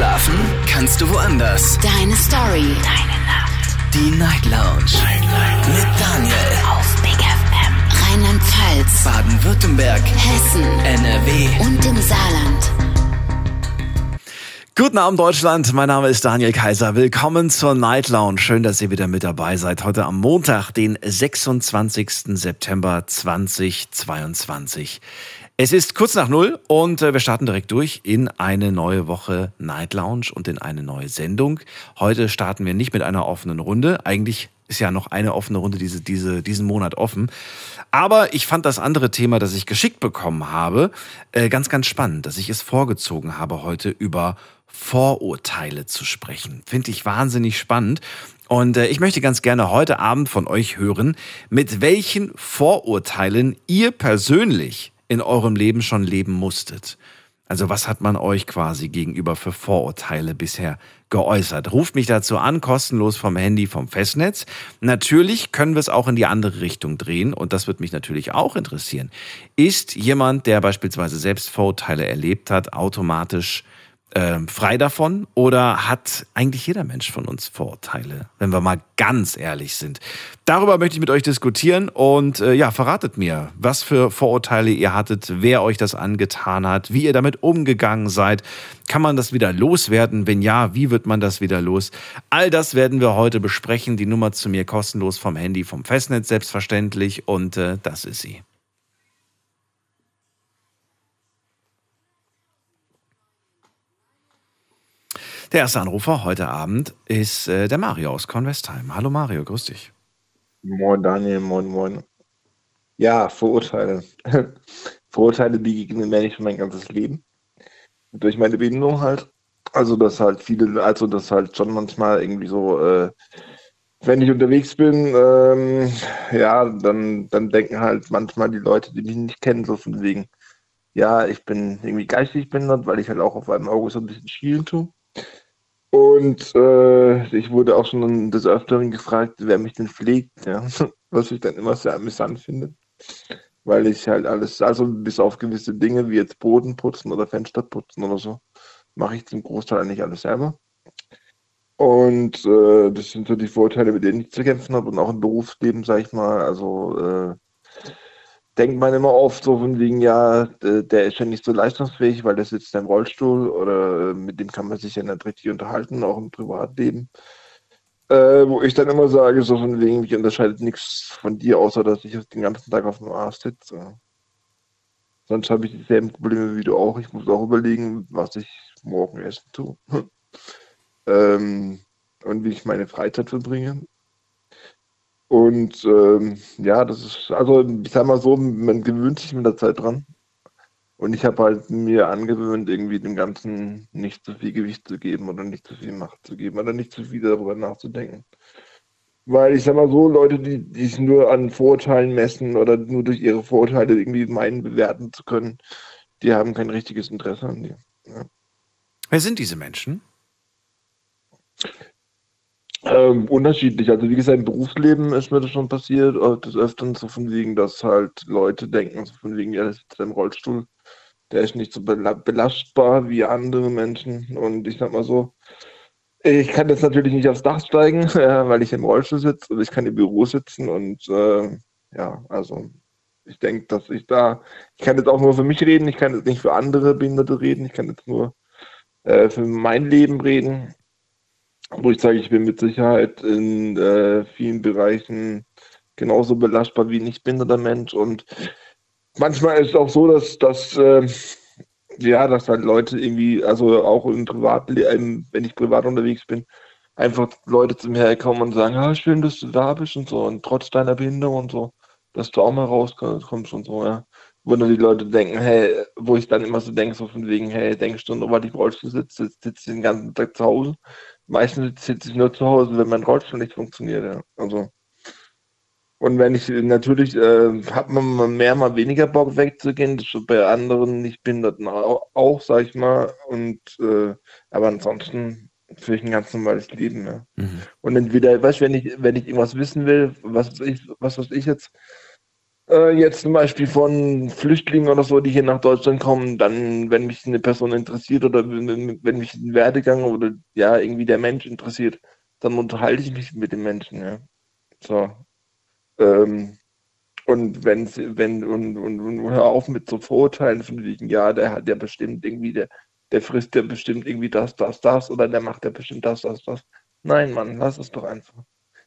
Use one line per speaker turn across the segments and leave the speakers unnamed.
Schlafen kannst du woanders.
Deine Story. Deine Nacht.
Die Night Lounge. Night, Night. Mit Daniel.
Auf Big FM. Rheinland-Pfalz.
Baden-Württemberg.
Hessen.
NRW.
Und im Saarland.
Guten Abend Deutschland, mein Name ist Daniel Kaiser. Willkommen zur Night Lounge. Schön, dass ihr wieder mit dabei seid. Heute am Montag, den 26. September 2022. Es ist kurz nach null und äh, wir starten direkt durch in eine neue Woche Night Lounge und in eine neue Sendung. Heute starten wir nicht mit einer offenen Runde. Eigentlich ist ja noch eine offene Runde diese, diese, diesen Monat offen. Aber ich fand das andere Thema, das ich geschickt bekommen habe, äh, ganz, ganz spannend, dass ich es vorgezogen habe, heute über Vorurteile zu sprechen. Finde ich wahnsinnig spannend. Und äh, ich möchte ganz gerne heute Abend von euch hören, mit welchen Vorurteilen ihr persönlich in eurem Leben schon leben musstet. Also was hat man euch quasi gegenüber für Vorurteile bisher geäußert? Ruft mich dazu an, kostenlos vom Handy, vom Festnetz. Natürlich können wir es auch in die andere Richtung drehen und das wird mich natürlich auch interessieren. Ist jemand, der beispielsweise selbst Vorurteile erlebt hat, automatisch äh, frei davon oder hat eigentlich jeder Mensch von uns Vorurteile, wenn wir mal ganz ehrlich sind? Darüber möchte ich mit euch diskutieren und äh, ja, verratet mir, was für Vorurteile ihr hattet, wer euch das angetan hat, wie ihr damit umgegangen seid. Kann man das wieder loswerden? Wenn ja, wie wird man das wieder los? All das werden wir heute besprechen. Die Nummer zu mir kostenlos vom Handy, vom Festnetz selbstverständlich und äh, das ist sie. Der erste Anrufer heute Abend ist äh, der Mario aus Convestheim. Hallo Mario, grüß dich.
Moin Daniel, moin moin. Ja, Vorurteile. Vorurteile begegnen mir nicht schon mein ganzes Leben. Durch meine Behinderung halt. Also, dass halt viele, also, dass halt schon manchmal irgendwie so, äh, wenn ich unterwegs bin, ähm, ja, dann, dann denken halt manchmal die Leute, die mich nicht kennen, so von wegen, ja, ich bin irgendwie geistig behindert, weil ich halt auch auf einem Auge so ein bisschen schielen tue. Und äh, ich wurde auch schon des Öfteren gefragt, wer mich denn pflegt, ja? was ich dann immer sehr amüsant finde. Weil ich halt alles, also bis auf gewisse Dinge wie jetzt Boden putzen oder Fenster putzen oder so, mache ich zum Großteil eigentlich alles selber. Und äh, das sind so die Vorteile, mit denen ich zu kämpfen habe und auch im Berufsleben, sag ich mal. Also äh, denkt man immer oft so von wegen, ja, der ist ja nicht so leistungsfähig, weil der sitzt im Rollstuhl oder äh, mit dem kann man sich ja nicht richtig unterhalten, auch im Privatleben. Äh, wo ich dann immer sage, so von wegen, mich unterscheidet nichts von dir, außer dass ich den ganzen Tag auf dem Arsch sitze. Sonst habe ich dieselben Probleme wie du auch. Ich muss auch überlegen, was ich morgen essen tue. ähm, und wie ich meine Freizeit verbringe. Und ähm, ja, das ist, also ich sag mal so, man gewöhnt sich mit der Zeit dran. Und ich habe halt mir angewöhnt, irgendwie dem Ganzen nicht zu viel Gewicht zu geben oder nicht zu viel Macht zu geben oder nicht zu viel darüber nachzudenken. Weil ich sag mal so, Leute, die, die sich nur an Vorurteilen messen oder nur durch ihre Vorurteile irgendwie meinen, bewerten zu können, die haben kein richtiges Interesse an dir. Ja.
Wer sind diese Menschen?
Ähm, unterschiedlich. Also wie gesagt, im Berufsleben ist mir das schon passiert, äh, des Öfteren so von wegen, dass halt Leute denken, so von wegen, ja, der sitzt im Rollstuhl, der ist nicht so belastbar wie andere Menschen. Und ich sag mal so, ich kann jetzt natürlich nicht aufs Dach steigen, äh, weil ich im Rollstuhl sitze und ich kann im Büro sitzen und äh, ja, also ich denke, dass ich da, ich kann jetzt auch nur für mich reden, ich kann jetzt nicht für andere Behinderte reden, ich kann jetzt nur äh, für mein Leben reden wo ich sage, ich bin mit Sicherheit in äh, vielen Bereichen genauso belastbar wie ein nicht behinderter Mensch. Und manchmal ist es auch so, dass, dass äh, ja, dass halt Leute irgendwie, also auch im Privatleben, wenn ich privat unterwegs bin, einfach Leute zu mir herkommen und sagen, ah, schön, dass du da bist und so, und trotz deiner Behinderung und so, dass du auch mal rauskommst und so, ja. Wo dann die Leute denken, hey, wo ich dann immer so denke, so von wegen, hey, denkst du weil ich im Rollstuhl sitze, sitze den ganzen Tag zu Hause meistens sitze ich nur zu Hause, wenn mein Rollstuhl nicht funktioniert. Ja. Also. Und wenn ich natürlich, äh, hat man mal mehr, mal weniger Bock wegzugehen, das ist bei anderen Nicht-Behinderten auch, auch, sag ich mal. Und, äh, aber ansonsten für ich ein ganz normales Leben. Ja. Mhm. Und entweder, weißt du, wenn ich, wenn ich irgendwas wissen will, was ich, was weiß ich jetzt, Äh, jetzt zum Beispiel von Flüchtlingen oder so, die hier nach Deutschland kommen, dann, wenn mich eine Person interessiert oder wenn, wenn mich ein Werdegang oder ja, irgendwie der Mensch interessiert, dann unterhalte ich mich mit dem Menschen, ja. So. Ähm, und wenn, wenn, und, und, und hör auf mit so Vorurteilen von wegen, ja, der hat ja bestimmt irgendwie, der, der frisst ja bestimmt irgendwie das, das, das oder der macht ja bestimmt das, das, das. Nein, Mann, lass es doch einfach.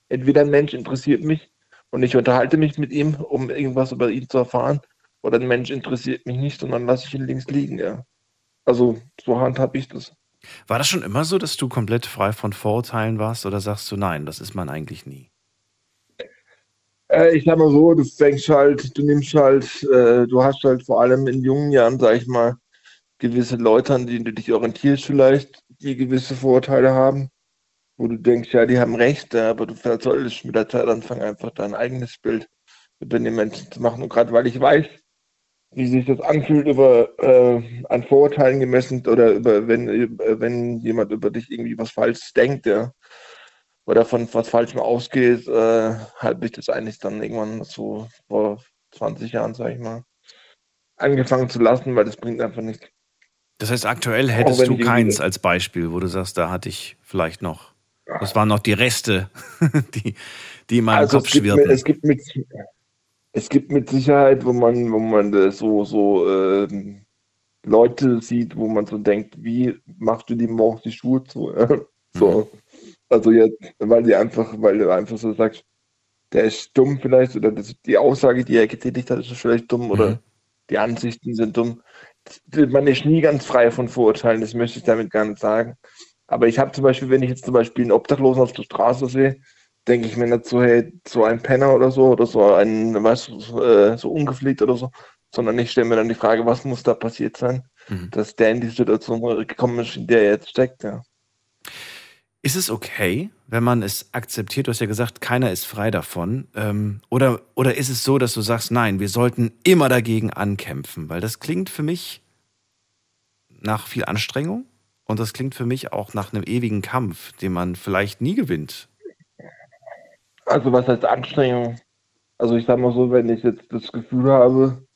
Entweder ein Mensch interessiert mich und ich unterhalte mich mit ihm, um irgendwas über ihn zu erfahren. Oder ein Mensch interessiert mich nicht und dann lasse ich ihn links liegen, ja. Also so handhab ich das.
War das schon immer so, dass du komplett frei von Vorurteilen warst oder sagst du nein, das ist man eigentlich nie?
Äh, ich sag mal so, du denkst halt, du nimmst halt, äh, du hast halt vor allem in jungen Jahren, sag ich mal, gewisse Leute, an denen du dich orientierst vielleicht, die gewisse Vorurteile haben wo du denkst, ja, die haben recht, aber du solltest mit der Zeit anfangen, einfach dein eigenes Bild über den Menschen zu machen. Und gerade weil ich weiß, wie sich das anfühlt, über äh, an Vorurteilen gemessen oder über wenn, äh, wenn jemand über dich irgendwie was Falsches denkt, ja, oder von was Falschem ausgeht, äh, habe ich das eigentlich dann irgendwann so vor 20 Jahren, sage ich mal, angefangen zu lassen, weil das bringt einfach nichts.
Das heißt, aktuell hättest du keins als Beispiel, wo du sagst, da hatte ich vielleicht noch das waren noch die Reste, die, die in meinem also Kopf schwirrten.
es, gibt mit, es gibt mit Sicherheit, wo man, wo man so, so äh, Leute sieht, wo man so denkt, wie machst du die morgens die Schuhe zu? so. Mhm. Also jetzt, weil die einfach, weil du einfach so sagst, der ist dumm vielleicht, oder das, die Aussage, die er getätigt hat, ist vielleicht dumm, oder mhm. die Ansichten sind dumm. Man ist nie ganz frei von Vorurteilen, das möchte ich damit gar nicht sagen. Aber ich habe zum Beispiel, wenn ich jetzt zum Beispiel einen Obdachlosen auf der Straße sehe, denke ich mir nicht so, hey, so ein Penner oder so, oder so ein, weißt du, äh, so ungepflegt oder so, sondern ich stelle mir dann die Frage, was muss da passiert sein, mhm. dass der in die Situation gekommen ist, in der er jetzt steckt, ja.
Ist es okay, wenn man es akzeptiert? Du hast ja gesagt, keiner ist frei davon. Ähm, oder, oder ist es so, dass du sagst, nein, wir sollten immer dagegen ankämpfen? Weil das klingt für mich nach viel Anstrengung und das klingt für mich auch nach einem ewigen Kampf, den man vielleicht nie gewinnt.
Also was heißt Anstrengung? Also ich sag mal so, wenn ich jetzt das Gefühl habe,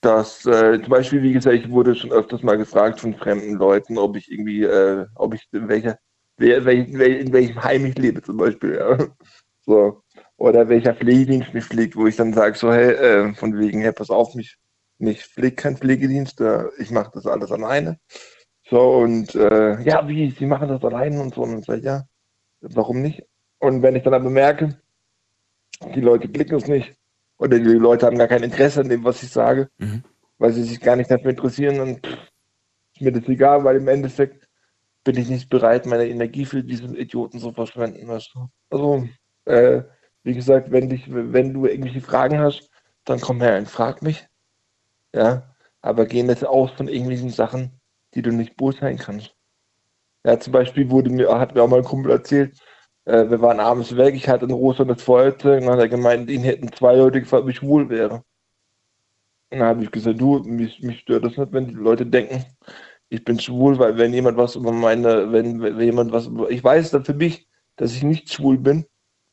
dass äh, zum Beispiel, wie gesagt, ich wurde schon öfters mal gefragt von fremden Leuten, ob ich irgendwie, äh, ob ich in welcher, wer, welch, in welchem Heim ich lebe zum Beispiel, ja. So. Oder welcher Pflegedienst mich pflegt, wo ich dann sage, so, hey, äh, von wegen, hey, pass auf, mich, mich pflegt kein Pflegedienst, äh, ich mache das alles alleine. So, und äh, ja, wie, sie machen das allein und so. Und ich sage, ja, warum nicht? Und wenn ich dann aber merke, die Leute blicken es nicht oder die Leute haben gar kein Interesse an dem, was ich sage, mhm. weil sie sich gar nicht dafür interessieren, dann ist mir das egal, weil im Endeffekt bin ich nicht bereit, meine Energie für diesen Idioten zu verschwenden. Weißt du? Also, äh, wie gesagt, wenn, dich, wenn du irgendwelche Fragen hast, dann komm her und frag mich. Ja, aber gehen jetzt aus von irgendwelchen Sachen, die du nicht beurteilen kannst. Ja, zum Beispiel wurde mir, hat mir auch mal ein Kumpel erzählt, äh, wir waren abends weg, ich hatte ein rosanes Feuerzeug und hat er gemeint, ihn hätten zwei Leute gefragt, ob ich schwul wäre. Und dann habe ich gesagt, du, mich, mich stört das nicht, wenn die Leute denken, ich bin schwul, weil wenn jemand was über meine, wenn, wenn jemand was ich weiß dann für mich, dass ich nicht schwul bin.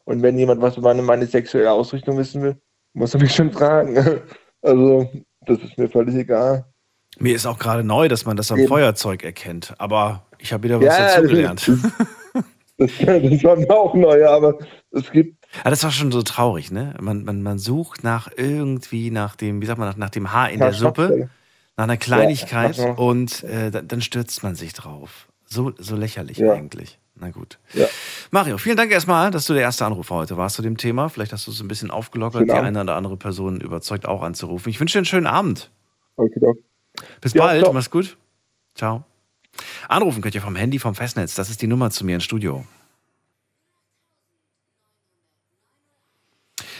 Und wenn jemand was über meine, meine sexuelle Ausrichtung wissen will, muss er mich schon fragen. Also, das ist mir völlig egal.
Mir ist auch gerade neu, dass man das am Eben. Feuerzeug erkennt. Aber ich habe wieder was ja, dazugelernt.
Das, das, war mir auch neu, aber es gibt.
Ja, das war schon so traurig, ne? Man, man, man sucht nach irgendwie, nach dem, wie sagt man, nach, nach dem Haar in der Suppe, nach einer Kleinigkeit ja, und äh, dann stürzt man sich drauf. So, so lächerlich ja. eigentlich. Na gut. Ja. Mario, vielen Dank erstmal, dass du der erste Anrufer heute warst zu dem Thema. Vielleicht hast du es ein bisschen aufgelockert, die eine oder andere Person überzeugt auch anzurufen. Ich wünsche dir einen schönen Abend. Okay, okay. Bis ja, bald, ciao. mach's gut. Ciao. Anrufen könnt ihr vom Handy, vom Festnetz. Das ist die Nummer zu mir ins Studio.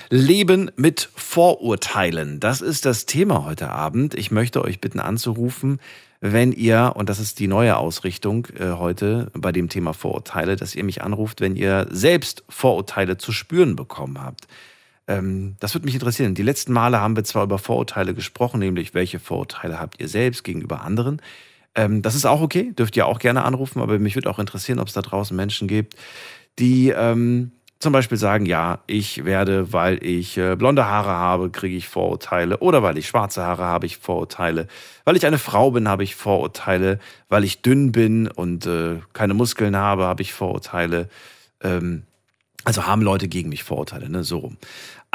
Leben mit Vorurteilen. Das ist das Thema heute Abend. Ich möchte euch bitten anzurufen, wenn ihr, und das ist die neue Ausrichtung äh, heute bei dem Thema Vorurteile, dass ihr mich anruft, wenn ihr selbst Vorurteile zu spüren bekommen habt. Ähm, das würde mich interessieren. Die letzten Male haben wir zwar über Vorurteile gesprochen, nämlich welche Vorurteile habt ihr selbst gegenüber anderen. Ähm, das ist auch okay, dürft ihr auch gerne anrufen, aber mich würde auch interessieren, ob es da draußen Menschen gibt, die ähm, zum Beispiel sagen, ja, ich werde, weil ich äh, blonde Haare habe, kriege ich Vorurteile. Oder weil ich schwarze Haare habe ich Vorurteile. Weil ich eine Frau bin, habe ich Vorurteile. Weil ich dünn bin und äh, keine Muskeln habe, habe ich Vorurteile. Ähm, also haben Leute gegen mich Vorurteile, ne? So rum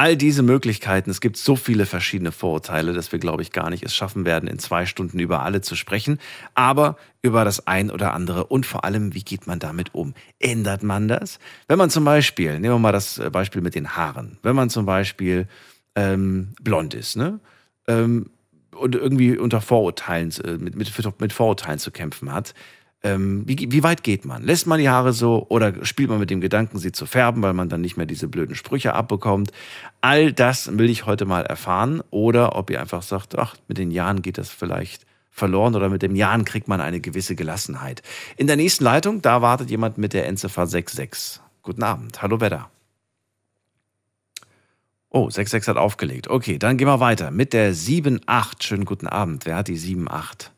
all diese Möglichkeiten, es gibt so viele verschiedene Vorurteile, dass wir, glaube ich, gar nicht es schaffen werden, in zwei Stunden über alle zu sprechen, aber über das ein oder andere und vor allem, wie geht man damit um? Ändert man das? Wenn man zum Beispiel, nehmen wir mal das äh, Beispiel mit den Haaren, wenn man zum Beispiel ähm, blond ist, ne? Ähm, und irgendwie unter Vorurteilen, äh, mit, mit, mit Vorurteilen zu kämpfen hat, ähm, wie, wie weit geht man? Lässt man die Haare so oder spielt man mit dem Gedanken, sie zu färben, weil man dann nicht mehr diese blöden Sprüche abbekommt? All das will ich heute mal erfahren. Oder ob ihr einfach sagt, ach, mit den Jahren geht das vielleicht verloren oder mit den Jahren kriegt man eine gewisse Gelassenheit. In der nächsten Leitung, da wartet jemand mit der Endziffer 66. Guten Abend. Hallo Wedder. Oh, 66 hat aufgelegt. Okay, dann gehen wir weiter mit der 78. Schönen guten Abend. Wer hat die 78?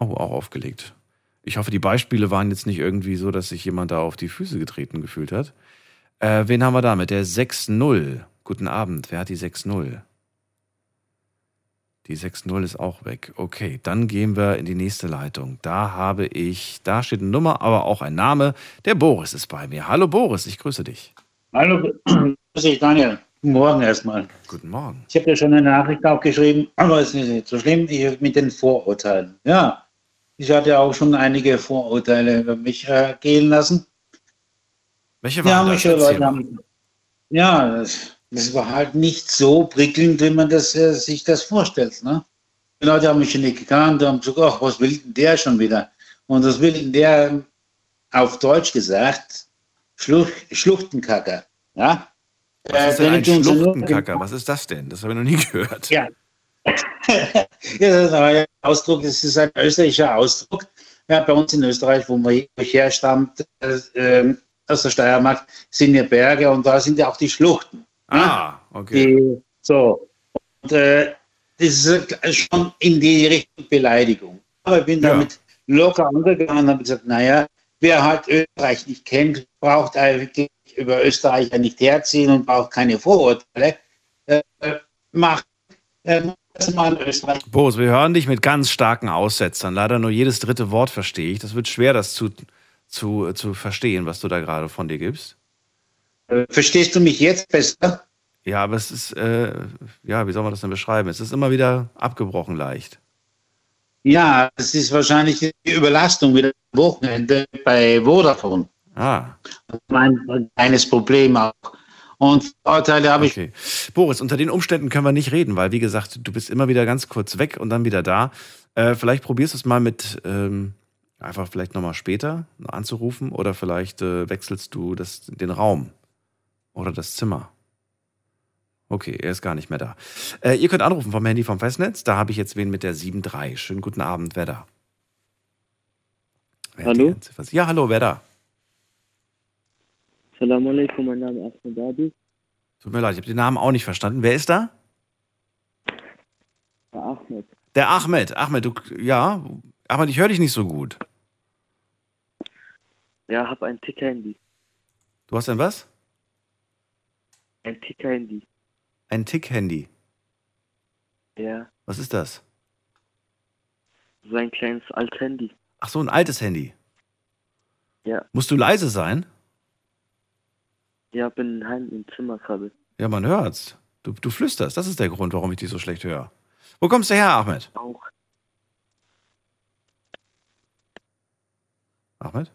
Oh, auch aufgelegt. Ich hoffe, die Beispiele waren jetzt nicht irgendwie so, dass sich jemand da auf die Füße getreten gefühlt hat. Äh, wen haben wir da mit der 6-0? Guten Abend. Wer hat die 6-0? Die 6-0 ist auch weg. Okay, dann gehen wir in die nächste Leitung. Da habe ich, da steht eine Nummer, aber auch ein Name. Der Boris ist bei mir. Hallo Boris, ich grüße dich.
Hallo, grüße dich Daniel. Guten Morgen erstmal.
Guten Morgen.
Ich habe ja schon eine Nachricht auch geschrieben, aber es ist nicht so schlimm, ich, mit den Vorurteilen. Ja, ich hatte auch schon einige Vorurteile über mich äh, gehen lassen.
Welche waren ja, das?
Leute haben, ja, das, das, war halt nicht so prickelnd, wie man das, äh, sich das vorstellt. Ne? Die Leute haben mich schon nicht gekannt und haben gesagt, ach, was will denn der schon wieder? Und das will denn der auf Deutsch gesagt, Schluch, Schluchtenkacker. Ja?
Was ist denn ein Schluchtenkacker? Was ist das denn? Das habe ich noch nie gehört.
Ja, ja, das ist ein Ausdruck, das ist ein österreichischer Ausdruck. Ja, bei uns in Österreich, wo man herstammt, äh, aus der Steiermark, sind ja Berge und da sind ja auch die Schluchten.
Ah, okay.
Die, so. Und äh, das ist schon in die Richtung Beleidigung. Aber ich bin ja. damit locker angegangen und habe gesagt, naja, wer halt Österreich nicht kennt, braucht eigentlich über Österreich nicht herziehen und braucht keine Vorurteile. Äh, macht äh,
Boris, wir hören dich mit ganz starken Aussetzern. Leider nur jedes dritte Wort verstehe ich. Das wird schwer, das zu, zu, zu verstehen, was du da gerade von dir gibst.
Äh, verstehst du mich jetzt besser?
Ja, aber es ist, äh, ja, wie soll man das denn beschreiben? Es ist immer wieder abgebrochen leicht.
Ja, es ist wahrscheinlich die Überlastung wieder am Wochenende bei Vodafone.
Ah.
Mein kleines Problem auch. Und Vorteile habe okay.
ich. Boris, unter den Umständen können wir nicht reden, weil, wie gesagt, du bist immer wieder ganz kurz weg und dann wieder da. Äh, vielleicht probierst du es mal mit, ähm, einfach vielleicht nochmal später anzurufen oder vielleicht äh, wechselst du das, den Raum oder das Zimmer. Okay, er ist gar nicht mehr da. Äh, ihr könnt anrufen vom Handy vom Festnetz. Da habe ich jetzt wen mit der 7.3. Schönen guten Abend, wer da?
Wer hallo?
Ja, hallo, wer da?
Salam alaikum, mein Name ist Ahmed Abi.
Tut mir leid, ich habe den Namen auch nicht verstanden. Wer ist da?
Der Ahmed.
Der Ahmed. Ahmed, du, ja. Ahmed, ich höre dich nicht so gut.
Ja, habe ein Tick-Handy.
Du hast ein was?
Ein Tick-Handy.
Ein Tick-Handy?
Ja.
Was ist das?
So ein kleines altes Handy.
Ach so, ein altes Handy?
Ja.
Musst du leise sein?
Ja, bin heim im Zimmer gerade.
Ja, man hört's. Du, du flüsterst. Das ist der Grund, warum ich dich so schlecht höre. Wo kommst du her, Ahmed?
Auch.
Ahmed?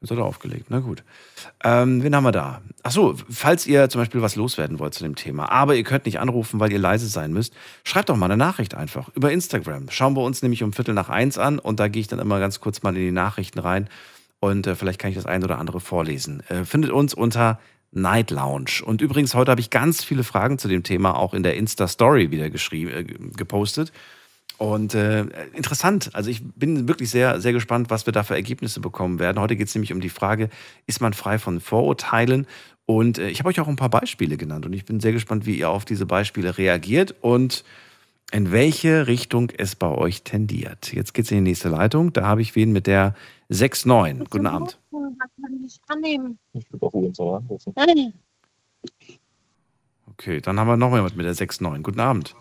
Jetzt hat er aufgelegt. Na gut. Ähm, wen haben wir da? Achso, falls ihr zum Beispiel was loswerden wollt zu dem Thema, aber ihr könnt nicht anrufen, weil ihr leise sein müsst, schreibt doch mal eine Nachricht einfach über Instagram. Schauen wir uns nämlich um Viertel nach eins an und da gehe ich dann immer ganz kurz mal in die Nachrichten rein und äh, vielleicht kann ich das ein oder andere vorlesen. Äh, findet uns unter Night Lounge. Und übrigens, heute habe ich ganz viele Fragen zu dem Thema auch in der Insta-Story wieder geschrieben, äh, gepostet. Und äh, interessant, also ich bin wirklich sehr, sehr gespannt, was wir da für Ergebnisse bekommen werden. Heute geht es nämlich um die Frage, ist man frei von Vorurteilen? Und äh, ich habe euch auch ein paar Beispiele genannt und ich bin sehr gespannt, wie ihr auf diese Beispiele reagiert und in welche Richtung es bei euch tendiert. Jetzt geht es in die nächste Leitung. Da habe ich wen mit der 6-9. Guten Abend.
Ich würde auch anrufen.
Okay, dann haben wir noch mal jemand mit der 6-9. Guten Abend.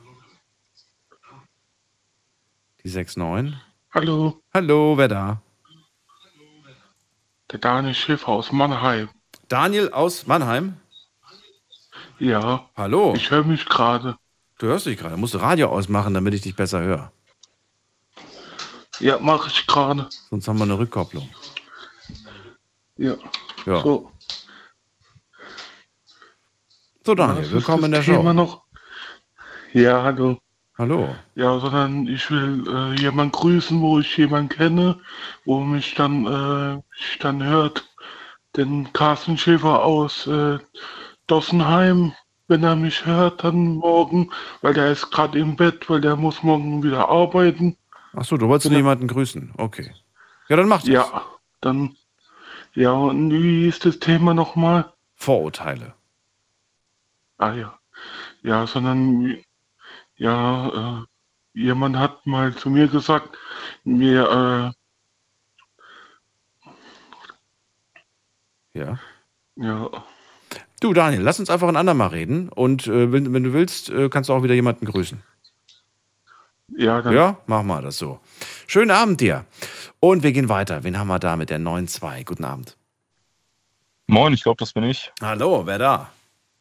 Die 6-9.
Hallo,
Hallo, wer da?
der Daniel Schäfer aus Mannheim.
Daniel aus Mannheim.
Ja,
Hallo.
ich höre mich gerade.
Du hörst dich gerade. Musst du Radio ausmachen, damit ich dich besser höre.
Ja, mache ich gerade.
Sonst haben wir eine Rückkopplung.
Ja,
Ja. So,
so.
Daniel,
Was
willkommen in der
Thema
Show.
noch? Ja, hallo.
Hallo.
Ja, sondern ich will äh, jemanden grüßen, wo ich jemanden kenne, wo mich dann, äh, mich dann hört. Den Carsten Schäfer aus äh, Dossenheim, wenn er mich hört, dann morgen, weil der ist gerade im Bett, weil der muss morgen wieder arbeiten.
Achso, du wolltest nur jemanden grüßen. Okay. Ja, dann mach das.
Ja, dann, ja, und wie ist das Thema nochmal?
Vorurteile.
Ah ja, ja, sondern, ja, äh, jemand hat mal zu mir gesagt, mir,
Ja.
äh, ja,
Du, Daniel, lass uns einfach ein andermal reden. Und äh, wenn, wenn du willst, äh, kannst du auch wieder jemanden grüßen.
Ja, dann,
Ja, mach mal das so. Schönen Abend dir. Und wir gehen weiter. Wen haben wir da mit der 9-2? Guten Abend.
Moin, ich glaube, das bin ich.
Hallo, wer da?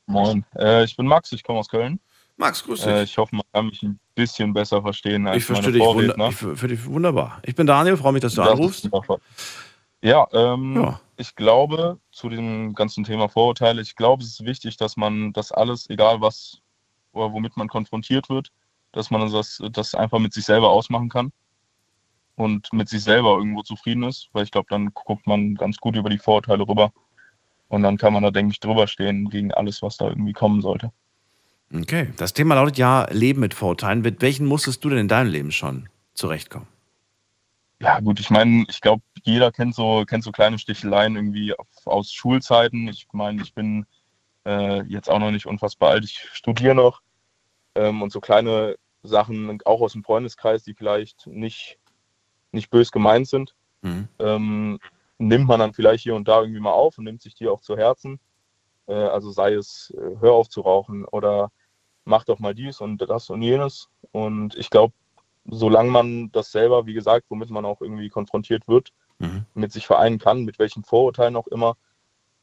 Moin. Äh, ich bin Max, ich komme aus Köln.
Max, grüß dich.
Äh, ich hoffe, man kann mich ein bisschen besser verstehen als
ich verstehe
meine
dich,
Vorredner.
wunder ich, für, dich wunderbar. Ich bin Daniel, freue mich, dass du
Das
anrufst.
Ja, ähm,
Ja.
ich glaube, zu dem ganzen Thema Vorurteile, ich glaube, es ist wichtig, dass man das alles, egal was oder womit man konfrontiert wird, dass man das, das einfach mit sich selber ausmachen kann und mit sich selber irgendwo zufrieden ist, weil ich glaube, dann guckt man ganz gut über die Vorurteile rüber und dann kann man da, denke ich, drüber stehen gegen alles, was da irgendwie kommen sollte.
Okay, das Thema lautet ja Leben mit Vorurteilen. Mit welchen musstest du denn in deinem Leben schon zurechtkommen?
Ja, gut, ich meine, ich glaube, jeder kennt so, kennt so kleine Sticheleien irgendwie aus Schulzeiten. Ich meine, ich bin äh, jetzt auch noch nicht unfassbar alt, ich studiere noch. Ähm, und so kleine Sachen, auch aus dem Freundeskreis, die vielleicht nicht, nicht bös gemeint sind,
Mhm.
ähm, nimmt man dann vielleicht hier und da irgendwie mal auf und nimmt sich die auch zu Herzen. Äh, also sei es, äh, hör auf zu rauchen oder mach doch mal dies und das und jenes. Und ich glaube, solange man das selber, wie gesagt, womit man auch irgendwie konfrontiert wird,
Mhm.
mit sich vereinen kann, mit welchen Vorurteilen auch immer,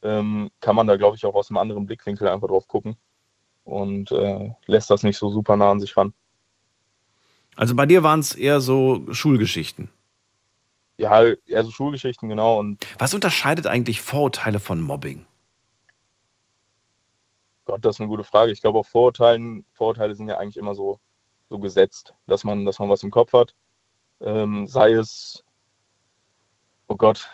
ähm, kann man da, glaube ich, auch aus einem anderen Blickwinkel einfach drauf gucken und äh, lässt das nicht so super nah an sich ran.
Also bei dir waren es eher so Schulgeschichten.
Ja, eher so Schulgeschichten, genau. Und
Was unterscheidet eigentlich Vorurteile von Mobbing?
Gott, das ist eine gute Frage. Ich glaube, auch Vorurteilen, Vorurteile sind ja eigentlich immer so, so gesetzt, dass man, dass man was im Kopf hat. Ähm, sei es, oh Gott,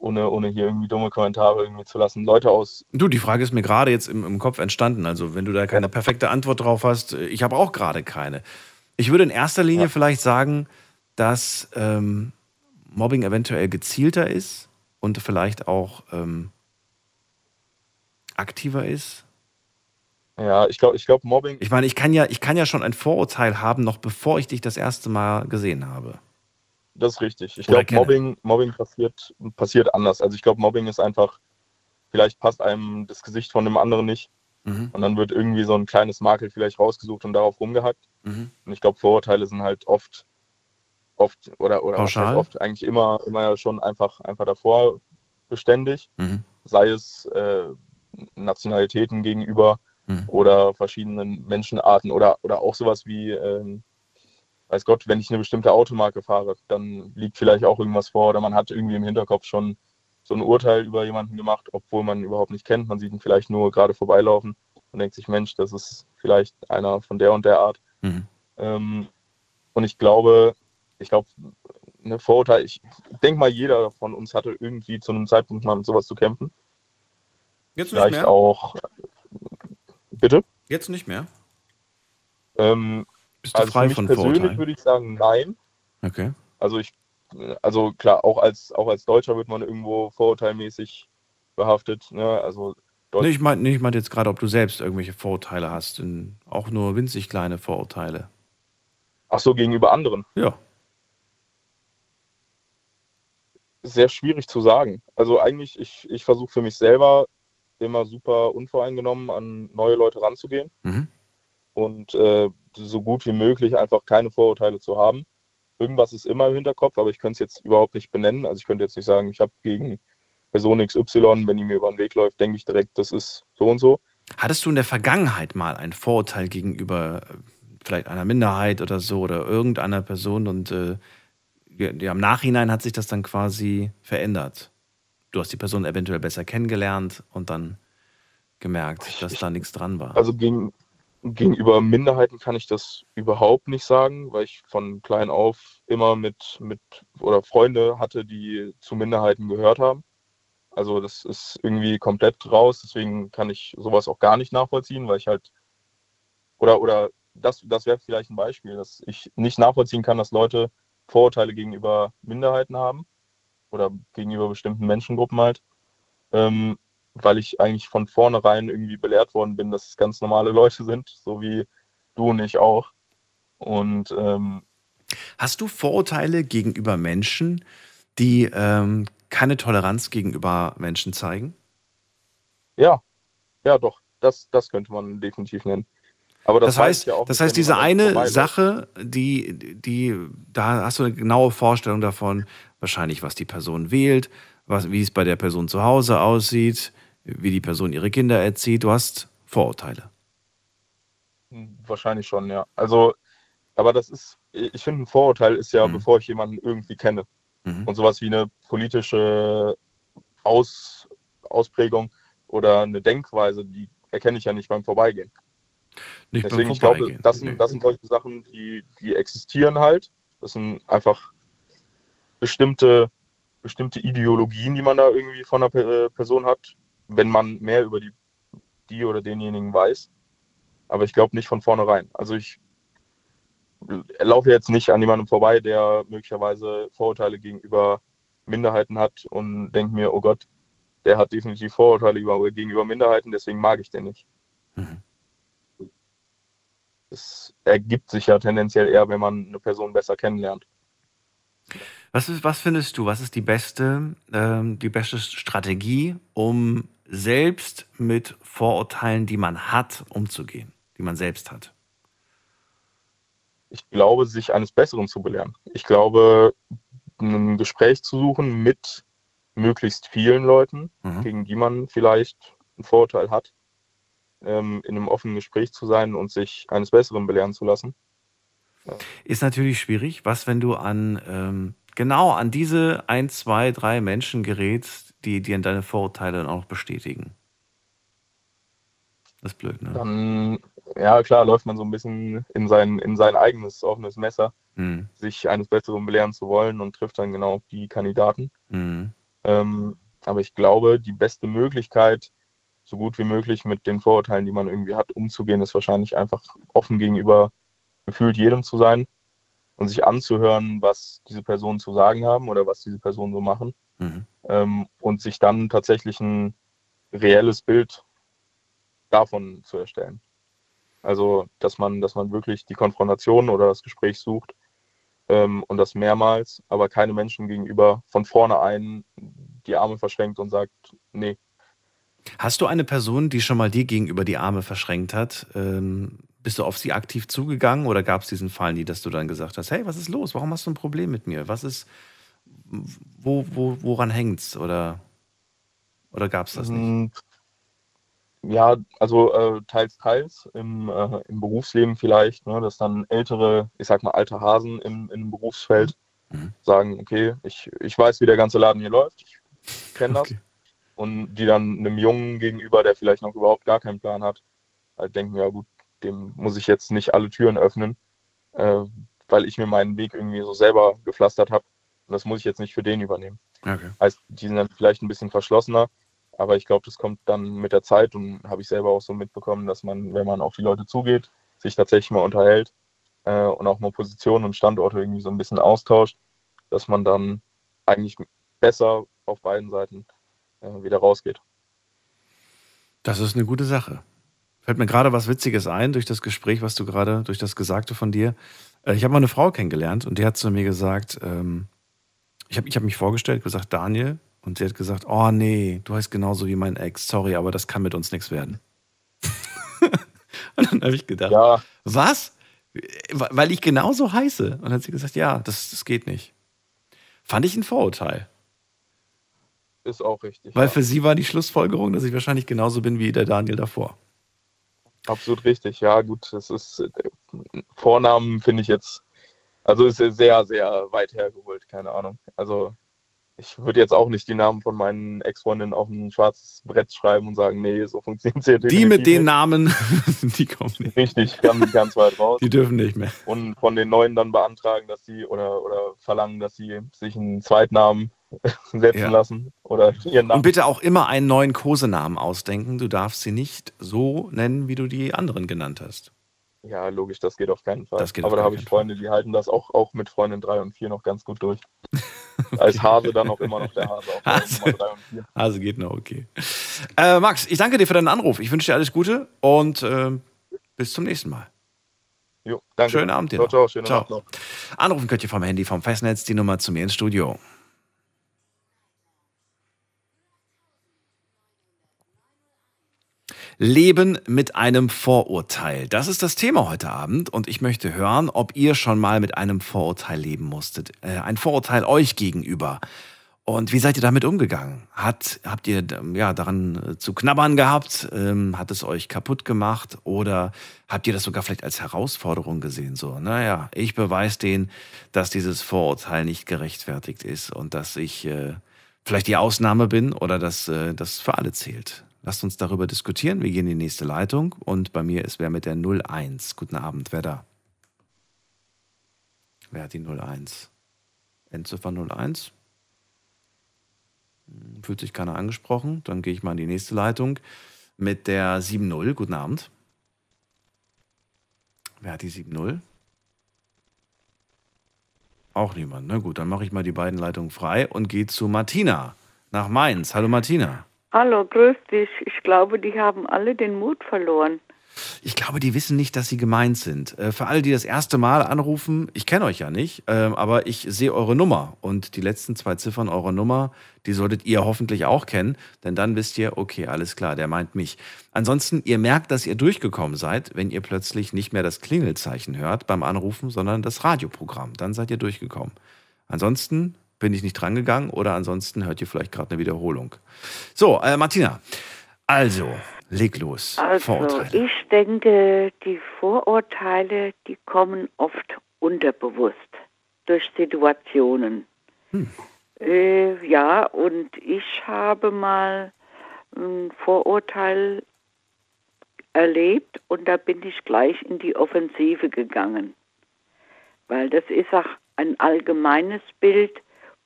ohne, ohne hier irgendwie dumme Kommentare irgendwie zu lassen. Leute aus,
Du, die Frage ist mir gerade jetzt im, im Kopf entstanden. Also, wenn du da keine perfekte Antwort drauf hast, äh, ich habe auch gerade keine. Ich würde in erster Linie
Ja.
vielleicht sagen, dass ähm, Mobbing eventuell gezielter ist und vielleicht auch ähm, aktiver ist.
ja, ich glaube, ich glaube, Mobbing,
Ich meine, ich kann ja, ich kann ja schon ein Vorurteil haben, noch bevor ich dich das erste Mal gesehen habe.
Das ist richtig. Ich glaube. Mobbing, Mobbing passiert, passiert anders. Also ich glaube, Mobbing ist einfach, vielleicht passt einem das Gesicht von dem anderen nicht
Mhm.
und dann wird irgendwie so ein kleines Makel vielleicht rausgesucht und darauf rumgehackt.
Mhm.
Und ich glaube, Vorurteile sind halt oft, oft oder oder oft eigentlich immer, immer ja schon einfach, einfach davor beständig,
Mhm.
sei es äh, Nationalitäten gegenüber
Mhm.
oder verschiedenen Menschenarten oder, oder auch sowas wie, ähm, weiß Gott, wenn ich eine bestimmte Automarke fahre, dann liegt vielleicht auch irgendwas vor oder man hat irgendwie im Hinterkopf schon so ein Urteil über jemanden gemacht, obwohl man ihn überhaupt nicht kennt. Man sieht ihn vielleicht nur gerade vorbeilaufen und denkt sich, Mensch, das ist vielleicht einer von der und der Art.
Mhm.
Ähm, und ich glaube, ich glaube, eine Vorurteil, ich denke mal, jeder von uns hatte irgendwie zu einem Zeitpunkt mal mit sowas zu kämpfen.
Jetzt
Vielleicht auch. Bitte?
Jetzt nicht mehr.
Ähm,
Bist du
also
frei von
persönlich
Vorurteilen?
würde ich sagen, nein.
Okay.
Also ich, also klar, auch als auch als Deutscher wird man irgendwo vorurteilmäßig behaftet. Ne? Also
Nee, ich meinte nee, ich meinte jetzt gerade, ob du selbst irgendwelche Vorurteile hast. In, auch nur winzig kleine Vorurteile.
ach so gegenüber anderen.
Ja.
sehr schwierig zu sagen. Also eigentlich, ich, ich versuche für mich selber immer super unvoreingenommen an neue Leute ranzugehen
Mhm.
Und äh, so gut wie möglich einfach keine Vorurteile zu haben. Irgendwas ist immer im Hinterkopf, aber ich könnte es jetzt überhaupt nicht benennen. Also ich könnte jetzt nicht sagen, ich habe gegen Person XY, wenn die mir über den Weg läuft, denke ich direkt, das ist so und so.
Hattest du in der Vergangenheit mal ein Vorurteil gegenüber äh, vielleicht einer Minderheit oder so oder irgendeiner Person und äh, ja, im Nachhinein hat sich das dann quasi verändert? Du hast die Person eventuell besser kennengelernt und dann gemerkt, dass da nichts dran war.
Also gegen, gegenüber Minderheiten kann ich das überhaupt nicht sagen, weil ich von klein auf immer mit, mit oder Freunde hatte, die zu Minderheiten gehört haben. Also das ist irgendwie komplett raus, deswegen kann ich sowas auch gar nicht nachvollziehen, weil ich halt oder oder das, das wäre vielleicht ein Beispiel, dass ich nicht nachvollziehen kann, dass Leute Vorurteile gegenüber Minderheiten haben oder gegenüber bestimmten Menschengruppen halt, ähm, weil ich eigentlich von vornherein irgendwie belehrt worden bin, dass es ganz normale Leute sind, so wie du und ich auch. Und ähm,
Hast du Vorurteile gegenüber Menschen, die ähm, keine Toleranz gegenüber Menschen zeigen?
ja, ja doch, das, das könnte man definitiv nennen. Aber das,
Das, heißt,
heißt ja auch
das heißt, diese eine. Sache, die, die, da hast du eine genaue Vorstellung davon, wahrscheinlich, was die Person wählt, was, wie es bei der Person zu Hause aussieht, wie die Person ihre Kinder erzieht. Du hast Vorurteile.
Wahrscheinlich schon, ja. Also, aber das ist, ich finde, ein Vorurteil ist ja,
Mhm.
bevor ich jemanden irgendwie kenne.
Mhm.
Und sowas wie eine politische Aus, Ausprägung oder eine Denkweise, die erkenne ich ja nicht beim Vorbeigehen.
Nicht beim
Deswegen, ich glaube,
Vorbeigehen.
das sind, das sind solche Sachen, die, die existieren halt. Das sind einfach bestimmte, bestimmte Ideologien, die man da irgendwie von einer äh, Person hat, wenn man mehr über die, die oder denjenigen weiß. Aber ich glaube nicht von vornherein. Also ich laufe jetzt nicht an jemandem vorbei, der möglicherweise Vorurteile gegenüber Minderheiten hat und denke mir, oh Gott, der hat definitiv Vorurteile über- gegenüber Minderheiten, deswegen mag ich den nicht.
Mhm.
Es ergibt sich ja tendenziell eher, wenn man eine Person besser kennenlernt.
Was, ist, was findest du, was ist die beste, ähm, die beste Strategie, um selbst mit Vorurteilen, die man hat, umzugehen, die man selbst hat?
Ich glaube, sich eines Besseren zu belehren. Ich glaube, ein Gespräch zu suchen mit möglichst vielen Leuten,
Mhm.
gegen die man vielleicht einen Vorurteil hat, ähm, in einem offenen Gespräch zu sein und sich eines Besseren belehren zu lassen.
Ist natürlich schwierig. Was, wenn du an ähm, genau an diese ein, zwei, drei Menschen gerätst, die dir deine Vorurteile dann auch noch bestätigen? Das ist blöd, ne?
Dann, ja klar, läuft man so ein bisschen in sein, in sein eigenes offenes Messer,
Mhm.
sich eines Besseren belehren zu wollen und trifft dann genau die Kandidaten.
Mhm.
Ähm, aber ich glaube, die beste Möglichkeit, so gut wie möglich mit den Vorurteilen, die man irgendwie hat, umzugehen, ist wahrscheinlich einfach offen gegenüber gefühlt jedem zu sein und sich anzuhören, was diese Personen zu sagen haben oder was diese Personen so machen
Mhm.
ähm, und sich dann tatsächlich ein reelles Bild davon zu erstellen. Also, dass man, dass man wirklich die Konfrontation oder das Gespräch sucht ähm, und das mehrmals, aber keine Menschen gegenüber von vornherein die Arme verschränkt und sagt, nee,
Hast du eine Person, die schon mal dir gegenüber die Arme verschränkt hat? Ähm, bist du auf sie aktiv zugegangen oder gab es diesen Fall nie, dass du dann gesagt hast, hey, was ist los? Warum hast du ein Problem mit mir? Was ist, wo, wo, woran hängt's? Oder, oder gab es das nicht?
Mm, Ja, also äh, teils, teils im, äh, im Berufsleben vielleicht, ne, dass dann ältere, ich sag mal alte Hasen im, im Berufsfeld
Mhm.
sagen, okay, ich, ich weiß, wie der ganze Laden hier läuft, ich kenne das.
Okay.
Und die dann einem Jungen gegenüber, der vielleicht noch überhaupt gar keinen Plan hat, halt denken, ja gut, dem muss ich jetzt nicht alle Türen öffnen, äh, weil ich mir meinen Weg irgendwie so selber gepflastert habe. Und das muss ich jetzt nicht für den übernehmen.
Okay.
Heißt, die sind dann vielleicht ein bisschen verschlossener, aber ich glaube, das kommt dann mit der Zeit und habe ich selber auch so mitbekommen, dass man, wenn man auf die Leute zugeht, sich tatsächlich mal unterhält äh, und auch mal Positionen und Standorte irgendwie so ein bisschen austauscht, dass man dann eigentlich besser auf beiden Seiten äh, wieder rausgeht.
Das ist eine gute Sache. Fällt mir gerade was Witziges ein durch das Gespräch, was du gerade, durch das Gesagte von dir. Äh, Ich habe mal eine Frau kennengelernt und die hat zu mir gesagt, ähm, ich habe ich hab mich vorgestellt, gesagt Daniel. Und sie hat gesagt, oh nee, du heißt genauso wie mein Ex. Sorry, aber das kann mit uns nichts werden. und dann habe ich gedacht,
Ja,
was? Weil ich genauso heiße. Und dann hat sie gesagt, ja, das, das geht nicht. Fand ich ein Vorurteil.
ist auch richtig.
Weil
ja.
für sie war die Schlussfolgerung, dass ich wahrscheinlich genauso bin wie der Daniel davor.
Absolut richtig, ja gut, das ist äh, Vornamen finde ich jetzt, also ist sehr, sehr weit hergeholt, keine Ahnung. Also ich würde jetzt auch nicht die Namen von meinen Ex-Freundinnen auf ein schwarzes Brett schreiben und sagen, nee, so funktioniert es hier
Die mit den
definitiv
Namen, die kommen nicht.
nicht. Richtig, ganz, ganz weit raus.
Die dürfen nicht mehr.
Und von den Neuen dann beantragen, dass sie oder, oder verlangen, dass sie sich einen Zweitnamen setzen
Ja.
lassen oder ihren Namen.
Und bitte auch immer einen neuen Kosenamen ausdenken. Du darfst sie nicht so nennen, wie du die anderen genannt hast.
Ja, logisch, das geht auf keinen Fall. Aber da habe ich. Freunde, die halten das auch, auch mit Freundin 3 und 4 noch ganz gut durch. Als Hase dann auch immer noch der Hase auf
Hase.
Nummer 3 und 4.
Also geht noch, okay. Äh, Max, ich danke dir für deinen Anruf. Ich wünsche dir alles Gute und äh, bis zum nächsten Mal.
Jo, danke.
Schönen Abend dir
Ciao, ciao,
Ciao.
Noch.
Anrufen könnt ihr vom Handy, vom Festnetz, die Nummer zu mir ins Studio. Leben mit einem Vorurteil. Das ist das Thema heute Abend und ich möchte hören, ob ihr schon mal mit einem Vorurteil leben musstet. Äh, ein Vorurteil euch gegenüber. Und wie seid ihr damit umgegangen? Hat, habt ihr ähm, ja, daran äh, zu knabbern gehabt? Ähm, hat es euch kaputt gemacht? Oder habt ihr das sogar vielleicht als Herausforderung gesehen? So, naja, ich beweise denen, dass dieses Vorurteil nicht gerechtfertigt ist und dass ich äh, vielleicht die Ausnahme bin oder dass äh, das für alle zählt. Lasst uns darüber diskutieren. Wir gehen in die nächste Leitung und bei mir ist wer mit der 01. Guten Abend, wer da? Wer hat die 01? Endziffer 01? Hm, Fühlt sich keiner angesprochen. Dann gehe ich mal in die nächste Leitung mit der 7.0. Guten Abend. Wer hat die 7.0? Auch niemand. Na gut, dann mache ich mal die beiden Leitungen frei und gehe zu Martina nach Mainz. Hallo Martina.
Hallo, grüß dich. Ich glaube, die haben alle den Mut verloren.
Ich glaube, die wissen nicht, dass sie gemeint sind. Äh, Für alle, die das erste Mal anrufen, ich kenne euch ja nicht, ähm, aber ich sehe eure Nummer und die letzten zwei Ziffern eurer Nummer, die solltet ihr hoffentlich auch kennen, denn dann wisst ihr, okay, alles klar, der meint mich. Ansonsten, ihr merkt, dass ihr durchgekommen seid, wenn ihr plötzlich nicht mehr das Klingelzeichen hört beim Anrufen, sondern das Radioprogramm. Dann seid ihr durchgekommen. Ansonsten bin ich nicht drangegangen oder ansonsten hört ihr vielleicht gerade eine Wiederholung. So, äh, Martina, also, leg los.
Also,
Vorurteile.
ich denke, die Vorurteile, die kommen oft unterbewusst durch Situationen. Äh, ja, und ich habe mal ein Vorurteil erlebt und da bin ich gleich in die Offensive gegangen. Weil das ist auch ein allgemeines Bild,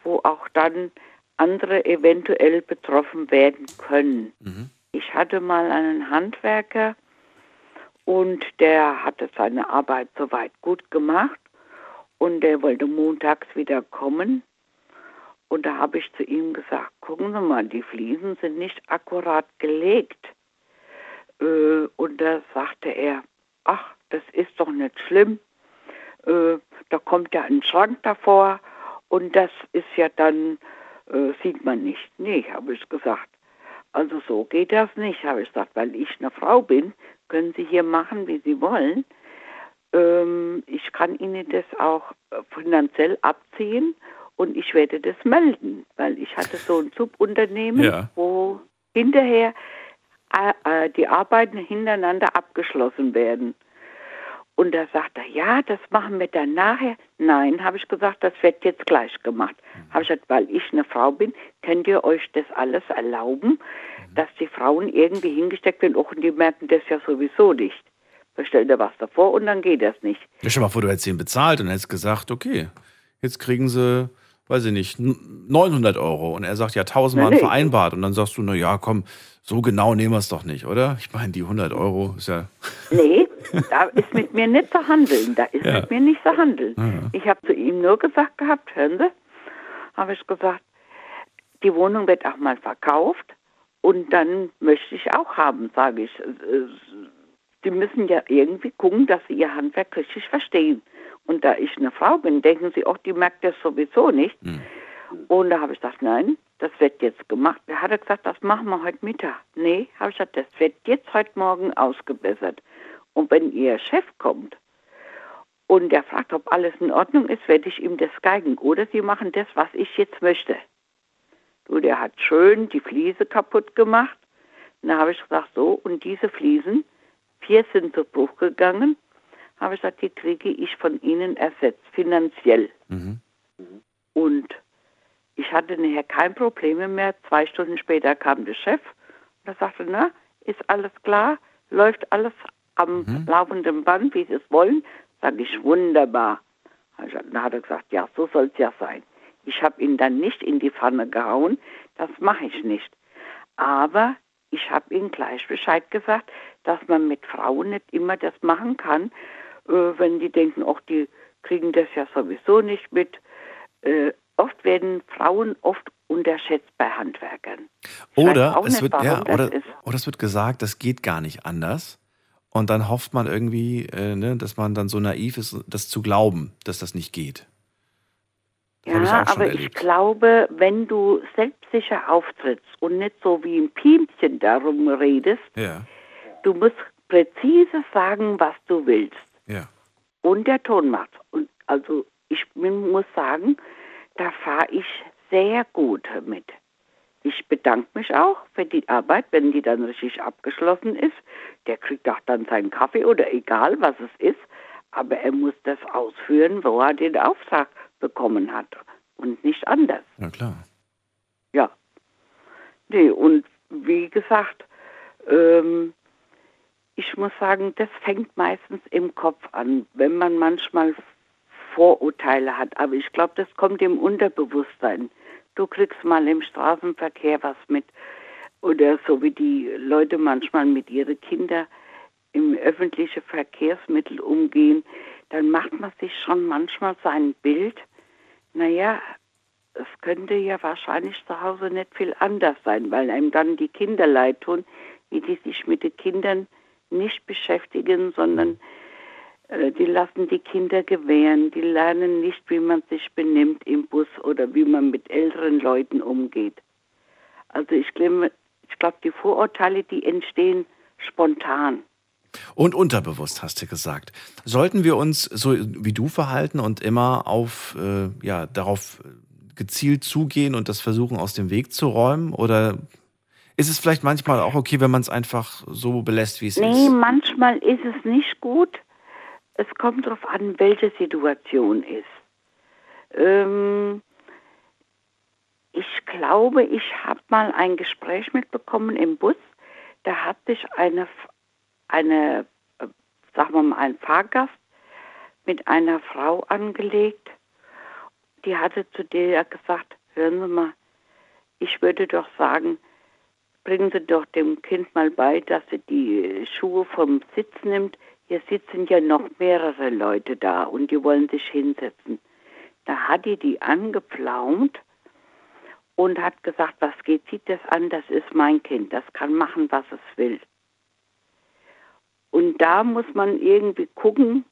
wo auch dann andere eventuell betroffen werden können. Ich hatte mal einen Handwerker und der hatte seine Arbeit soweit gut gemacht und der wollte montags wieder kommen. Und da habe ich zu ihm gesagt, gucken Sie mal, die Fliesen sind nicht akkurat gelegt. Äh, und da sagte er, ach, das ist doch nicht schlimm. Äh, da kommt ja ein Schrank davor und das ist ja dann, äh, sieht man nicht. Nee, habe ich gesagt. Also so geht das nicht, habe ich gesagt, weil ich eine Frau bin, können Sie hier machen, wie Sie wollen. Ähm, ich kann Ihnen das auch äh, finanziell abziehen und ich werde das melden, weil ich hatte so ein Subunternehmen,
Ja.
wo hinterher äh, äh, die Arbeiten hintereinander abgeschlossen werden. Und da sagt er, ja, das machen wir dann nachher. Nein, habe ich gesagt, das wird jetzt gleich gemacht. Habe ich gesagt, weil ich eine Frau bin, könnt ihr euch das alles erlauben, dass die Frauen irgendwie hingesteckt werden, och, und die merken das ja sowieso nicht. Bestell dir was davor und dann geht das nicht.
Ja, stell mal vor, du hättest ihn bezahlt und hättest gesagt, okay, jetzt kriegen sie, weiß ich nicht, n- 900 Euro. Und er sagt, ja, 1000 waren vereinbart. Und dann sagst du, na ja, komm, so genau nehmen wir es doch nicht, oder? Ich meine, die 100 Euro ist ja,
Nee, da ist mit mir nicht zu handeln. Da ist
Ja.
mit mir nicht zu handeln.
Ja.
Ich habe zu ihm nur gesagt gehabt, hören Sie, habe ich gesagt, die Wohnung wird auch mal verkauft und dann möchte ich auch haben, sage ich. Äh, Sie müssen ja irgendwie gucken, dass Sie Ihr Handwerk richtig verstehen. Und da ich eine Frau bin, denken Sie auch, die merkt das sowieso nicht. Und da habe ich gesagt, nein, das wird jetzt gemacht. Da hat er gesagt, das machen wir heute Mittag. Nee, habe ich gesagt, das wird jetzt heute Morgen ausgebessert. Und wenn Ihr Chef kommt und der fragt, ob alles in Ordnung ist, werde ich ihm das geigen. Oder Sie machen das, was ich jetzt möchte. Du, der hat schön die Fliese kaputt gemacht. Und da habe ich gesagt, so, und diese Fliesen, vier sind zu Bruch gegangen, habe ich gesagt, die kriege ich von Ihnen ersetzt, finanziell.
Mhm.
Und ich hatte nachher kein Problem mehr. Zwei Stunden später kam der Chef und er sagte, na, ist alles klar, läuft alles am
Mhm.
laufenden Band, wie Sie es wollen. Sag ich, wunderbar. Also, Dann hat er gesagt, ja, so soll es ja sein. Ich habe ihn dann nicht in die Pfanne gehauen, das mache ich nicht. Aber ich habe ihm gleich Bescheid gesagt, dass man mit Frauen nicht immer das machen kann, äh, wenn die denken, ach, die kriegen das ja sowieso nicht mit. Äh, oft werden Frauen oft unterschätzt bei Handwerkern. Ich
Oder es, wird, ja, oder, oder es wird gesagt, das geht gar nicht anders. Und dann hofft man irgendwie, äh, ne, dass man dann so naiv ist, das zu glauben, dass das nicht geht. Das ich
Ja,
schon
aber ich
erlebt.
glaube, wenn du selbstsicher auftrittst und nicht so wie ein Piemchen darum redest,
Ja,
du musst präzise sagen, was du willst.
ja.
Und der Ton macht. Und also ich bin- muss sagen, da fahre ich sehr gut mit. Ich bedanke mich auch für die Arbeit, wenn die dann richtig abgeschlossen ist. Der kriegt auch dann seinen Kaffee oder egal, was es ist. Aber er muss das ausführen, wo er den Auftrag bekommen hat. Und nicht anders.
Ja, klar.
Ja. Nee, und wie gesagt, ähm, ich muss sagen, das fängt meistens im Kopf an, wenn man manchmal Vorurteile hat. Aber ich glaube, das kommt im Unterbewusstsein. Du kriegst mal im Straßenverkehr was mit. Oder so wie die Leute manchmal mit ihren Kindern im öffentlichen Verkehrsmittel umgehen, dann macht man sich schon manchmal sein Bild. Naja, es könnte ja wahrscheinlich zu Hause nicht viel anders sein, weil einem dann die Kinder leid tun, wie die sich mit den Kindern nicht beschäftigen, sondern die lassen die Kinder gewähren, die lernen nicht, wie man sich benimmt im Bus oder wie man mit älteren Leuten umgeht. Also ich glaube, ich glaube, die Vorurteile, die entstehen spontan.
Und unterbewusst, hast du gesagt. Sollten wir uns so wie du verhalten und immer auf, äh, ja, darauf gezielt zugehen und das versuchen aus dem Weg zu räumen? Oder ist es vielleicht manchmal auch okay, wenn man es einfach so belässt, wie es
Nee,
ist?
manchmal ist es nicht gut. Es kommt darauf an, welche Situation ist. Ähm, ich glaube, ich habe mal ein Gespräch mitbekommen im Bus. Da hat sich eine, eine äh, sagen wir mal, ein Fahrgast mit einer Frau angelegt. Die hatte zu der gesagt, hören Sie mal, ich würde doch sagen, bringen Sie doch dem Kind mal bei, dass sie die Schuhe vom Sitz nimmt. Hier sitzen ja noch mehrere Leute da und die wollen sich hinsetzen. Da hat die die angepflaumt und hat gesagt, was geht sie das an? Das ist mein Kind, das kann machen, was es will. Und da muss man irgendwie gucken,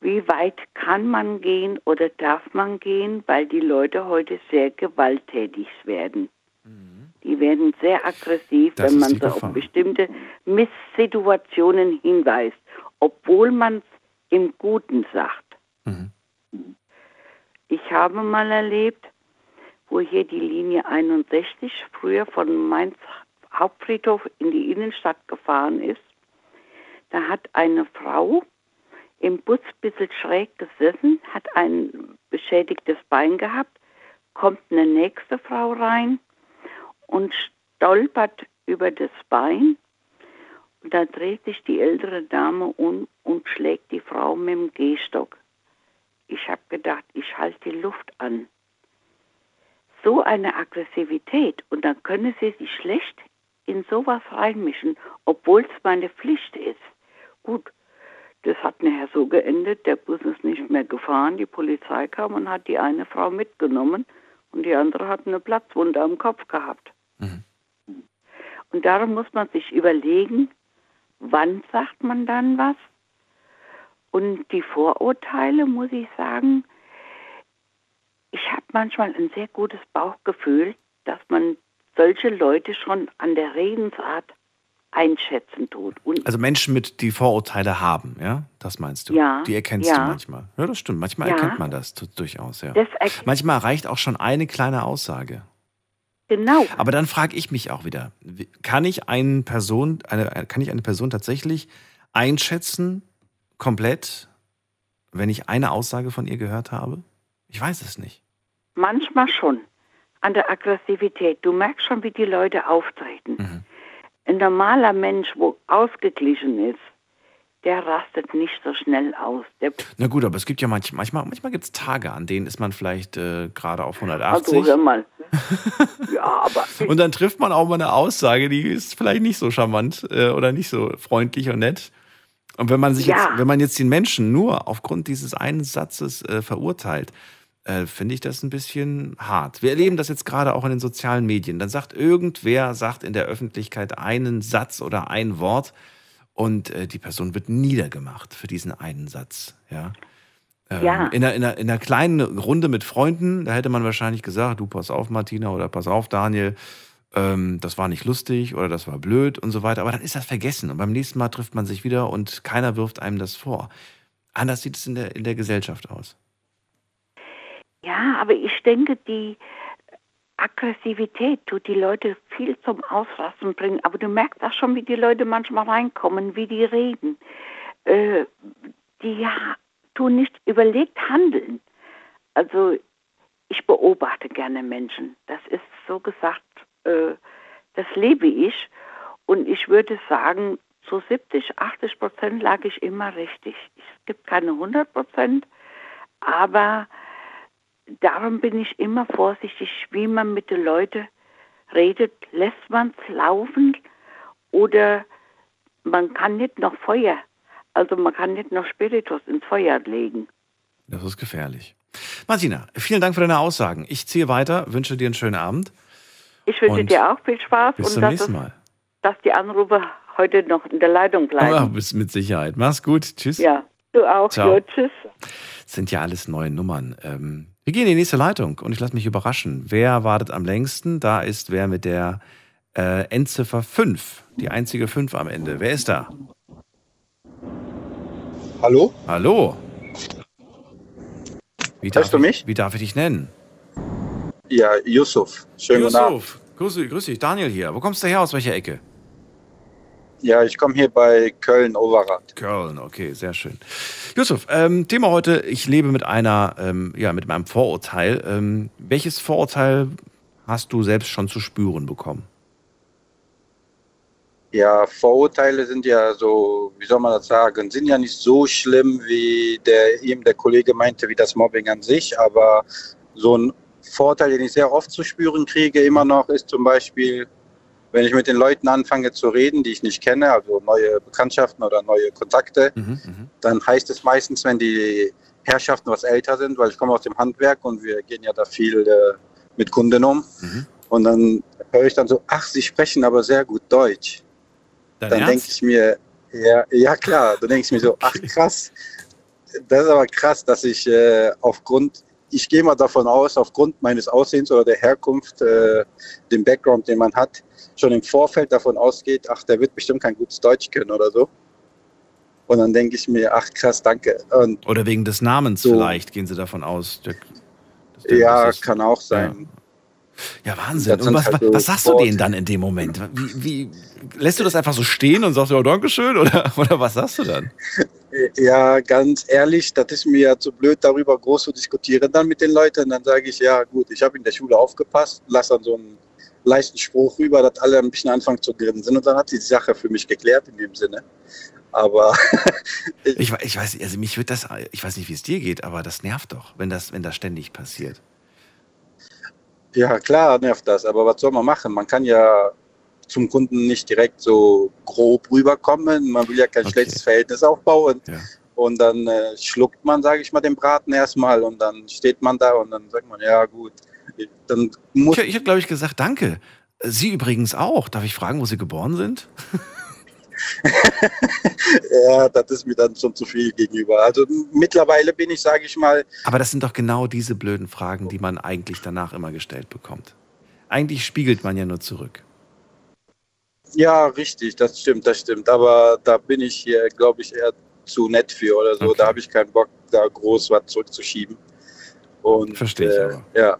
wie weit kann man gehen oder darf man gehen, weil die Leute heute sehr gewalttätig werden. Die werden sehr aggressiv,
Das
wenn man so auf bestimmte Misssituationen hinweist, obwohl man es im Guten sagt.
Mhm.
Ich habe mal erlebt, wo hier die Linie 61 früher von Mainz Hauptfriedhof in die Innenstadt gefahren ist. Da hat eine Frau im Bus ein bisschen schräg gesessen, hat ein beschädigtes Bein gehabt, kommt eine nächste Frau rein und stolpert über das Bein. Und da dreht sich die ältere Dame um und schlägt die Frau mit dem Gehstock. Ich habe gedacht, ich halte die Luft an. So eine Aggressivität und dann können sie sich schlecht in sowas reinmischen, obwohl es meine Pflicht ist. Gut, das hat nachher so geendet, der Bus ist nicht mehr gefahren, die Polizei kam und hat die eine Frau mitgenommen und die andere hat eine Platzwunde am Kopf gehabt. Und darum muss man sich überlegen, wann sagt man dann was? Und die Vorurteile, muss ich sagen, ich habe manchmal ein sehr gutes Bauchgefühl, dass man solche Leute schon an der Redensart einschätzen tut. Und
Also Menschen mit, die Vorurteile haben, ja? Das meinst du?
Ja,
Die erkennst
ja.
du manchmal. Ja, das stimmt. Manchmal
Ja.
erkennt man das durchaus, ja.
Das
Manchmal reicht auch schon eine kleine Aussage.
Genau.
Aber dann frage ich mich auch wieder, wie- kann ich eine Person, eine, kann ich eine Person tatsächlich einschätzen, komplett, wenn ich eine Aussage von ihr gehört habe? Ich weiß es nicht.
Manchmal schon. An der Aggressivität. Du merkst schon, wie die Leute auftreten.
Mhm.
Ein normaler Mensch, wo ausgeglichen ist, der rastet nicht so schnell aus. Der,
Na gut, aber es gibt ja manch, manchmal, manchmal gibt es Tage, an denen ist man vielleicht äh, gerade auf 180.
also hör mal. ja, aber
Und dann trifft man auch mal eine Aussage, die ist vielleicht nicht so charmant äh, oder nicht so freundlich und nett. Und wenn man sich
Ja.
jetzt, wenn man jetzt den Menschen nur aufgrund dieses einen Satzes äh, verurteilt, äh, finde ich das ein bisschen hart. Wir erleben das jetzt gerade auch in den sozialen Medien. Dann sagt irgendwer, sagt in der Öffentlichkeit einen Satz oder ein Wort und äh, die Person wird niedergemacht für diesen einen Satz. Ja. Ähm,
Ja.
in, einer, in, einer, in einer kleinen Runde mit Freunden, da hätte man wahrscheinlich gesagt, du pass auf, Martina, oder pass auf, Daniel, ähm, das war nicht lustig oder das war blöd und so weiter. Aber dann ist das vergessen und beim nächsten Mal trifft man sich wieder und keiner wirft einem das vor. Anders sieht es in der, in der Gesellschaft aus.
Ja, aber ich denke, die Aggressivität tut die Leute viel zum Ausrasten bringen. Aber du merkst auch schon, wie die Leute manchmal reinkommen, wie die reden. Äh, die tun nicht überlegt handeln. Also ich beobachte gerne Menschen. Das ist so gesagt, äh, das lebe ich. Und ich würde sagen, zu 70, 80 Prozent lag ich immer richtig. Es gibt keine 100 Prozent, aber darum bin ich immer vorsichtig, wie man mit den Leuten redet. Lässt man es laufen oder man kann nicht noch Feuer, also man kann nicht noch Spiritus ins Feuer legen.
Das ist gefährlich. Martina, vielen Dank für deine Aussagen. Ich ziehe weiter, wünsche dir einen schönen Abend.
Ich wünsche
Und
dir auch viel Spaß
Bis
und
zum
dass,
nächsten
es,
Mal.
dass die Anrufe heute noch in der Leitung bleiben.
Aber bis mit Sicherheit. Mach's gut. Tschüss.
Ja, du auch.
Ciao.
Jo, tschüss.
Das sind ja alles neue Nummern. Ähm, wir gehen in die nächste Leitung und ich lasse mich überraschen. Wer wartet am längsten? Da ist wer mit der äh, Endziffer 5. Die einzige 5 am Ende. Wer ist da?
Hallo?
Hallo. Wie darf
Hörst du
ich,
mich?
Wie darf ich dich nennen?
Ja, Yusuf. Schönen guten Abend.
Yusuf. Grüß, grüß dich, Daniel hier. Wo kommst du her? Aus welcher Ecke?
Ja, ich komme hier bei Köln-Overath.
Köln, okay, sehr schön. Yusuf, ähm, Thema heute, ich lebe mit einer, ähm, ja, mit meinem Vorurteil. Ähm, welches Vorurteil hast du selbst schon zu spüren bekommen?
Ja, Vorurteile sind ja so, wie soll man das sagen, sind ja nicht so schlimm, wie der eben der Kollege meinte, wie das Mobbing an sich. Aber so ein Vorteil, den ich sehr oft zu spüren kriege, immer noch, ist zum Beispiel, wenn ich mit den Leuten anfange zu reden, die ich nicht kenne, also neue Bekanntschaften oder neue Kontakte, dann heißt es meistens, wenn die Herrschaften was älter sind, weil ich komme aus dem Handwerk und wir gehen ja da viel äh, mit Kunden um. Und dann höre ich dann so, ach, sie sprechen aber sehr gut Deutsch.
Dein
dann denke ich mir, ja, ja klar, dann denke ich mir so, ach krass, das ist aber krass, dass ich äh, aufgrund, ich gehe mal davon aus, aufgrund meines Aussehens oder der Herkunft, äh, dem Background, den man hat, schon im Vorfeld davon ausgeht, ach, der wird bestimmt kein gutes Deutsch können oder so. Und dann denke ich mir, ach krass, danke. Und
Oder wegen des Namens
So.
vielleicht gehen sie davon aus. Der, der-
ja,
ist-
kann auch sein.
Ja, Wahnsinn.
Das
Und was,
halt so
was sagst du
Worte.
denen dann in dem Moment? Wie, wie, lässt du das einfach so stehen und sagst, ja, Dankeschön? Oder, oder was sagst du dann?
Ja, ganz ehrlich, das ist mir ja zu blöd, darüber groß zu diskutieren dann mit den Leuten. Dann sage ich, ja gut, ich habe in der Schule aufgepasst, lasse dann so einen leichten Spruch rüber, dass alle ein bisschen anfangen zu grinsen und dann hat die Sache für mich geklärt in dem Sinne. Aber
Ich, ich weiß, also mich wird das, ich weiß nicht, wie es dir geht, aber das nervt doch, wenn das, wenn das ständig passiert.
ja, klar nervt das, aber was soll man machen? Man kann ja zum Kunden nicht direkt so grob rüberkommen. Man will ja kein schlechtes Verhältnis aufbauen. Und dann äh, schluckt man, sage ich mal, den Braten erstmal und dann steht man da und dann sagt man, ja gut, dann muss
Ich, ich habe, glaube ich, gesagt, danke. Sie übrigens auch. Darf ich fragen, wo Sie geboren sind?
ja, das ist mir dann schon zu viel gegenüber. Also mittlerweile bin ich, sage ich mal.
Aber das sind doch genau diese blöden Fragen, die man eigentlich danach immer gestellt bekommt. Eigentlich spiegelt man ja nur zurück.
Ja, richtig, das stimmt, das stimmt. Aber da bin ich hier, glaube ich, eher zu nett für oder so. Okay. Da habe ich keinen Bock, da groß was zurückzuschieben. Und,
Verstehe ich
äh,
aber.
Ja.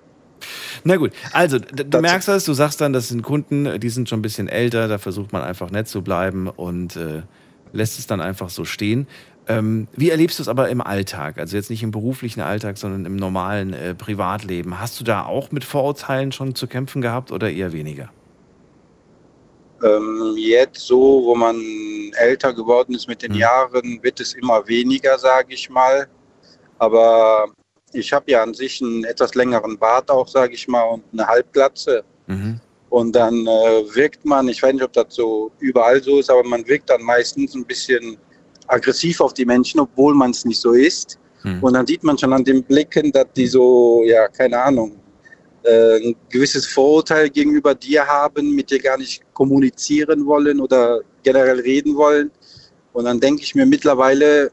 Na gut, also du das merkst das, du sagst dann, das sind Kunden, die sind schon ein bisschen älter, da versucht man einfach nett zu bleiben und äh, lässt es dann einfach so stehen. Ähm, wie erlebst du es aber im Alltag? Also jetzt nicht im beruflichen Alltag, sondern im normalen äh, Privatleben. Hast du da auch mit Vorurteilen schon zu kämpfen gehabt oder eher weniger?
Ähm, jetzt so, wo man älter geworden ist mit den
Mhm.
Jahren, wird es immer weniger, sage ich mal. Aber ich habe ja an sich einen etwas längeren Bart auch, sage ich mal, und eine Halbglatze.
Mhm.
Und dann äh, wirkt man, ich weiß nicht, ob das so überall so ist, aber man wirkt dann meistens ein bisschen aggressiv auf die Menschen, obwohl man es nicht so ist.
Mhm.
Und dann sieht man schon an den Blicken, dass die so, ja, keine Ahnung, äh, ein gewisses Vorurteil gegenüber dir haben, mit dir gar nicht kommunizieren wollen oder generell reden wollen. Und dann denke ich mir, mittlerweile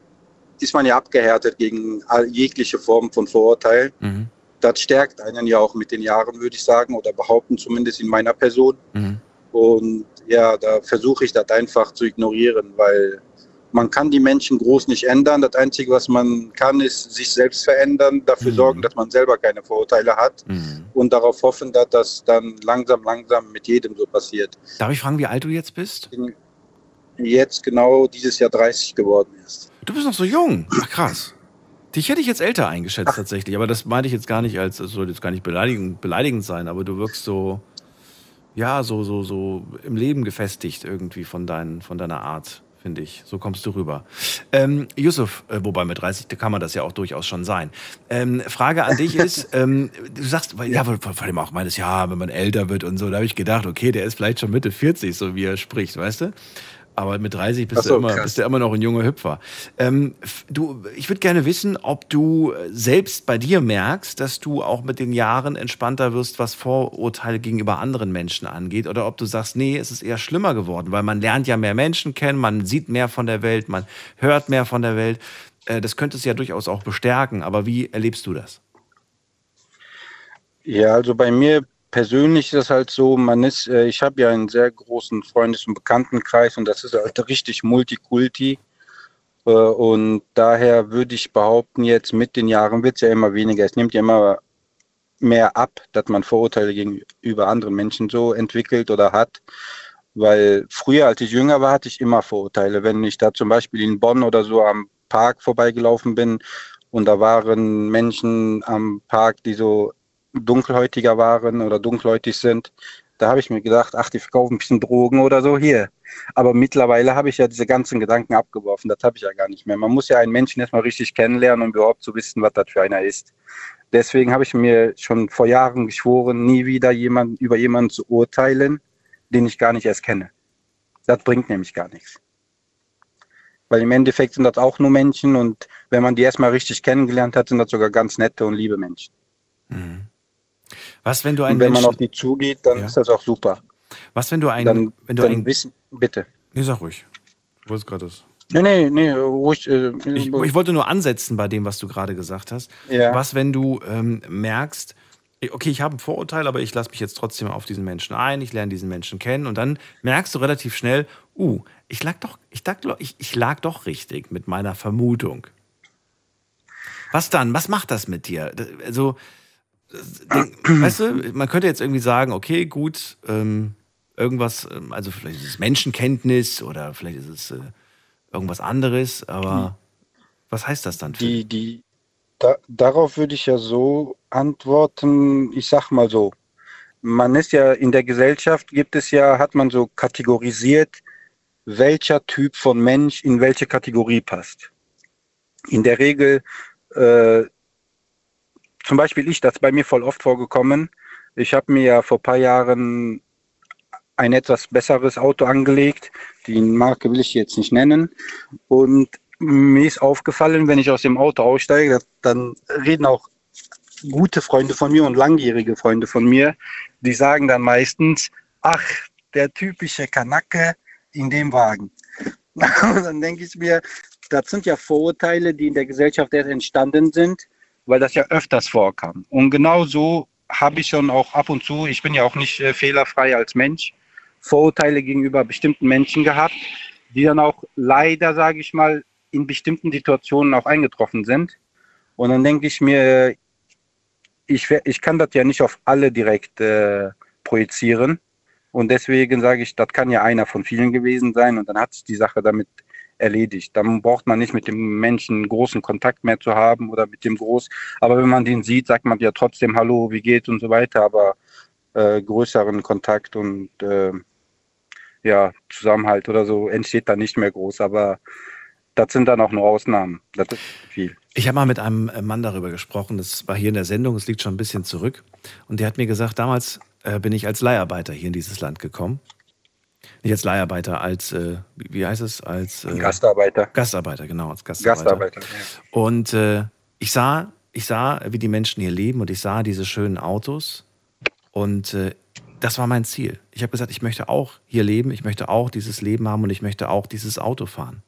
ist man ja abgehärtet gegen jegliche Form von Vorurteilen.
Mhm.
Das stärkt einen ja auch mit den Jahren, würde ich sagen, oder behaupten zumindest in meiner Person.
Mhm.
Und ja, da versuche ich das einfach zu ignorieren, weil man kann die Menschen groß nicht ändern. Das Einzige, was man kann, ist sich selbst verändern, dafür
Mhm.
sorgen, dass man selber keine Vorurteile hat
Mhm.
und darauf hoffen, dass das dann langsam, langsam mit jedem so passiert.
Darf ich fragen, wie alt du jetzt bist?
Bin jetzt genau dieses Jahr 30 geworden ist.
Du bist noch so jung. Ach krass. Dich hätte ich jetzt älter eingeschätzt tatsächlich, aber das meinte ich jetzt gar nicht als, es soll jetzt gar nicht beleidigend, beleidigend sein, aber du wirkst so, ja, so, so, so im Leben gefestigt irgendwie von, dein, von deiner Art, finde ich. So kommst du rüber. Ähm, Yusuf, äh, wobei mit 30 da kann man das ja auch durchaus schon sein. Ähm, Frage an dich ist, ähm, du sagst, weil- ja, vor vor allem auch meines, ja, wenn man älter wird und so, da habe ich gedacht, okay, der ist vielleicht schon Mitte 40, so wie er spricht, weißt du? Aber mit 30 bist,
so,
du, immer,
krass.
bist du immer noch ein junger Hüpfer. Ähm, du, ich würde gerne wissen, ob du äh, selbst bei dir merkst, dass du auch mit den Jahren entspannter wirst, was Vorurteile gegenüber anderen Menschen angeht, oder ob du sagst, nee, es ist eher schlimmer geworden, weil man lernt ja mehr Menschen kennen, man sieht mehr von der Welt, man hört mehr von der Welt. Äh, Das könnte es ja durchaus auch bestärken, aber wie erlebst du das?
Ja, also bei mir persönlich ist es halt so, man ist, äh, ich habe ja einen sehr großen Freundes- und Bekanntenkreis und das ist halt richtig Multikulti. Äh, Und daher würde ich behaupten, jetzt mit den Jahren wird es ja immer weniger. Es nimmt ja immer mehr ab, dass man Vorurteile gegenüber anderen Menschen so entwickelt oder hat. Weil früher, als ich jünger war, hatte ich immer Vorurteile. Wenn ich da zum Beispiel in Bonn oder so am Park vorbeigelaufen bin und da waren Menschen am Park, die so dunkelhäutiger waren oder dunkelhäutig sind, da habe ich mir gedacht, ach, die verkaufen ein bisschen Drogen oder so hier. Aber mittlerweile habe ich ja diese ganzen Gedanken abgeworfen. Das habe ich ja gar nicht mehr. Man muss ja einen Menschen erstmal richtig kennenlernen, um überhaupt zu wissen, was das für einer ist. Deswegen habe ich mir schon vor Jahren geschworen, nie wieder jemand, über jemanden zu urteilen, den ich gar nicht erst kenne. Das bringt nämlich gar nichts. Weil im Endeffekt sind das auch nur Menschen und wenn man die erstmal richtig kennengelernt hat, sind das sogar ganz nette und liebe Menschen.
Was, wenn du einen
Und wenn man
Menschen,
auf die zugeht, dann
Ja.
ist das auch super.
was, wenn du einen,
Dann,
wenn du
dann
einen,
wissen, bitte.
nee, sag ruhig. Du wolltest gerade das.
Nee, nee, nee, ruhig. Äh,
Ich, ich wollte nur ansetzen bei dem, was du gerade gesagt hast.
Ja.
Was, wenn du ähm, merkst, okay, ich habe ein Vorurteil, aber ich lasse mich jetzt trotzdem auf diesen Menschen ein, ich lerne diesen Menschen kennen und dann merkst du relativ schnell, uh, ich lag doch, ich lag, ich, ich lag doch richtig mit meiner Vermutung. Was dann? Was macht das mit dir? Also, weißt du, man könnte jetzt irgendwie sagen, okay, gut, ähm, irgendwas, ähm, also vielleicht ist es Menschenkenntnis oder vielleicht ist es äh, irgendwas anderes, aber was heißt das dann für
Die, die, da, darauf würde ich ja so antworten, ich sag mal so, man ist ja in der Gesellschaft, gibt es ja, hat man so kategorisiert, welcher Typ von Mensch in welche Kategorie passt. In der Regel, äh, zum Beispiel ich, das ist bei mir voll oft vorgekommen. Ich habe mir ja vor ein paar Jahren ein etwas besseres Auto angelegt. Die Marke will ich jetzt nicht nennen. Und mir ist aufgefallen, wenn ich aus dem Auto aussteige, dann reden auch gute Freunde von mir und langjährige Freunde von mir, die sagen dann meistens, ach, der typische Kanacke in dem Wagen. Und dann denke ich mir, das sind ja Vorurteile, die in der Gesellschaft erst entstanden sind, weil das ja öfters vorkam. Und genau so habe ich schon auch ab und zu, ich bin ja auch nicht äh, fehlerfrei als Mensch, Vorurteile gegenüber bestimmten Menschen gehabt, die dann auch leider, sage ich mal, in bestimmten Situationen auch eingetroffen sind. Und dann denke ich mir, ich, ich kann das ja nicht auf alle direkt äh, projizieren. Und deswegen sage ich, das kann ja einer von vielen gewesen sein. Und dann hat sich die Sache damit erledigt. Dann braucht man nicht mit dem Menschen großen Kontakt mehr zu haben oder mit dem groß. Aber wenn man den sieht, sagt man ja trotzdem Hallo, wie geht's und so weiter. Aber äh, größeren Kontakt und äh, ja, Zusammenhalt oder so entsteht da nicht mehr groß. Aber das sind dann auch nur Ausnahmen. Das ist viel.
Ich habe mal mit einem Mann darüber gesprochen, das war hier in der Sendung, es liegt schon ein bisschen zurück. Und der hat mir gesagt, damals äh, bin ich als Leiharbeiter hier in dieses Land gekommen. Nicht als Leiharbeiter, als, äh, wie heißt es? Als
äh, Gastarbeiter.
Gastarbeiter, genau, als Gastarbeiter. Gastarbeiter, ja. Und äh, ich sah, ich sah, wie die Menschen hier leben und ich sah diese schönen Autos. Und äh, das war mein Ziel. Ich habe gesagt, ich möchte auch hier leben, ich möchte auch dieses Leben haben und ich möchte auch dieses Auto fahren.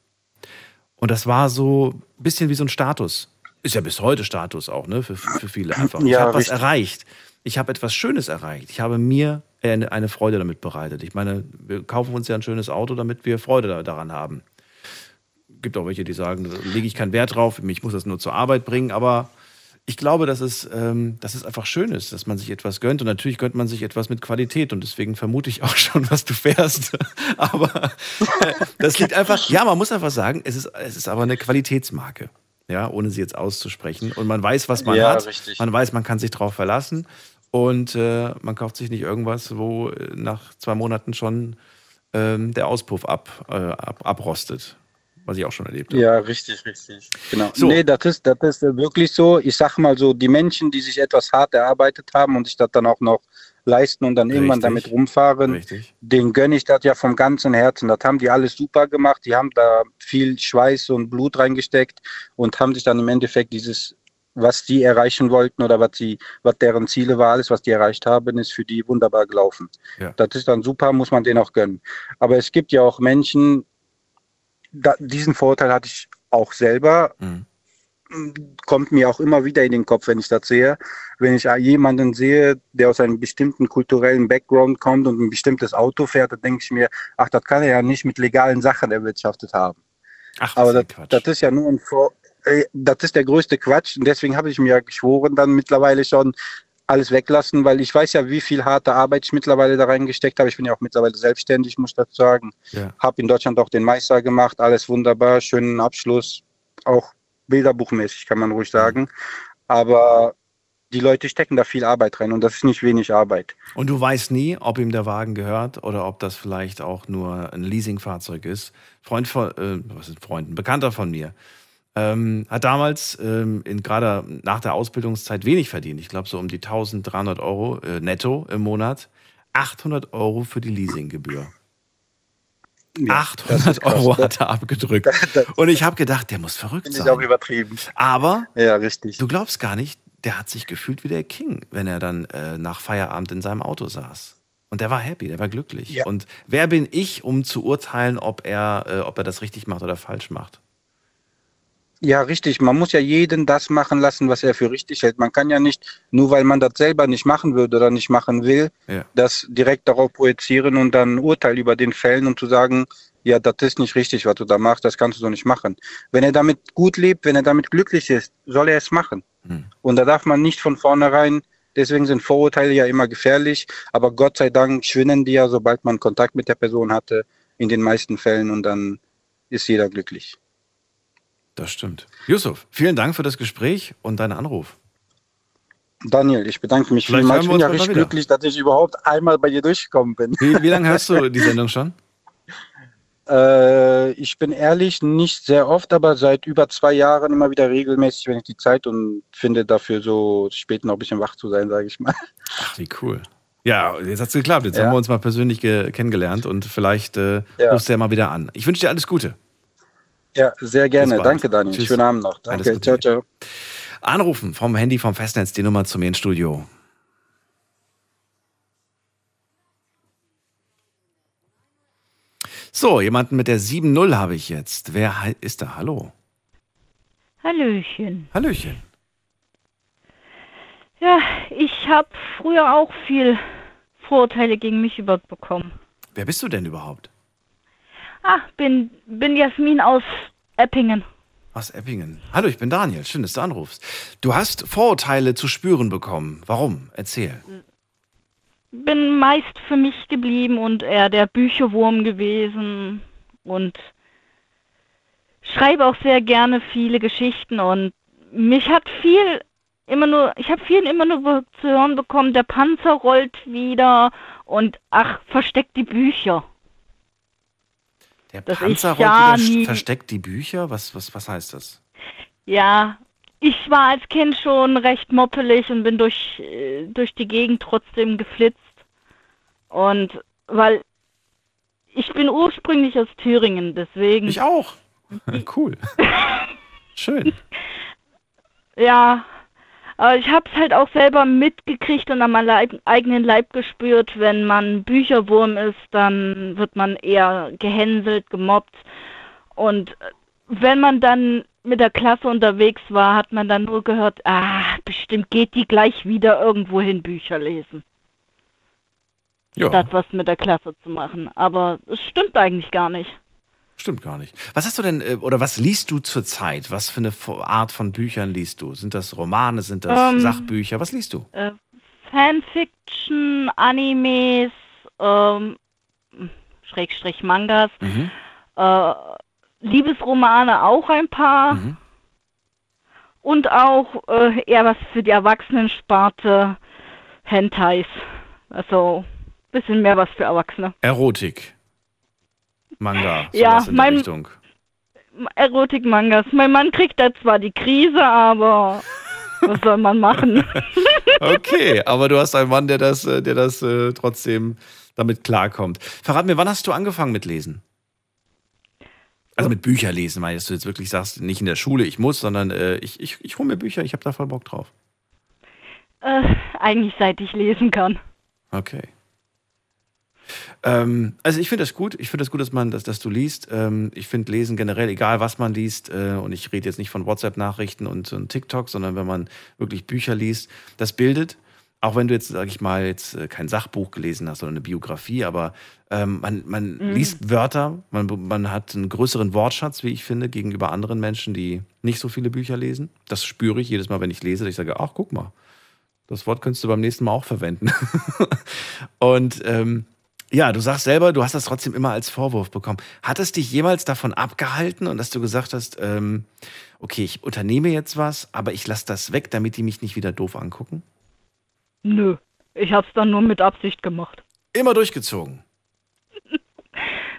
Und das war so ein bisschen wie so ein Status. Ist ja bis heute Status auch, ne? Für, für viele einfach. Ja, ich habe was erreicht. Ich habe etwas Schönes erreicht. Ich habe mir eine Freude damit bereitet. Ich meine, wir kaufen uns ja ein schönes Auto, damit wir Freude daran haben. Gibt auch welche, die sagen, da lege ich keinen Wert drauf, ich muss das nur zur Arbeit bringen, aber ich glaube, dass es, ähm, dass es einfach schön ist, dass man sich etwas gönnt. Und natürlich gönnt man sich etwas mit Qualität. Und deswegen vermute ich auch schon, was du fährst. aber äh, das liegt einfach, ja, man muss einfach sagen, es ist, es ist aber eine Qualitätsmarke. Ja, ohne sie jetzt auszusprechen. Und man weiß, was man ja, hat. Richtig. Man weiß, man kann sich darauf verlassen. Und äh, man kauft sich nicht irgendwas, wo äh, nach zwei Monaten schon ähm, der Auspuff ab, äh, ab, abrostet was ich auch schon erlebt habe.
Ja, richtig, richtig. Genau. So. Nee, das ist, das ist wirklich so. Ich sag mal so, die Menschen, die sich etwas hart erarbeitet haben und sich das dann auch noch leisten und dann richtig. irgendwann damit rumfahren, richtig. den gönne ich das ja vom ganzen Herzen. Das haben die alles super gemacht. Die haben da viel Schweiß und Blut reingesteckt und haben sich dann im Endeffekt dieses was die erreichen wollten oder was sie, was deren Ziele war, alles, was die erreicht haben, ist für die wunderbar gelaufen. Ja. Das ist dann super, muss man denen auch gönnen. Aber es gibt ja auch Menschen, da, diesen Vorteil hatte ich auch selber. Mhm. Kommt mir auch immer wieder in den Kopf, wenn ich das sehe. Wenn ich jemanden sehe, der aus einem bestimmten kulturellen Background kommt und ein bestimmtes Auto fährt, dann denke ich mir, ach, das kann er ja nicht mit legalen Sachen erwirtschaftet haben. Ach, Aber das, das, ist ja nur ein Vor äh, das ist der größte Quatsch. Und deswegen habe ich mir geschworen, dann mittlerweile schon, alles weglassen, weil ich weiß ja, wie viel harte Arbeit ich mittlerweile da reingesteckt habe. Ich bin ja auch mittlerweile selbstständig, muss ich dazu sagen. Ja. Habe in Deutschland auch den Meister gemacht, alles wunderbar, schönen Abschluss, auch bilderbuchmäßig, kann man ruhig sagen. Aber die Leute stecken da viel Arbeit rein und das ist nicht wenig Arbeit.
Und du weißt nie, ob ihm der Wagen gehört oder ob das vielleicht auch nur ein Leasingfahrzeug ist. Freund von, äh, was ist Freund, ein Bekannter von mir, ähm, hat damals ähm, gerade nach der Ausbildungszeit wenig verdient. Ich glaube so um die 1300 Euro äh, netto im Monat. 800 Euro für die Leasinggebühr. Ja, 800 Euro hat er abgedrückt. Und ich habe gedacht, der muss verrückt sein.
Ich auch übertrieben.
Aber
ja, richtig.
du glaubst gar nicht, der hat sich gefühlt wie der King, wenn er dann äh, nach Feierabend in seinem Auto saß. Und der war happy, der war glücklich. Ja. Und wer bin ich, um zu urteilen, ob er, äh, ob er das richtig macht oder falsch macht?
Ja, richtig. Man muss ja jeden das machen lassen, was er für richtig hält. Man kann ja nicht, nur weil man das selber nicht machen würde oder nicht machen will, ja. das direkt darauf projizieren und dann ein Urteil über den fällen und zu sagen, ja, das ist nicht richtig, was du da machst, das kannst du so nicht machen. Wenn er damit gut lebt, wenn er damit glücklich ist, soll er es machen. Hm. Und da darf man nicht von vornherein, deswegen sind Vorurteile ja immer gefährlich, aber Gott sei Dank schwinden die ja, sobald man Kontakt mit der Person hatte, in den meisten Fällen und dann ist jeder glücklich.
Das stimmt. Yusuf, vielen Dank für das Gespräch und deinen Anruf.
Daniel, ich bedanke mich Vielleicht vielmals. Ich bin ja richtig glücklich, dass ich überhaupt einmal bei dir durchgekommen bin.
Wie, wie lange hörst du die Sendung schon?
Äh, ich bin ehrlich, nicht sehr oft, aber seit über zwei Jahren immer wieder regelmäßig, wenn ich die Zeit und finde dafür so spät noch ein bisschen wach zu sein, sage ich mal.
Ach, wie cool. Ja, jetzt hat es geklappt. Jetzt ja. haben wir uns mal persönlich kennengelernt und vielleicht äh, ja. rufst du ja mal wieder an. Ich wünsche dir alles Gute.
Ja, sehr gerne. Danke, Daniel. Tschüss. Schönen Abend noch. Danke. Ciao, ciao.
Anrufen vom Handy vom Festnetz die Nummer zu mir ins Studio. So, jemanden mit der 7-0 habe ich jetzt. Wer ist da? Hallo.
Hallöchen.
Hallöchen.
Ja, ich habe früher auch viel Vorurteile gegen mich überbekommen.
Wer bist du denn überhaupt?
Ah, bin, bin Jasmin aus Eppingen.
Aus Eppingen. Hallo, ich bin Daniel. Schön, dass du anrufst. Du hast Vorurteile zu spüren bekommen. Warum? Erzähl.
Bin meist für mich geblieben und eher der Bücherwurm gewesen und schreibe auch sehr gerne viele Geschichten und mich hat viel immer nur, ich habe viel immer nur zu hören bekommen, der Panzer rollt wieder und ach, versteckt die Bücher.
Der
Dass
Panzer
ich ja nie-
versteckt die Bücher? Was, was, was heißt das?
Ja, ich war als Kind schon recht moppelig und bin durch, äh, durch die Gegend trotzdem geflitzt. Und weil ich bin ursprünglich aus Thüringen, deswegen.
Ich auch. cool. Schön.
Ja, aber ich habe es halt auch selber mitgekriegt und an meinem Leib, eigenen Leib gespürt, wenn man Bücherwurm ist, dann wird man eher gehänselt, gemobbt. Und wenn man dann mit der Klasse unterwegs war, hat man dann nur gehört, ah, bestimmt geht die gleich wieder irgendwo hin Bücher lesen.
Ja.
Statt was mit der Klasse zu machen. Aber es stimmt eigentlich gar nicht.
Stimmt gar nicht. Was hast du denn, äh, oder was liest du zurzeit? Was für eine Art von Büchern liest du? Sind das Romane, sind das
Ähm,
Sachbücher? Was liest du?
Äh, Fanfiction, Animes, ähm, Schrägstrich Mangas,
Mhm.
äh, Liebesromane auch ein paar
Mhm.
und auch äh, eher was für die Erwachsenensparte, Hentais. Also bisschen mehr was für Erwachsene.
Erotik. Manga.
Ja,
sowas in
mein-
Richtung.
Erotik-Mangas. Mein Mann kriegt da zwar die Krise, aber was soll man machen?
Okay, aber du hast einen Mann, der das, äh, der das äh, trotzdem damit klarkommt. Verrat mir, wann hast du angefangen mit Lesen? Also mit Bücher lesen, weil du jetzt wirklich sagst, nicht in der Schule, ich muss, sondern äh, ich, ich, ich hole mir Bücher, ich habe da voll Bock drauf.
äh, eigentlich seit ich lesen kann.
Okay. Ähm, also ich finde das gut. Ich finde das gut, dass man, dass, dass du liest. Ähm, ich finde Lesen generell, egal was man liest, äh, und ich rede jetzt nicht von WhatsApp-Nachrichten und, und TikTok, sondern wenn man wirklich Bücher liest, das bildet. Auch wenn du jetzt, sag ich mal, jetzt äh, kein Sachbuch gelesen hast oder eine Biografie, aber ähm, man, man
Mhm.
liest Wörter, man, man hat einen größeren Wortschatz, wie ich finde, gegenüber anderen Menschen, die nicht so viele Bücher lesen. Das spüre ich jedes Mal, wenn ich lese, dass ich sage, ach, guck mal, das Wort könntest du beim nächsten Mal auch verwenden. und ähm, ja, du sagst selber, du hast das trotzdem immer als Vorwurf bekommen. Hat es dich jemals davon abgehalten und dass du gesagt hast, ähm, okay, ich unternehme jetzt was, aber ich lasse das weg, damit die mich nicht wieder doof angucken?
Nö, ich hab's dann nur mit Absicht gemacht.
Immer durchgezogen.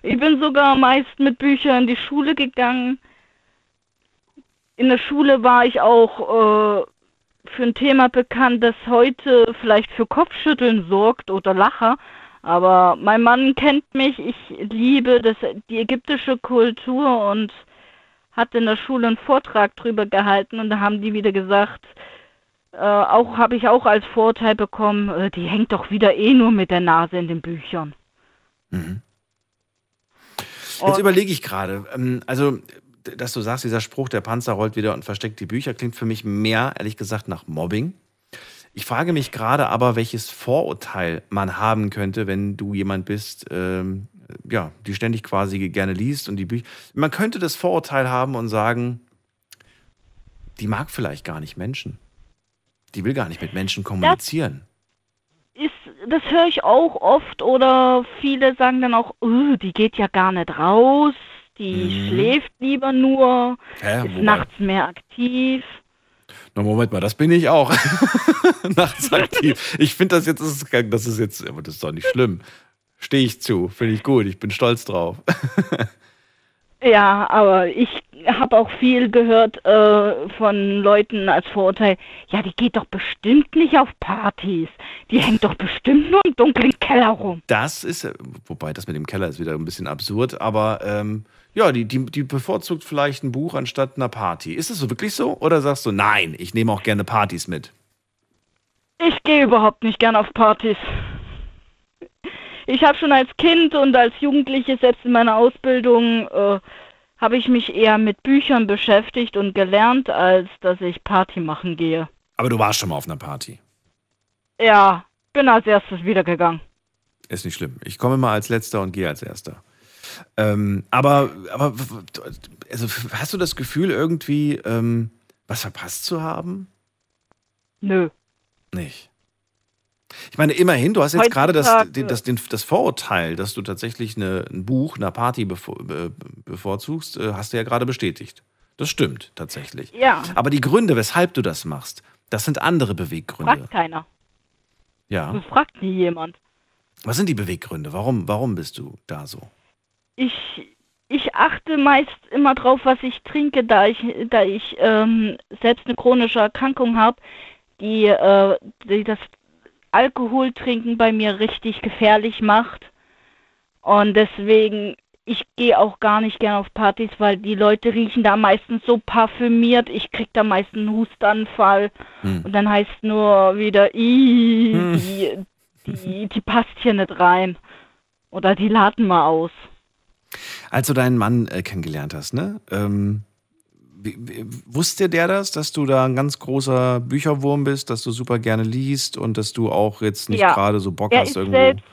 Ich bin sogar meist mit Büchern in die Schule gegangen. In der Schule war ich auch äh, für ein Thema bekannt, das heute vielleicht für Kopfschütteln sorgt oder Lacher. Aber mein Mann kennt mich, ich liebe das, die ägyptische Kultur und hat in der Schule einen Vortrag drüber gehalten und da haben die wieder gesagt, äh, auch habe ich auch als Vorteil bekommen, äh, die hängt doch wieder eh nur mit der Nase in den Büchern.
Jetzt überlege ich gerade, ähm, also, dass du sagst, dieser Spruch, der Panzer rollt wieder und versteckt die Bücher, klingt für mich mehr, ehrlich gesagt, nach Mobbing. Ich frage mich gerade aber, welches Vorurteil man haben könnte, wenn du jemand bist, ähm, ja, die ständig quasi gerne liest und die Bücher. Man könnte das Vorurteil haben und sagen, die mag vielleicht gar nicht Menschen. Die will gar nicht mit Menschen kommunizieren.
ist, das höre ich auch oft oder viele sagen dann auch, "Uh, die geht ja gar nicht raus, die
Mhm.
schläft lieber nur,
Hä,
ist
wobei-
nachts mehr aktiv.
Na, Moment mal, das bin ich auch. Nachts aktiv. Ich finde das jetzt, das ist, das ist jetzt, aber das ist doch nicht schlimm. Stehe ich zu, finde ich gut, ich bin stolz drauf.
Ja, aber ich habe auch viel gehört äh, von Leuten als Vorurteil, ja, die geht doch bestimmt nicht auf Partys, die hängt doch bestimmt nur im dunklen Keller rum.
Das ist, äh, wobei das mit dem Keller ist wieder ein bisschen absurd, aber ähm, ja, die, die, die bevorzugt vielleicht ein Buch anstatt einer Party. Ist es so wirklich so? Oder sagst du, nein, ich nehme auch gerne Partys mit?
Ich gehe überhaupt nicht gern auf Partys. Ich habe schon als Kind und als Jugendliche, selbst in meiner Ausbildung, äh, habe ich mich eher mit Büchern beschäftigt und gelernt, als dass ich Party machen gehe.
Aber du warst schon mal auf einer Party.
Ja, bin als erstes wiedergegangen.
Ist nicht schlimm. Ich komme mal als letzter und gehe als erster. Ähm, aber, aber also, hast du das Gefühl, irgendwie ähm, was verpasst zu haben?
Nö.
Nicht. Ich meine, immerhin, du hast jetzt gerade das, das, das, Vorurteil, dass du tatsächlich eine, ein Buch, eine Party bevor, be, bevorzugst, äh, hast du ja gerade bestätigt. Das stimmt tatsächlich.
Ja.
Aber die Gründe, weshalb du das machst, das sind andere Beweggründe.
Fragt keiner.
Ja.
Das fragt nie jemand.
Was sind die Beweggründe? Warum, warum bist du da so?
Ich, ich achte meist immer drauf, was ich trinke, da ich, da ich ähm, selbst eine chronische Erkrankung habe, die, äh, die das Alkoholtrinken bei mir richtig gefährlich macht. Und deswegen, ich gehe auch gar nicht gern auf Partys, weil die Leute riechen da meistens so parfümiert. Ich krieg da meistens einen Hustanfall. Und dann heißt nur wieder, "Ih,
Hm.
die, die, die passt hier nicht rein. Oder die laden mal aus.
Als du deinen Mann äh, kennengelernt hast, ne? Ähm, wusste der das, dass du da ein ganz großer Bücherwurm bist, dass du super gerne liest und dass du auch jetzt nicht
Ja.
gerade so Bock
er
hast
ist
irgendwo?
Selbst,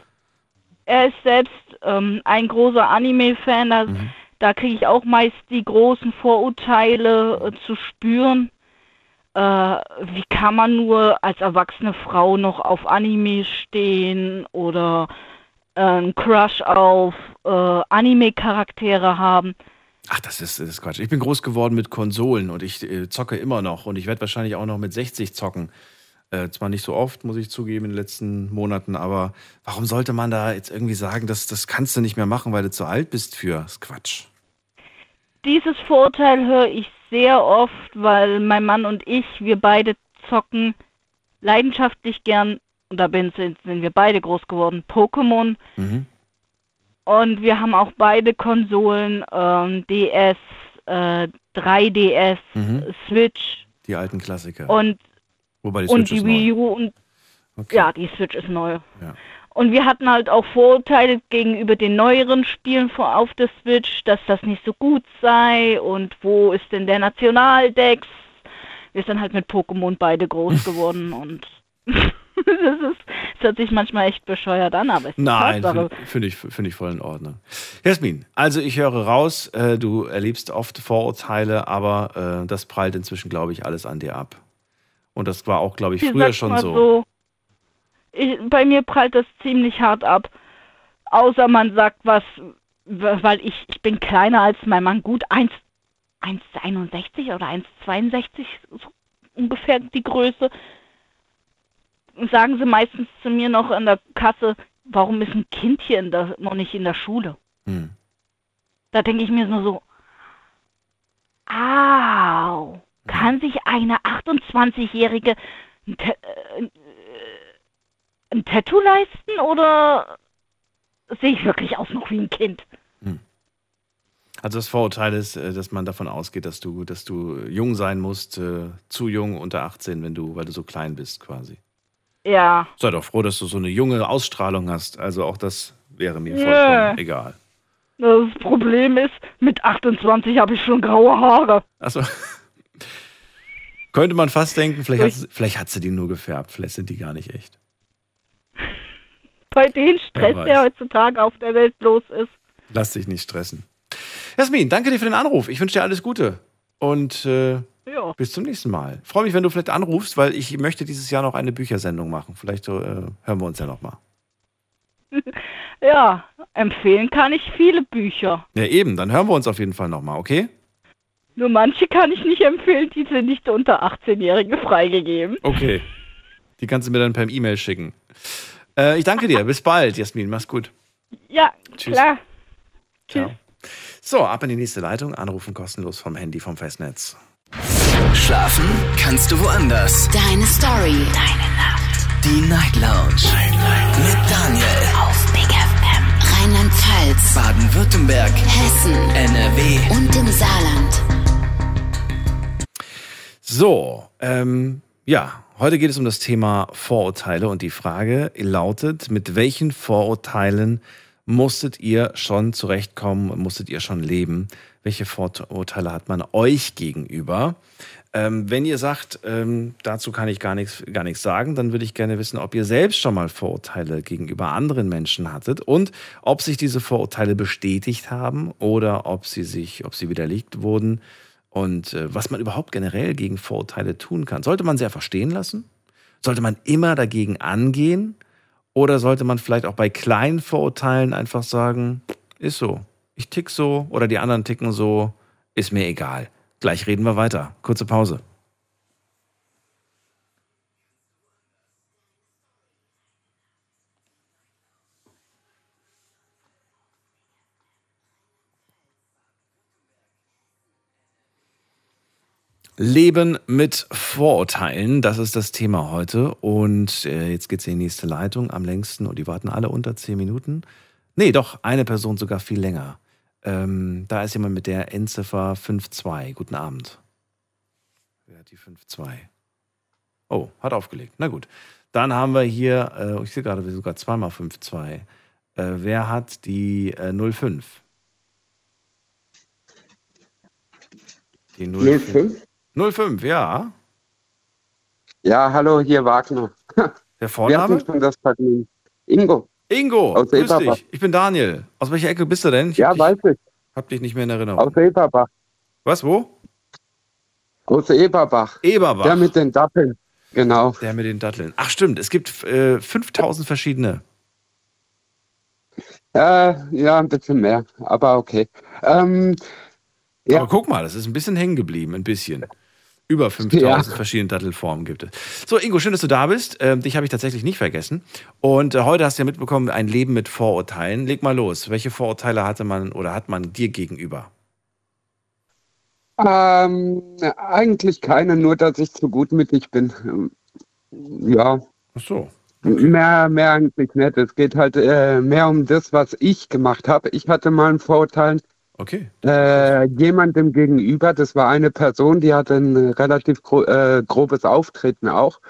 er ist selbst ähm, ein großer Anime-Fan. Da,
Mhm.
da kriege ich auch meist die großen Vorurteile äh, zu spüren. Äh, wie kann man nur als erwachsene Frau noch auf Anime stehen oder äh, einen Crush auf äh, Anime-Charaktere haben?
Ach, das ist, das ist Quatsch. Ich bin groß geworden mit Konsolen und ich äh, zocke immer noch und ich werde wahrscheinlich auch noch mit 60 zocken. Äh, zwar nicht so oft, muss ich zugeben, in den letzten Monaten, aber warum sollte man da jetzt irgendwie sagen, dass das kannst du nicht mehr machen, weil du zu alt bist für? Das ist Quatsch.
Dieses Vorurteil höre ich sehr oft, weil mein Mann und ich, wir beide zocken leidenschaftlich gern, und da sind wir beide groß geworden, Pokémon.
Mhm.
Und wir haben auch beide Konsolen, ähm, DS, äh, 3DS,
Mhm.
Switch
Die alten Klassiker.
und,
Wobei die
und
Switch
die
ist
Wii. U. Und, Ja, die Switch ist neu.
Ja.
Und wir hatten halt auch Vorurteile gegenüber den neueren Spielen vor- auf der Switch, dass das nicht so gut sei und wo ist denn der Nationaldex? Wir sind halt mit Pokémon beide groß geworden und das ist, es hört sich manchmal echt bescheuert an, aber es ist
Nein, finde find ich, find ich voll in Ordnung. Jasmin, also ich höre raus, äh, du erlebst oft Vorurteile, aber äh, das prallt inzwischen, glaube ich, alles an dir ab. Und das war auch, glaube ich,
Ich
früher
sag's
schon
mal
so.
Ich, bei mir prallt das ziemlich hart ab. Außer man sagt was, weil ich, ich bin kleiner als mein Mann, gut 1 1,61 oder 1,62 so ungefähr die Größe. Und sagen sie meistens zu mir noch an der Kasse, warum ist ein Kind hier der, noch nicht in der Schule?
Hm.
Da denke ich mir nur so, au, kann sich eine 28-Jährige ein, Ta- äh, ein Tattoo leisten oder sehe ich wirklich aus noch wie ein Kind?
Also das Vorurteil ist, äh, dass man davon ausgeht, dass du, dass du jung sein musst, äh, zu jung, unter 18, wenn du, weil du so klein bist quasi.
Ja.
Sei doch froh, dass du so eine junge Ausstrahlung hast. Also auch das wäre mir vollkommen egal.
Das Problem ist, mit 28 habe ich schon graue Haare.
Achso. Könnte man fast denken, vielleicht hat, sie- vielleicht hat sie die nur gefärbt, vielleicht sind die gar nicht echt.
Bei dem Stress, der heutzutage auf der Welt los ist.
Lass dich nicht stressen. Jasmin, danke dir für den Anruf. Ich wünsche dir alles Gute. Und äh,
Ja.
bis zum nächsten Mal. Freue mich, wenn du vielleicht anrufst, weil ich möchte dieses Jahr noch eine Büchersendung machen. Vielleicht äh, hören wir uns ja noch mal.
Ja, empfehlen kann ich viele Bücher.
Ja, eben, dann hören wir uns auf jeden Fall noch mal, okay?
Nur manche kann ich nicht empfehlen, die sind nicht unter 18-Jährige freigegeben.
Okay. Die kannst du mir dann per E-Mail schicken. Äh, ich danke dir. Bis bald, Jasmin. Mach's gut.
Ja,
Tschüss.
klar.
Ciao. So, ab in die nächste Leitung. Anrufen kostenlos vom Handy vom Festnetz.
Schlafen kannst du woanders.
Deine Story. Deine Nacht.
Die Night Lounge. Mit Daniel.
Auf Big FM. Rheinland-Pfalz.
Baden-Württemberg.
Hessen.
NRW.
Und im Saarland.
So, ähm, Ja, heute geht es um das Thema Vorurteile und die Frage lautet, mit welchen Vorurteilen musstet ihr schon zurechtkommen, musstet ihr schon leben? Welche Vorurteile hat man euch gegenüber? Ähm, wenn ihr sagt, ähm, dazu kann ich gar nichts, gar nichts sagen, dann würde ich gerne wissen, ob ihr selbst schon mal Vorurteile gegenüber anderen Menschen hattet und ob sich diese Vorurteile bestätigt haben oder ob sie sich, ob sie widerlegt wurden und äh, was man überhaupt generell gegen Vorurteile tun kann. Sollte man sie einfach stehen lassen? Sollte man immer dagegen angehen? Oder sollte man vielleicht auch bei kleinen Vorurteilen einfach sagen, ist so, ich tick so oder die anderen ticken so, ist mir egal. Gleich reden wir weiter. Kurze Pause. Leben mit Vorurteilen, das ist das Thema heute. Und äh, jetzt geht es in die nächste Leitung am längsten und die warten alle unter zehn Minuten. Nee, doch, eine Person sogar viel länger. Ähm, da ist jemand mit der Endziffer 52. Guten Abend. Wer hat die 52? Oh, hat aufgelegt. Na gut. Dann haben wir hier, äh, ich sehe gerade sogar zweimal 52. Äh, wer hat die äh, 05? Die 05? 05, ja.
Ja, hallo, hier Wagner.
Der Vorname?
Wir schon das Vergnügen. Ingo.
Ingo, aus grüß Eberbach. dich. Ich bin Daniel. Aus welcher Ecke bist du denn? Ich
ja, weiß ich.
Hab dich nicht mehr in Erinnerung.
Aus Eberbach.
Was, wo?
Aus Eberbach.
Eberbach.
Der mit den Datteln. Genau.
Der mit den Datteln. Ach stimmt, es gibt äh, 5000 verschiedene.
Äh, ja, ein bisschen mehr, aber okay. Ähm,
ja. Aber guck mal, das ist ein bisschen hängen geblieben, ein bisschen. Über 5000 ja. verschiedene Dattelformen gibt es. So, Ingo, schön, dass du da bist. Ähm, dich habe ich tatsächlich nicht vergessen. Und äh, heute hast du ja mitbekommen, ein Leben mit Vorurteilen. Leg mal los. Welche Vorurteile hatte man oder hat man dir gegenüber?
Ähm, eigentlich keine, nur dass ich zu gutmütig bin. Ja.
Ach so.
Okay. Mehr, mehr eigentlich nicht. Es geht halt äh, mehr um das, was ich gemacht habe. Ich hatte mal ein Vorurteil,
Okay.
Äh, jemandem gegenüber, das war eine Person, die hatte ein relativ gro äh, grobes Auftreten auch.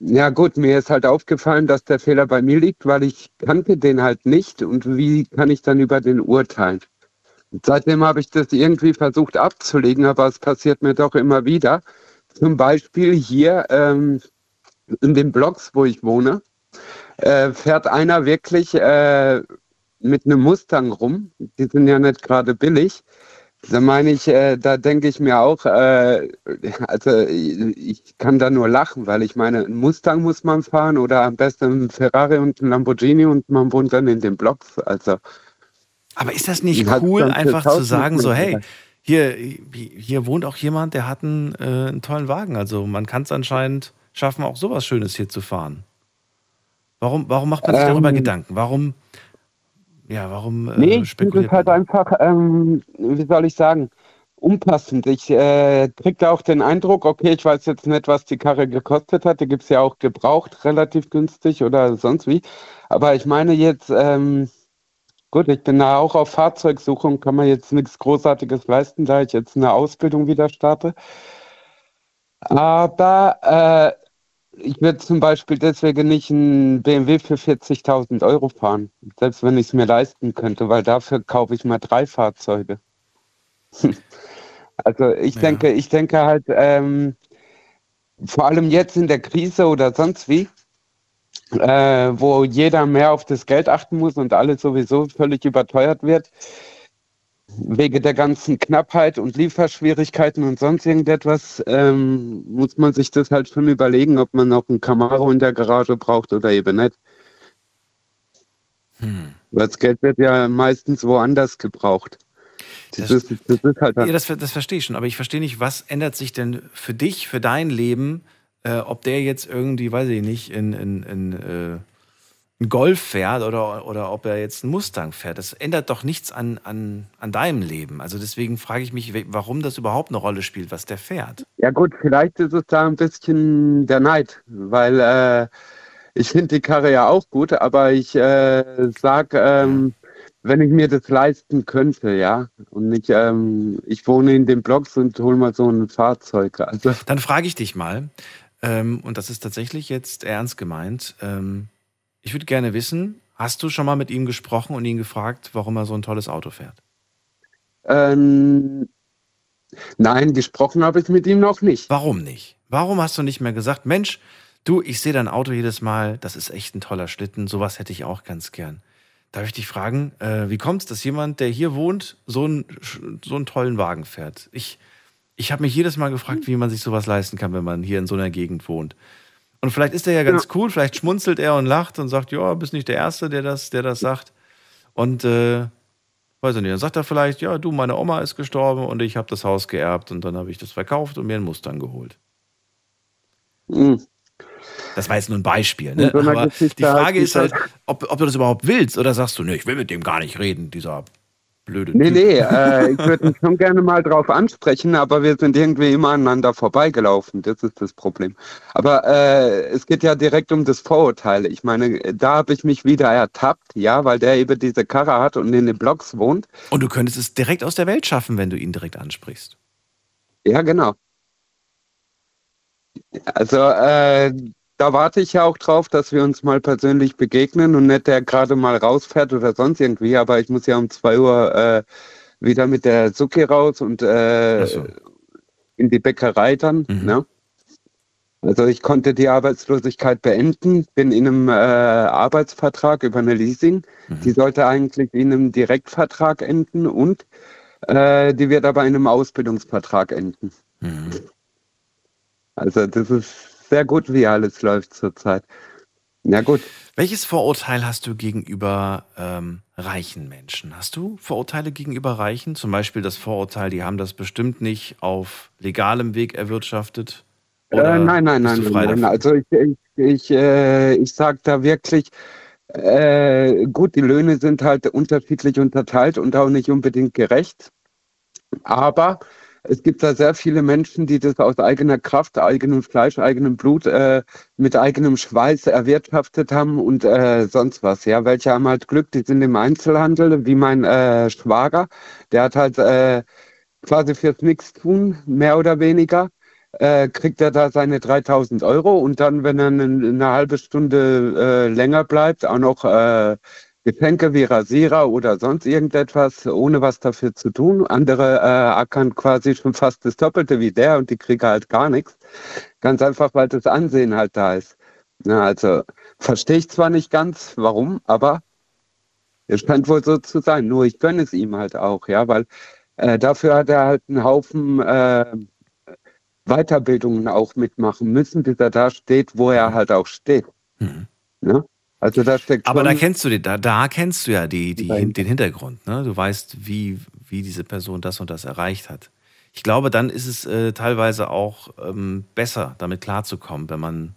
Ja gut, mir ist halt aufgefallen, dass der Fehler bei mir liegt, weil ich kannte den halt nicht und wie kann ich dann über den urteilen? Und seitdem habe ich das irgendwie versucht abzulegen, aber es passiert mir doch immer wieder. Zum Beispiel hier ähm, in den Blocks, wo ich wohne, äh, fährt einer wirklich äh, mit einem Mustang rum. Die sind ja nicht gerade billig. Da meine ich, äh, da denke ich mir auch, äh, also ich kann da nur lachen, weil ich meine, ein Mustang muss man fahren oder am besten ein Ferrari und ein Lamborghini und man wohnt dann in den Blocks. Also.
Aber ist das nicht cool, einfach zu sagen, so, hey, hier, hier wohnt auch jemand, der hat einen, äh, einen tollen Wagen. Also man kann es anscheinend schaffen, auch sowas Schönes hier zu fahren. Warum, warum macht man sich darüber ähm, Gedanken? Warum ja, warum
äh, nee, ich finde es halt einfach, ähm, wie soll ich sagen, unpassend. Ich äh, kriege da auch den Eindruck, okay, ich weiß jetzt nicht, was die Karre gekostet hat. Die gibt es ja auch gebraucht, relativ günstig oder sonst wie. Aber ich meine jetzt, ähm, gut, ich bin da auch auf Fahrzeugsuche und kann mir jetzt nichts Großartiges leisten, da ich jetzt eine Ausbildung wieder starte. Aber äh, ich würde zum Beispiel deswegen nicht einen BMW für 40.000 Euro fahren, selbst wenn ich es mir leisten könnte, weil dafür kaufe ich mal drei Fahrzeuge. also ich ja. denke, ich denke halt, ähm, vor allem jetzt in der Krise oder sonst wie, äh, wo jeder mehr auf das Geld achten muss und alles sowieso völlig überteuert wird, wegen der ganzen Knappheit und Lieferschwierigkeiten und sonst irgendetwas, ähm, muss man sich das halt schon überlegen, ob man noch ein Camaro in der Garage braucht oder eben nicht. Hm. Weil das Geld wird ja meistens woanders gebraucht.
Das, das, ist, das ist halt ja, das, das verstehe ich schon, aber ich verstehe nicht, was ändert sich denn für dich, für dein Leben, äh, ob der jetzt irgendwie, weiß ich nicht, in, in, in äh ein Golf fährt oder, oder ob er jetzt einen Mustang fährt. Das ändert doch nichts an, an, an deinem Leben. Also deswegen frage ich mich, warum das überhaupt eine Rolle spielt, was der fährt.
Ja gut, vielleicht ist es da ein bisschen der Neid, weil äh, ich finde die Karre ja auch gut, aber ich äh, sage, ähm, wenn ich mir das leisten könnte, ja, und nicht, ähm, ich wohne in den Blocks und hole mal so ein Fahrzeug. Also.
Dann frage ich dich mal, Ähm, und das ist tatsächlich jetzt ernst gemeint. Ähm, ich würde gerne wissen, hast du schon mal mit ihm gesprochen und ihn gefragt, warum er so ein tolles Auto fährt?
Ähm, nein, gesprochen habe ich mit ihm noch nicht.
Warum nicht? Warum hast du nicht mehr gesagt, Mensch, du, ich sehe dein Auto jedes Mal, das ist echt ein toller Schlitten, sowas hätte ich auch ganz gern. Darf ich dich fragen, äh, wie kommt es, dass jemand, der hier wohnt, so, ein, so einen tollen Wagen fährt? Ich, ich habe mich jedes Mal gefragt, wie man sich sowas leisten kann, wenn man hier in so einer Gegend wohnt. Und vielleicht ist er ja ganz ja. cool, vielleicht schmunzelt er und lacht und sagt, ja, bist nicht der Erste, der das, der das sagt. Und äh, weiß ich nicht, dann sagt er vielleicht, ja, du, meine Oma ist gestorben und ich habe das Haus geerbt und dann habe ich das verkauft und mir einen Mustang geholt. Mhm. Das war jetzt nur ein Beispiel. Ne? Aber die Frage ist halt, ob, ob, du das überhaupt willst oder sagst du, ne, ich will mit dem gar nicht reden, dieser blöde
Nee, nee, äh, ich würde mich schon gerne mal drauf ansprechen, aber wir sind irgendwie immer aneinander vorbeigelaufen. Das ist das Problem. Aber äh, es geht ja direkt um das Vorurteil. Ich meine, da habe ich mich wieder ertappt, ja, weil der eben diese Karre hat und in den Blocks wohnt.
Und du könntest es direkt aus der Welt schaffen, wenn du ihn direkt ansprichst.
Ja, genau. Also, äh, da warte ich ja auch drauf, dass wir uns mal persönlich begegnen und nicht der gerade mal rausfährt oder sonst irgendwie, aber ich muss ja um zwei Uhr äh, wieder mit der Sucke raus und äh, so. in die Bäckerei dann. Mhm. Ne? Also ich konnte die Arbeitslosigkeit beenden, bin in einem äh, Arbeitsvertrag über eine Leasing. Mhm. Die sollte eigentlich in einem Direktvertrag enden und äh, die wird aber in einem Ausbildungsvertrag enden. Mhm. Also das ist sehr gut, wie alles läuft zurzeit. Ja, gut.
Welches Vorurteil hast du gegenüber ähm, reichen Menschen? Hast du Vorurteile gegenüber Reichen? Zum Beispiel das Vorurteil, die haben das bestimmt nicht auf legalem Weg erwirtschaftet?
Äh, nein, nein, nein, nein. Also ich, ich, ich, äh, ich sage da wirklich, äh, gut, die Löhne sind halt unterschiedlich unterteilt und auch nicht unbedingt gerecht. Aber es gibt da sehr viele Menschen, die das aus eigener Kraft, eigenem Fleisch, eigenem Blut, äh, mit eigenem Schweiß erwirtschaftet haben und äh, sonst was. Ja, welche haben halt Glück, die sind im Einzelhandel, wie mein äh, Schwager, der hat halt äh, quasi fürs Nichtstun, mehr oder weniger, äh, kriegt er da seine 3000 Euro und dann, wenn er eine, eine halbe Stunde äh, länger bleibt, auch noch äh, Getränke wie Rasierer oder sonst irgendetwas, ohne was dafür zu tun. Andere äh, ackern quasi schon fast das Doppelte wie der und die kriegen halt gar nichts. Ganz einfach, weil das Ansehen halt da ist. Na, also verstehe ich zwar nicht ganz, warum, aber es scheint wohl so zu sein. Nur ich gönne es ihm halt auch, ja, weil äh, dafür hat er halt einen Haufen äh, Weiterbildungen auch mitmachen müssen, bis er da steht, wo er halt auch steht. Mhm. Ja?
Also da steckt Aber da kennst du die, da, da kennst du ja die, die, den Hintergrund. Ne? Du weißt, wie, wie diese Person das und das erreicht hat. Ich glaube, dann ist es äh, teilweise auch ähm, besser, damit klarzukommen, wenn man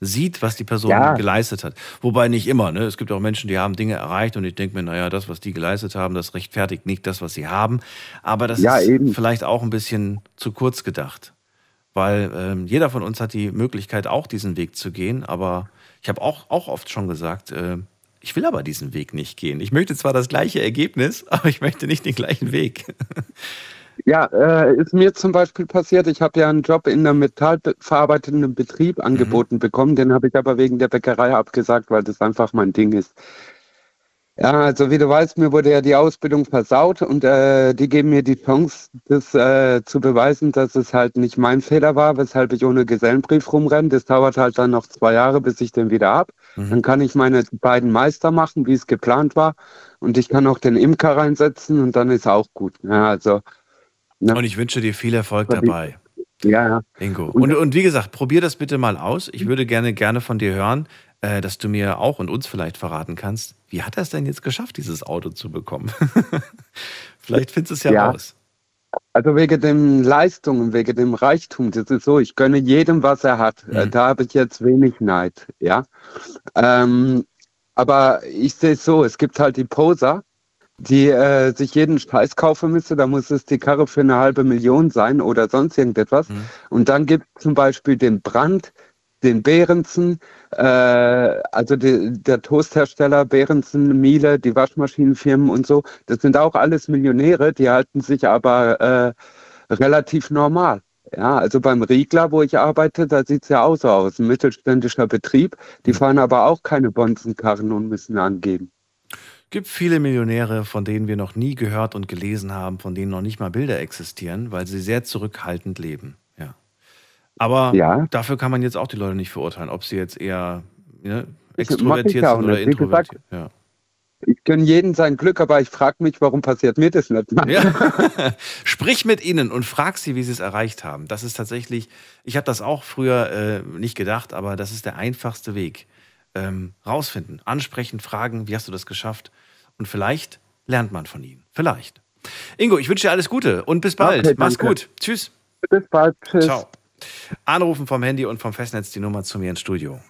sieht, was die Person ja. geleistet hat. Wobei nicht immer. Ne? Es gibt auch Menschen, die haben Dinge erreicht und ich denke mir, naja, das, was die geleistet haben, das rechtfertigt nicht das, was sie haben. Aber das ja, ist eben. vielleicht auch ein bisschen zu kurz gedacht. Weil ähm, jeder von uns hat die Möglichkeit, auch diesen Weg zu gehen, aber ich habe auch, auch oft schon gesagt, äh, ich will aber diesen Weg nicht gehen. Ich möchte zwar das gleiche Ergebnis, aber ich möchte nicht den gleichen Weg.
Ja, äh, ist mir zum Beispiel passiert. Ich habe ja einen Job in einem metallverarbeitenden Betrieb angeboten mhm. bekommen. Den habe ich aber wegen der Bäckerei abgesagt, weil das einfach mein Ding ist. Ja, also wie du weißt, mir wurde ja die Ausbildung versaut und äh, die geben mir die Chance, das äh, zu beweisen, dass es halt nicht mein Fehler war, weshalb ich ohne Gesellenbrief rumrenne. Das dauert halt dann noch zwei Jahre, bis ich den wieder hab. Mhm. Dann kann ich meine beiden Meister machen, wie es geplant war. Und ich kann auch den Imker reinsetzen und dann ist auch gut. Ja, also,
ne? Und ich wünsche dir viel Erfolg dabei.
Ja, ja.
Ingo. Und, und wie gesagt, probier das bitte mal aus. Ich würde gerne, gerne von dir hören, äh, dass du mir auch und uns vielleicht verraten kannst, wie hat er es denn jetzt geschafft, dieses Auto zu bekommen? vielleicht findest du es ja, ja raus.
Also wegen den Leistungen, wegen dem Reichtum, das ist so, ich gönne jedem, was er hat. Äh, mhm. Da habe ich jetzt wenig Neid, ja. Ähm, aber ich sehe es so, es gibt halt die Poser, die äh, sich jeden Scheiß kaufen müsste, da muss es die Karre für eine halbe Million sein oder sonst irgendetwas. Mhm. Und dann gibt es zum Beispiel den Brand, den Behrensen, äh, also die, der Toasthersteller Behrensen, Miele, die Waschmaschinenfirmen und so, das sind auch alles Millionäre, die halten sich aber äh, relativ normal. Ja, also beim Riegler, wo ich arbeite, da sieht es ja auch so aus. Ein mittelständischer Betrieb. Die fahren aber auch keine Bonzenkarren und müssen angeben.
Gibt viele Millionäre, von denen wir noch nie gehört und gelesen haben, von denen noch nicht mal Bilder existieren, weil sie sehr zurückhaltend leben. Ja. Aber
Ja.
dafür kann man jetzt auch die Leute nicht verurteilen, ob sie jetzt eher ne, extrovertiert sind oder.
Wie gesagt,
introvertiert. Ja.
Ich gönne jeden sein Glück, aber ich frage mich, warum passiert mir das nicht?
Ja. Sprich mit ihnen und frag sie, wie sie es erreicht haben. Das ist tatsächlich, ich habe das auch früher äh, nicht gedacht, aber das ist der einfachste Weg. Ähm, rausfinden, ansprechen, fragen, wie hast du das geschafft? Und vielleicht lernt man von ihnen. Vielleicht. Ingo, ich wünsche dir alles Gute und bis bald.
Okay,
Mach's gut. Tschüss.
Bis bald. Tschüss.
Ciao. Anrufen vom Handy und vom Festnetz die Nummer zu mir ins Studio.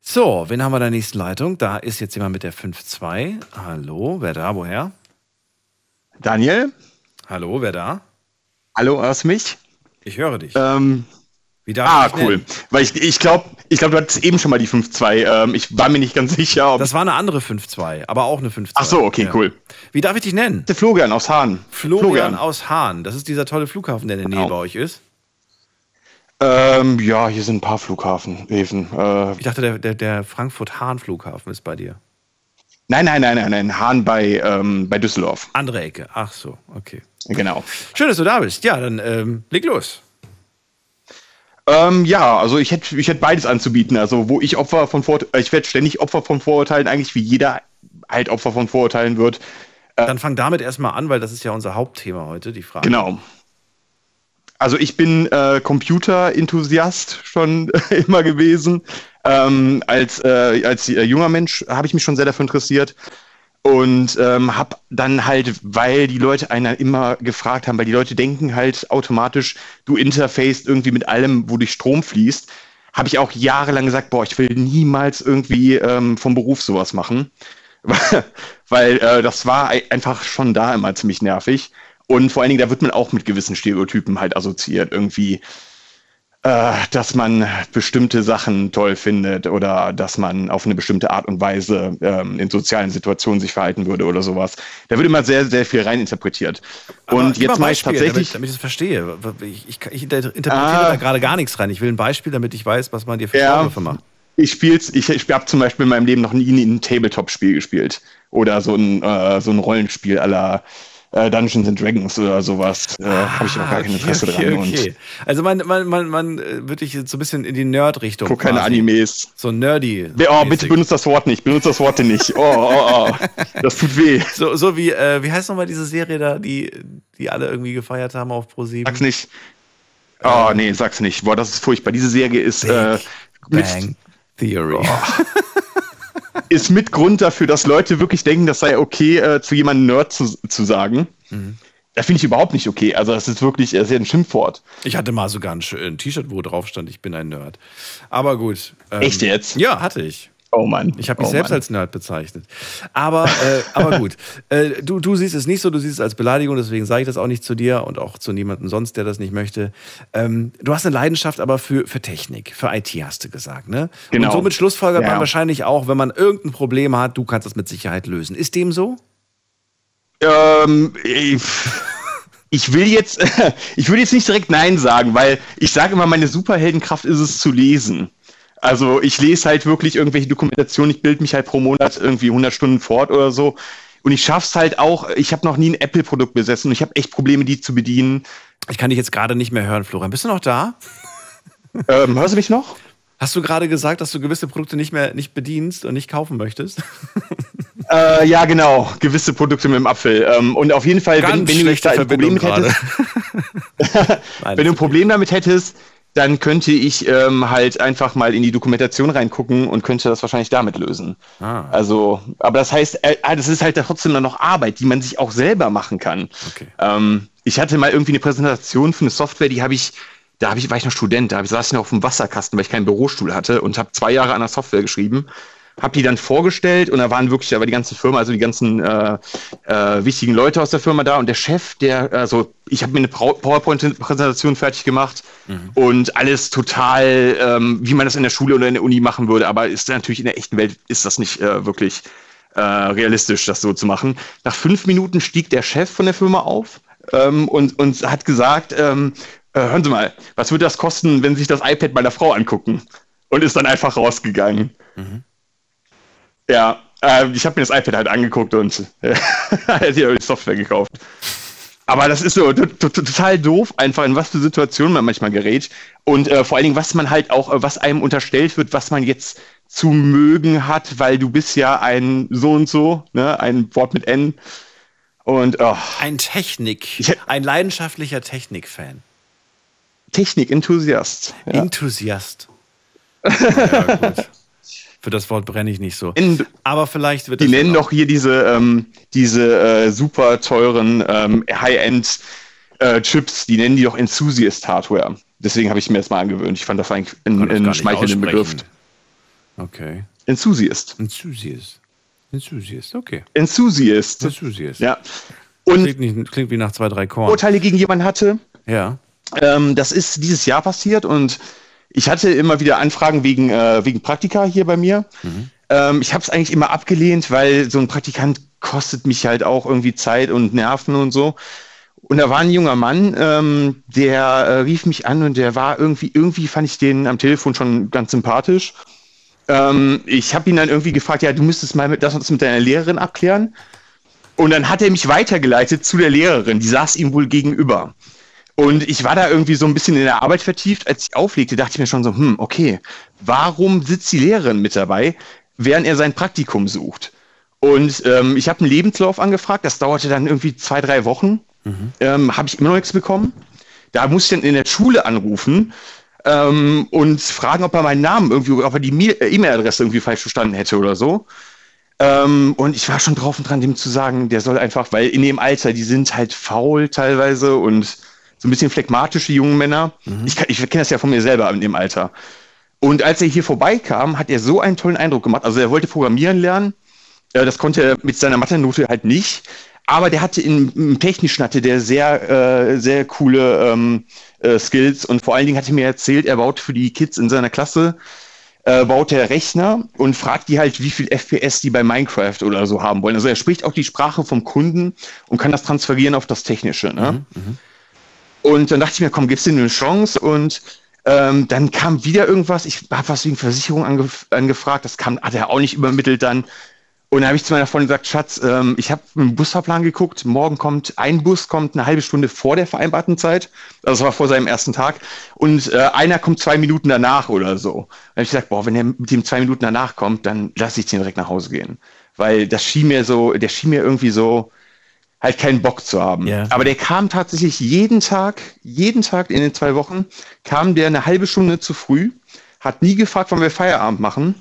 So, wen haben wir in der nächsten Leitung? Da ist jetzt jemand mit der 5-2. Hallo, wer da? Woher?
Daniel?
Hallo, wer da?
Hallo, hörst du mich?
Ich höre dich.
Ähm,
Wie darf
ah,
ich dich
cool.
nennen?
Weil ich, ich glaube, ich glaub, du hattest eben schon mal die 5-2. Ähm, ich war mir nicht ganz sicher, ob.
Das war eine andere 5-2, aber auch eine 5-2.
Ach so, okay,
Ja.
cool.
Wie darf ich dich nennen?
Der Florian aus Hahn.
Florian, aus Hahn. Das ist dieser tolle Flughafen, der in der Nähe
Genau.
bei euch ist.
Ähm, ja, hier sind ein paar Flughafenhäfen. Äh,
Ich dachte, der, der, der Frankfurt-Hahn-Flughafen ist bei dir.
nein, nein, nein, nein, nein. Hahn bei, ähm, bei Düsseldorf.
Andere Ecke. Ach so, okay.
Genau.
Schön, dass du da bist. Ja, dann ähm, leg los.
Ähm, ja, also ich hätte ich hätt beides anzubieten. Also, wo ich Opfer von Vorurteilen, ich werde ständig Opfer von Vorurteilen, eigentlich wie jeder halt Opfer von Vorurteilen wird.
Dann fang damit erstmal an, weil das ist ja unser Hauptthema heute, die Frage.
Genau. Also ich bin äh, Computer-Enthusiast schon immer gewesen. Ähm, als, äh, als äh, junger Mensch habe ich mich schon sehr dafür interessiert und ähm, habe dann halt, weil die Leute einer immer gefragt haben, weil die Leute denken halt automatisch, du interfaced irgendwie mit allem, wo durch Strom fließt, habe ich auch jahrelang gesagt, boah, ich will niemals irgendwie ähm, vom Beruf sowas machen, weil äh, das war ei- einfach schon da immer ziemlich nervig. Und vor allen Dingen, da wird man auch mit gewissen Stereotypen halt assoziiert. Irgendwie, äh, dass man bestimmte Sachen toll findet oder dass man auf eine bestimmte Art und Weise ähm, in sozialen Situationen sich verhalten würde oder sowas. Da wird immer sehr, sehr viel reininterpretiert.
Aber
Und jetzt mache ich
Beispiel,
tatsächlich.
Damit, damit ich das verstehe. Ich, ich, ich inter- interpretiere
Ah.
da gerade gar nichts rein. Ich will ein Beispiel, damit ich weiß, was man dir für
Ja.
Vorwürfe macht.
Ich spiel's, ich, ich habe zum Beispiel in meinem Leben noch nie ein Tabletop-Spiel gespielt. Oder so ein, äh, so ein Rollenspiel aller äh, Dungeons and Dragons oder sowas. Äh, habe ich noch gar kein Interesse
okay,
dran.
okay. Also man, man, man, man äh, würde ich jetzt so ein bisschen in die Nerd-Richtung.
Guck keine
quasi.
Animes.
So nerdy.
Oh, bitte benutzt das Wort nicht. Benutzt das Wort nicht. Oh, oh, oh. Das tut weh.
So, so wie, äh, wie heißt nochmal diese Serie da, die, die alle irgendwie gefeiert haben auf Pro7?
Sag's nicht. Oh, nee, sag's nicht. Boah, das ist furchtbar. Diese Serie ist, äh, mit,
Bang Theory.
ist mit Grund dafür, dass Leute wirklich denken, das sei okay, äh, zu jemandem Nerd zu, zu sagen.
Mhm.
Das finde ich überhaupt nicht okay. Also, das ist wirklich das ist ja ein Schimpfwort.
Ich hatte mal sogar ein, ein T-Shirt, wo drauf stand, ich bin ein Nerd. Aber gut. ähm,
Echt jetzt?
Ja, hatte ich.
Oh Mann.
Ich habe mich
oh
selbst
Mann.
als Nerd bezeichnet. Aber, äh, aber gut. Äh, du, du siehst es nicht so, du siehst es als Beleidigung, deswegen sage ich das auch nicht zu dir und auch zu niemandem sonst, der das nicht möchte. Ähm, du hast eine Leidenschaft aber für, für Technik, für IT hast du gesagt, ne?
Genau.
Und somit schlussfolgert
Ja.
man wahrscheinlich auch, wenn man irgendein Problem hat, du kannst das mit Sicherheit lösen. Ist dem so?
Ähm, ich, ich will jetzt, ich will jetzt nicht direkt Nein sagen, weil ich sage immer, meine Superheldenkraft ist es zu lesen. Also ich lese halt wirklich irgendwelche Dokumentationen, ich bilde mich halt pro Monat irgendwie 100 Stunden fort oder so. Und ich schaff's halt auch, ich habe noch nie ein Apple-Produkt besessen und ich habe echt Probleme, die zu bedienen.
Ich kann dich jetzt gerade nicht mehr hören, Florian. Bist du noch da?
Ähm, hörst du mich noch?
Hast du gerade gesagt, dass du gewisse Produkte nicht mehr nicht bedienst und nicht kaufen möchtest?
Äh, ja, genau, gewisse Produkte mit dem Apfel. Ähm, und auf jeden Fall, wenn,
Ganz
wenn du jetzt
schlechte
da ein Problem hättest, wenn du ein Problem damit hättest, dann könnte ich ähm, halt einfach mal in die Dokumentation reingucken und könnte das wahrscheinlich damit lösen.
Ah.
Also, aber das heißt, äh, ah, das ist halt trotzdem noch Arbeit, die man sich auch selber machen kann.
Okay.
Ähm, ich hatte mal irgendwie eine Präsentation für eine Software, die habe ich, da habe ich, war ich noch Student, da hab ich, saß ich noch auf dem Wasserkasten, weil ich keinen Bürostuhl hatte und habe zwei Jahre an der Software geschrieben. Habe die dann vorgestellt und da waren wirklich, war die ganze Firma, also die ganzen äh, äh, wichtigen Leute aus der Firma da und der Chef, der, also ich habe mir eine PowerPoint-Präsentation fertig gemacht und alles total, ähm, wie man das in der Schule oder in der Uni machen würde, aber ist natürlich in der echten Welt ist das nicht äh, wirklich äh, realistisch, das so zu machen. Nach fünf Minuten stieg der Chef von der Firma auf ähm, und, und hat gesagt, ähm, äh, hören Sie mal, was würde das kosten, wenn Sie sich das iPad meiner Frau angucken? Und ist dann einfach rausgegangen.
Mhm.
Ja, äh, ich habe mir das iPad halt angeguckt und äh, die Software gekauft. Aber das ist so total doof, einfach in was für Situationen man manchmal gerät. Und äh, vor allen Dingen, was man halt auch, äh, was einem unterstellt wird, was man jetzt zu mögen hat, weil du bist ja ein so und so, ne, ein Wort mit N. Und oh.
ein Technik, ich, ein leidenschaftlicher Technik-Fan.
Technik-Enthusiast.
Ja. Enthusiast. ja, gut. Für das Wort brenne ich nicht so.
In,
Aber vielleicht wird
Die nennen doch hier diese, ähm, diese äh, super teuren ähm, High-End äh, Chips, die nennen die doch Enthusiast Hardware. Deswegen habe ich mir das mal angewöhnt. Ich fand das eigentlich einen schmeichelnden Begriff.
Okay.
Enthusiast.
Enthusiast. Enthusiast, okay.
Enthusiast.
Enthusiast.
Ja.
Und klingt, nicht, klingt wie nach zwei, drei Korn.
Urteile gegen jemanden hatte.
Ja.
Ähm, das ist dieses Jahr passiert und ich hatte immer wieder Anfragen wegen, äh, wegen Praktika hier bei mir. Mhm. Ähm, ich habe es eigentlich immer abgelehnt, weil so ein Praktikant kostet mich halt auch irgendwie Zeit und Nerven und so. Und da war ein junger Mann, ähm, der äh, rief mich an und der war irgendwie, irgendwie fand ich den am Telefon schon ganz sympathisch. Ähm, ich habe ihn dann irgendwie gefragt, ja, du müsstest mal mit, das und das mit deiner Lehrerin abklären. Und dann hat er mich weitergeleitet zu der Lehrerin, die saß ihm wohl gegenüber. Und ich war da irgendwie so ein bisschen in der Arbeit vertieft. Als ich auflegte, dachte ich mir schon so, hm, okay, warum sitzt die Lehrerin mit dabei, während er sein Praktikum sucht? Und ähm, ich habe einen Lebenslauf angefragt, das dauerte dann irgendwie zwei, drei Wochen. Mhm. Ähm, habe ich immer noch nichts bekommen. Da musste ich dann in der Schule anrufen ähm, und fragen, ob er meinen Namen irgendwie, ob er die äh, E-Mail-Adresse irgendwie falsch verstanden hätte oder so. Ähm, und ich war schon drauf und dran, dem zu sagen, der soll einfach, weil in dem Alter, die sind halt faul teilweise und so ein bisschen phlegmatische junge Männer. Mhm. Ich, ich kenne das ja von mir selber in dem Alter. Und als er hier vorbeikam, hat er so einen tollen Eindruck gemacht. Also er wollte programmieren lernen. Äh, das konnte er mit seiner Mathe-Note halt nicht. Aber der hatte im, im Technischen hatte der sehr, äh, sehr coole ähm, äh, Skills und vor allen Dingen hat er mir erzählt, er baut für die Kids in seiner Klasse äh, baut der Rechner und fragt die halt, wie viel FPS die bei Minecraft oder so haben wollen. Also er spricht auch die Sprache vom Kunden und kann das transferieren auf das Technische. Ne? Mhm, mhm. Und dann dachte ich mir, komm, gibst du eine Chance und ähm, dann kam wieder irgendwas, ich habe was wegen Versicherung angef angefragt, das kam, hat er auch nicht übermittelt dann. Und dann habe ich zu meiner Freundin gesagt, Schatz, ähm, ich habe einen Busfahrplan geguckt, morgen kommt, ein Bus kommt eine halbe Stunde vor der vereinbarten Zeit, also das war vor seinem ersten Tag, und äh, einer kommt zwei Minuten danach oder so. Dann habe ich gesagt, boah, wenn er mit dem zwei Minuten danach kommt, dann lasse ich den direkt nach Hause gehen. Weil das schien mir so, der schien mir irgendwie so, halt keinen Bock zu haben. Yeah. Aber der kam tatsächlich jeden Tag, jeden Tag in den zwei Wochen, kam der eine halbe Stunde zu früh, hat nie gefragt, wann wir Feierabend machen.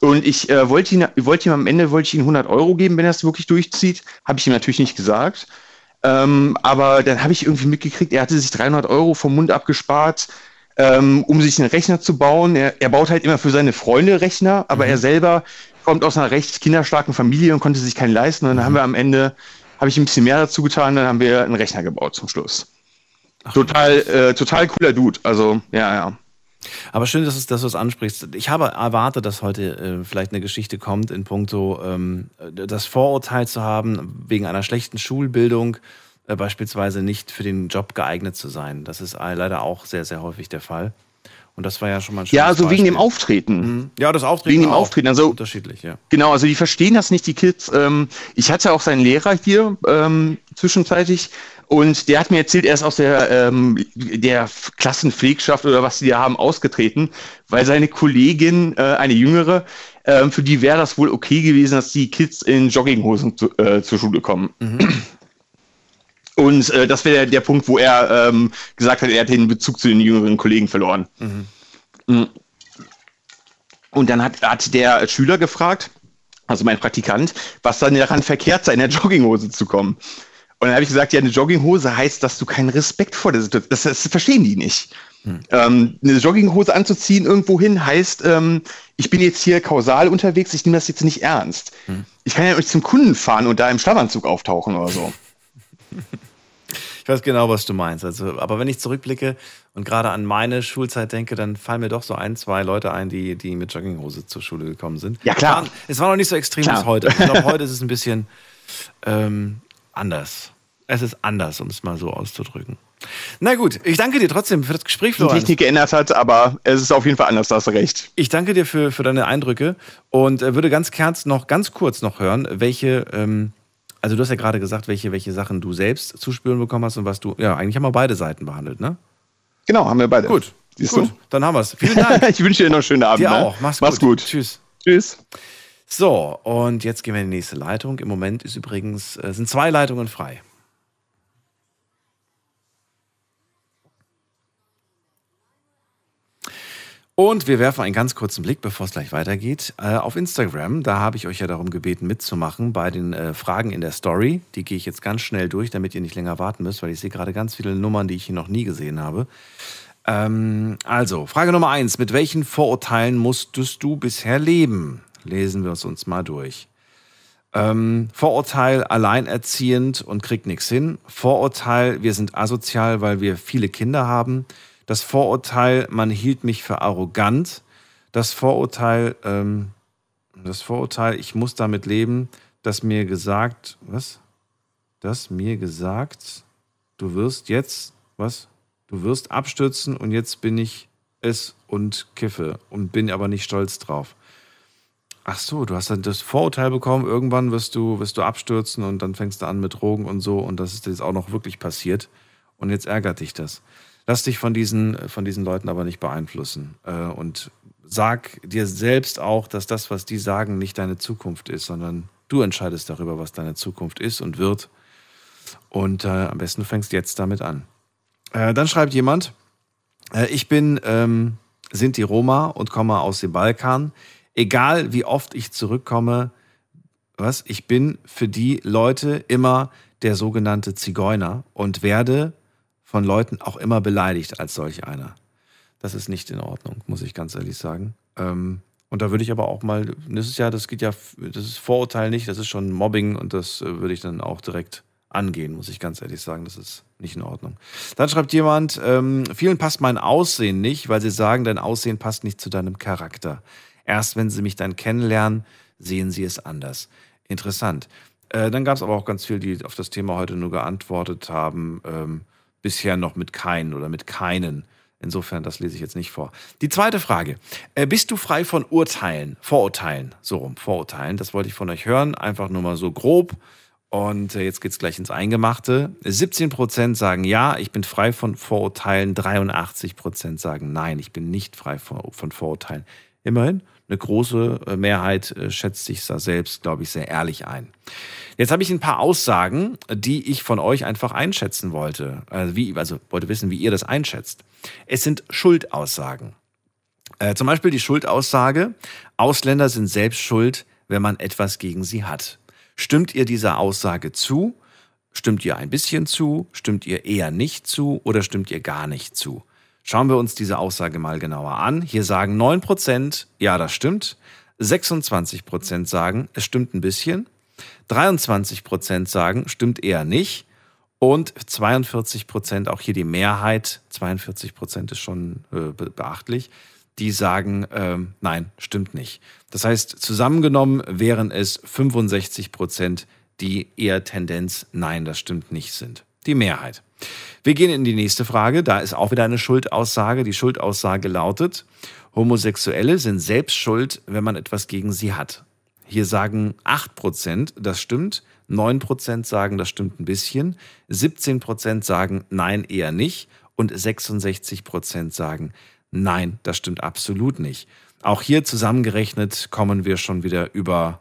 Und ich äh, wollte ihn, wollte ihm am Ende wollte ich ihm 100 Euro geben, wenn er es wirklich durchzieht. Habe ich ihm natürlich nicht gesagt. Ähm, aber dann habe ich irgendwie mitgekriegt, er hatte sich 300 Euro vom Mund abgespart, ähm, um sich einen Rechner zu bauen. Er, er, baut halt immer für seine Freunde Rechner, aber mhm. er selber kommt aus einer recht kinderstarken Familie und konnte sich keinen leisten. Und dann mhm. haben wir am Ende habe ich ein bisschen mehr dazu getan, dann haben wir einen Rechner gebaut zum Schluss. Ach, total, äh, total cooler Dude. Also, ja, ja.
Aber schön, dass, du es ansprichst. Ich habe erwartet, dass heute äh, vielleicht eine Geschichte kommt in puncto ähm, das Vorurteil zu haben, wegen einer schlechten Schulbildung äh, beispielsweise nicht für den Job geeignet zu sein. Das ist äh, leider auch sehr, sehr häufig der Fall. Und das war ja schon mal ein
Ja, also Beispiel. wegen dem Auftreten.
Mhm. Ja, das Auftreten.
Wegen dem Auftreten. Also
unterschiedlich, ja.
Genau, also die verstehen das nicht, die Kids. Ähm, ich hatte auch seinen Lehrer hier ähm, zwischenzeitlich und der hat mir erzählt, er ist aus der, ähm, der Klassenpflegschaft oder was die da haben ausgetreten, weil seine Kollegin, äh, eine jüngere, äh, für die wäre das wohl okay gewesen, dass die Kids in Jogginghosen zu, äh, zur Schule kommen. Mhm. Und äh, das wäre der, der, Punkt, wo er ähm, gesagt hat, er hat den Bezug zu den jüngeren Kollegen verloren. Mhm. mhm. Und dann hat, hat der Schüler gefragt, also mein Praktikant, was dann daran verkehrt sei, in der Jogginghose zu kommen. Und dann habe ich gesagt, ja, eine Jogginghose heißt, dass du keinen Respekt vor der Situation hast. Das, das verstehen die nicht. Hm. Ähm, eine Jogginghose anzuziehen irgendwo hin heißt, ähm, ich bin jetzt hier kausal unterwegs, ich nehme das jetzt nicht ernst. Hm. Ich kann ja nicht zum Kunden fahren und da im Schlafanzug auftauchen oder so.
Ich weiß genau, was du meinst. Also, aber wenn ich zurückblicke und gerade an meine Schulzeit denke, dann fallen mir doch so ein, zwei Leute ein, die, die mit Jogginghose zur Schule gekommen sind.
Ja, klar.
Es war, es war noch nicht so extrem
Klar.
wie heute. Ich glaube, heute ist es ein bisschen ähm, anders. Es ist anders, um es mal so auszudrücken. Na gut, ich danke dir trotzdem für das Gespräch,
Die
Florian.
Technik geändert hat, aber es ist auf jeden Fall anders, da hast du recht.
Ich danke dir für, für deine Eindrücke und äh, würde ganz kurz noch, ganz kurz noch hören, welche, ähm, also du hast ja gerade gesagt, welche, welche Sachen du selbst zu spüren bekommen hast und was du, ja, eigentlich haben wir beide Seiten behandelt, ne?
Genau, haben wir beide.
Gut,
Siehst
gut,
du?
dann haben wir es. Vielen Dank.
ich wünsche dir noch einen schönen Abend.
Dir
ne?
auch. Mach's,
Mach's
gut.
gut.
Tschüss.
Tschüss.
So, und jetzt gehen wir in die nächste Leitung. Im Moment ist übrigens, äh, sind zwei Leitungen frei. Und wir werfen einen ganz kurzen Blick, bevor es gleich weitergeht, äh, auf Instagram. Da habe ich euch ja darum gebeten, mitzumachen bei den äh, Fragen in der Story. Die gehe ich jetzt ganz schnell durch, damit ihr nicht länger warten müsst, weil ich sehe gerade ganz viele Nummern, die ich hier noch nie gesehen habe. Ähm, also, Frage Nummer eins. Mit welchen Vorurteilen musstest du bisher leben? Lesen wir es uns mal durch. Ähm, Vorurteil alleinerziehend und kriegt nichts hin. Vorurteil, wir sind asozial, weil wir viele Kinder haben. Das Vorurteil, man hielt mich für arrogant. Das Vorurteil, ähm, das Vorurteil, ich muss damit leben, dass mir gesagt, was? Dass mir gesagt, du wirst jetzt, was? Du wirst abstürzen und jetzt bin ich es und kiffe und bin aber nicht stolz drauf. Ach so, du hast dann das Vorurteil bekommen, irgendwann wirst du, wirst du abstürzen und dann fängst du an mit Drogen und so und das ist jetzt auch noch wirklich passiert und jetzt ärgert dich das. Lass dich von diesen, von diesen Leuten aber nicht beeinflussen äh, und sag dir selbst auch, dass das, was die sagen, nicht deine Zukunft ist, sondern du entscheidest darüber, was deine Zukunft ist und wird und äh, am besten fängst jetzt damit an. Äh, dann schreibt jemand, äh, ich bin ähm, Sinti Roma und komme aus dem Balkan. Egal wie oft ich zurückkomme, was, ich bin für die Leute immer der sogenannte Zigeuner und werde von Leuten auch immer beleidigt als solch einer. Das ist nicht in Ordnung, muss ich ganz ehrlich sagen. Ähm, und da würde ich aber auch mal, das ist ja, das geht ja, das ist Vorurteil nicht, das ist schon Mobbing und das äh, würde ich dann auch direkt angehen, muss ich ganz ehrlich sagen. Das ist nicht in Ordnung. Dann schreibt jemand, ähm, vielen passt mein Aussehen nicht, weil sie sagen, dein Aussehen passt nicht zu deinem Charakter. Erst wenn sie mich dann kennenlernen, sehen sie es anders. Interessant. Äh, dann gab es aber auch ganz viele, die auf das Thema heute nur geantwortet haben, ähm, bisher noch mit keinen oder mit keinen. Insofern, das lese ich jetzt nicht vor. Die zweite Frage. Äh, bist du frei von Urteilen, Vorurteilen? So rum, Vorurteilen. Das wollte ich von euch hören. Einfach nur mal so grob. Und äh, jetzt geht's gleich ins Eingemachte. 17 Prozent sagen ja, ich bin frei von Vorurteilen. 83 Prozent sagen nein, ich bin nicht frei von, von Vorurteilen. Immerhin, eine große äh, Mehrheit äh, schätzt sich da selbst, glaube ich, sehr ehrlich ein. Jetzt habe ich ein paar Aussagen, die ich von euch einfach einschätzen wollte. Also, wie, also wollte wissen, wie ihr das einschätzt. Es sind Schuldaussagen. Äh, zum Beispiel die Schuldaussage, Ausländer sind selbst schuld, wenn man etwas gegen sie hat. Stimmt ihr dieser Aussage zu? Stimmt ihr ein bisschen zu? Stimmt ihr eher nicht zu? Oder stimmt ihr gar nicht zu? Schauen wir uns diese Aussage mal genauer an. Hier sagen 9%, ja, das stimmt. 26% sagen, es stimmt ein bisschen. 23% sagen, stimmt eher nicht. Und 42%, auch hier die Mehrheit, 42% ist schon äh, be beachtlich, die sagen, ähm, nein, stimmt nicht. Das heißt, zusammengenommen wären es 65%, die eher Tendenz, nein, das stimmt nicht sind. Die Mehrheit. Wir gehen in die nächste Frage. Da ist auch wieder eine Schuldaussage. Die Schuldaussage lautet, Homosexuelle sind selbst schuld, wenn man etwas gegen sie hat. Hier sagen 8%, das stimmt. 9% sagen, das stimmt ein bisschen. 17% sagen, nein, eher nicht. Und 66% sagen, nein, das stimmt absolut nicht. Auch hier zusammengerechnet kommen wir schon wieder über,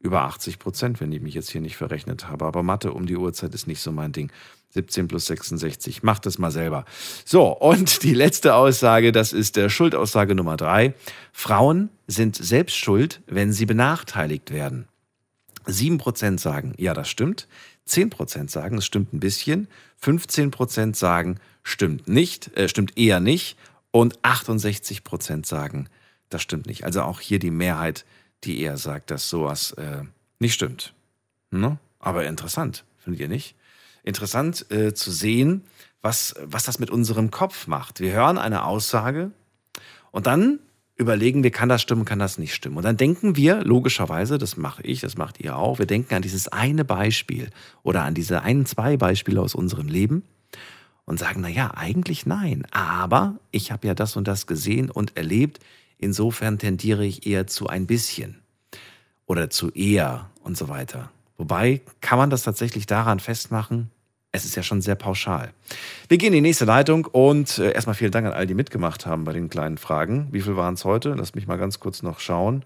über 80 Prozent, wenn ich mich jetzt hier nicht verrechnet habe. Aber Mathe um die Uhrzeit ist nicht so mein Ding. 17 plus 66. Macht es mal selber. So, und die letzte Aussage, das ist der Schuldaussage Nummer drei. Frauen sind selbst schuld, wenn sie benachteiligt werden. 7% sagen, ja, das stimmt. 10% sagen, es stimmt ein bisschen. 15% sagen, stimmt nicht, äh, stimmt eher nicht. Und 68% sagen, das stimmt nicht. Also auch hier die Mehrheit, die eher sagt, dass sowas äh, nicht stimmt. Ne? Aber interessant, findet ihr nicht? Interessant äh, zu sehen, was, was das mit unserem Kopf macht. Wir hören eine Aussage und dann überlegen wir, kann das stimmen, kann das nicht stimmen. Und dann denken wir, logischerweise, das mache ich, das macht ihr auch, wir denken an dieses eine Beispiel oder an diese ein, zwei Beispiele aus unserem Leben und sagen, na ja, eigentlich nein, aber ich habe ja das und das gesehen und erlebt, insofern tendiere ich eher zu ein bisschen oder zu eher und so weiter. Wobei kann man das tatsächlich daran festmachen, es ist ja schon sehr pauschal. Wir gehen in die nächste Leitung und äh, erstmal vielen Dank an all die mitgemacht haben bei den kleinen Fragen. Wie viel waren es heute? Lass mich mal ganz kurz noch schauen,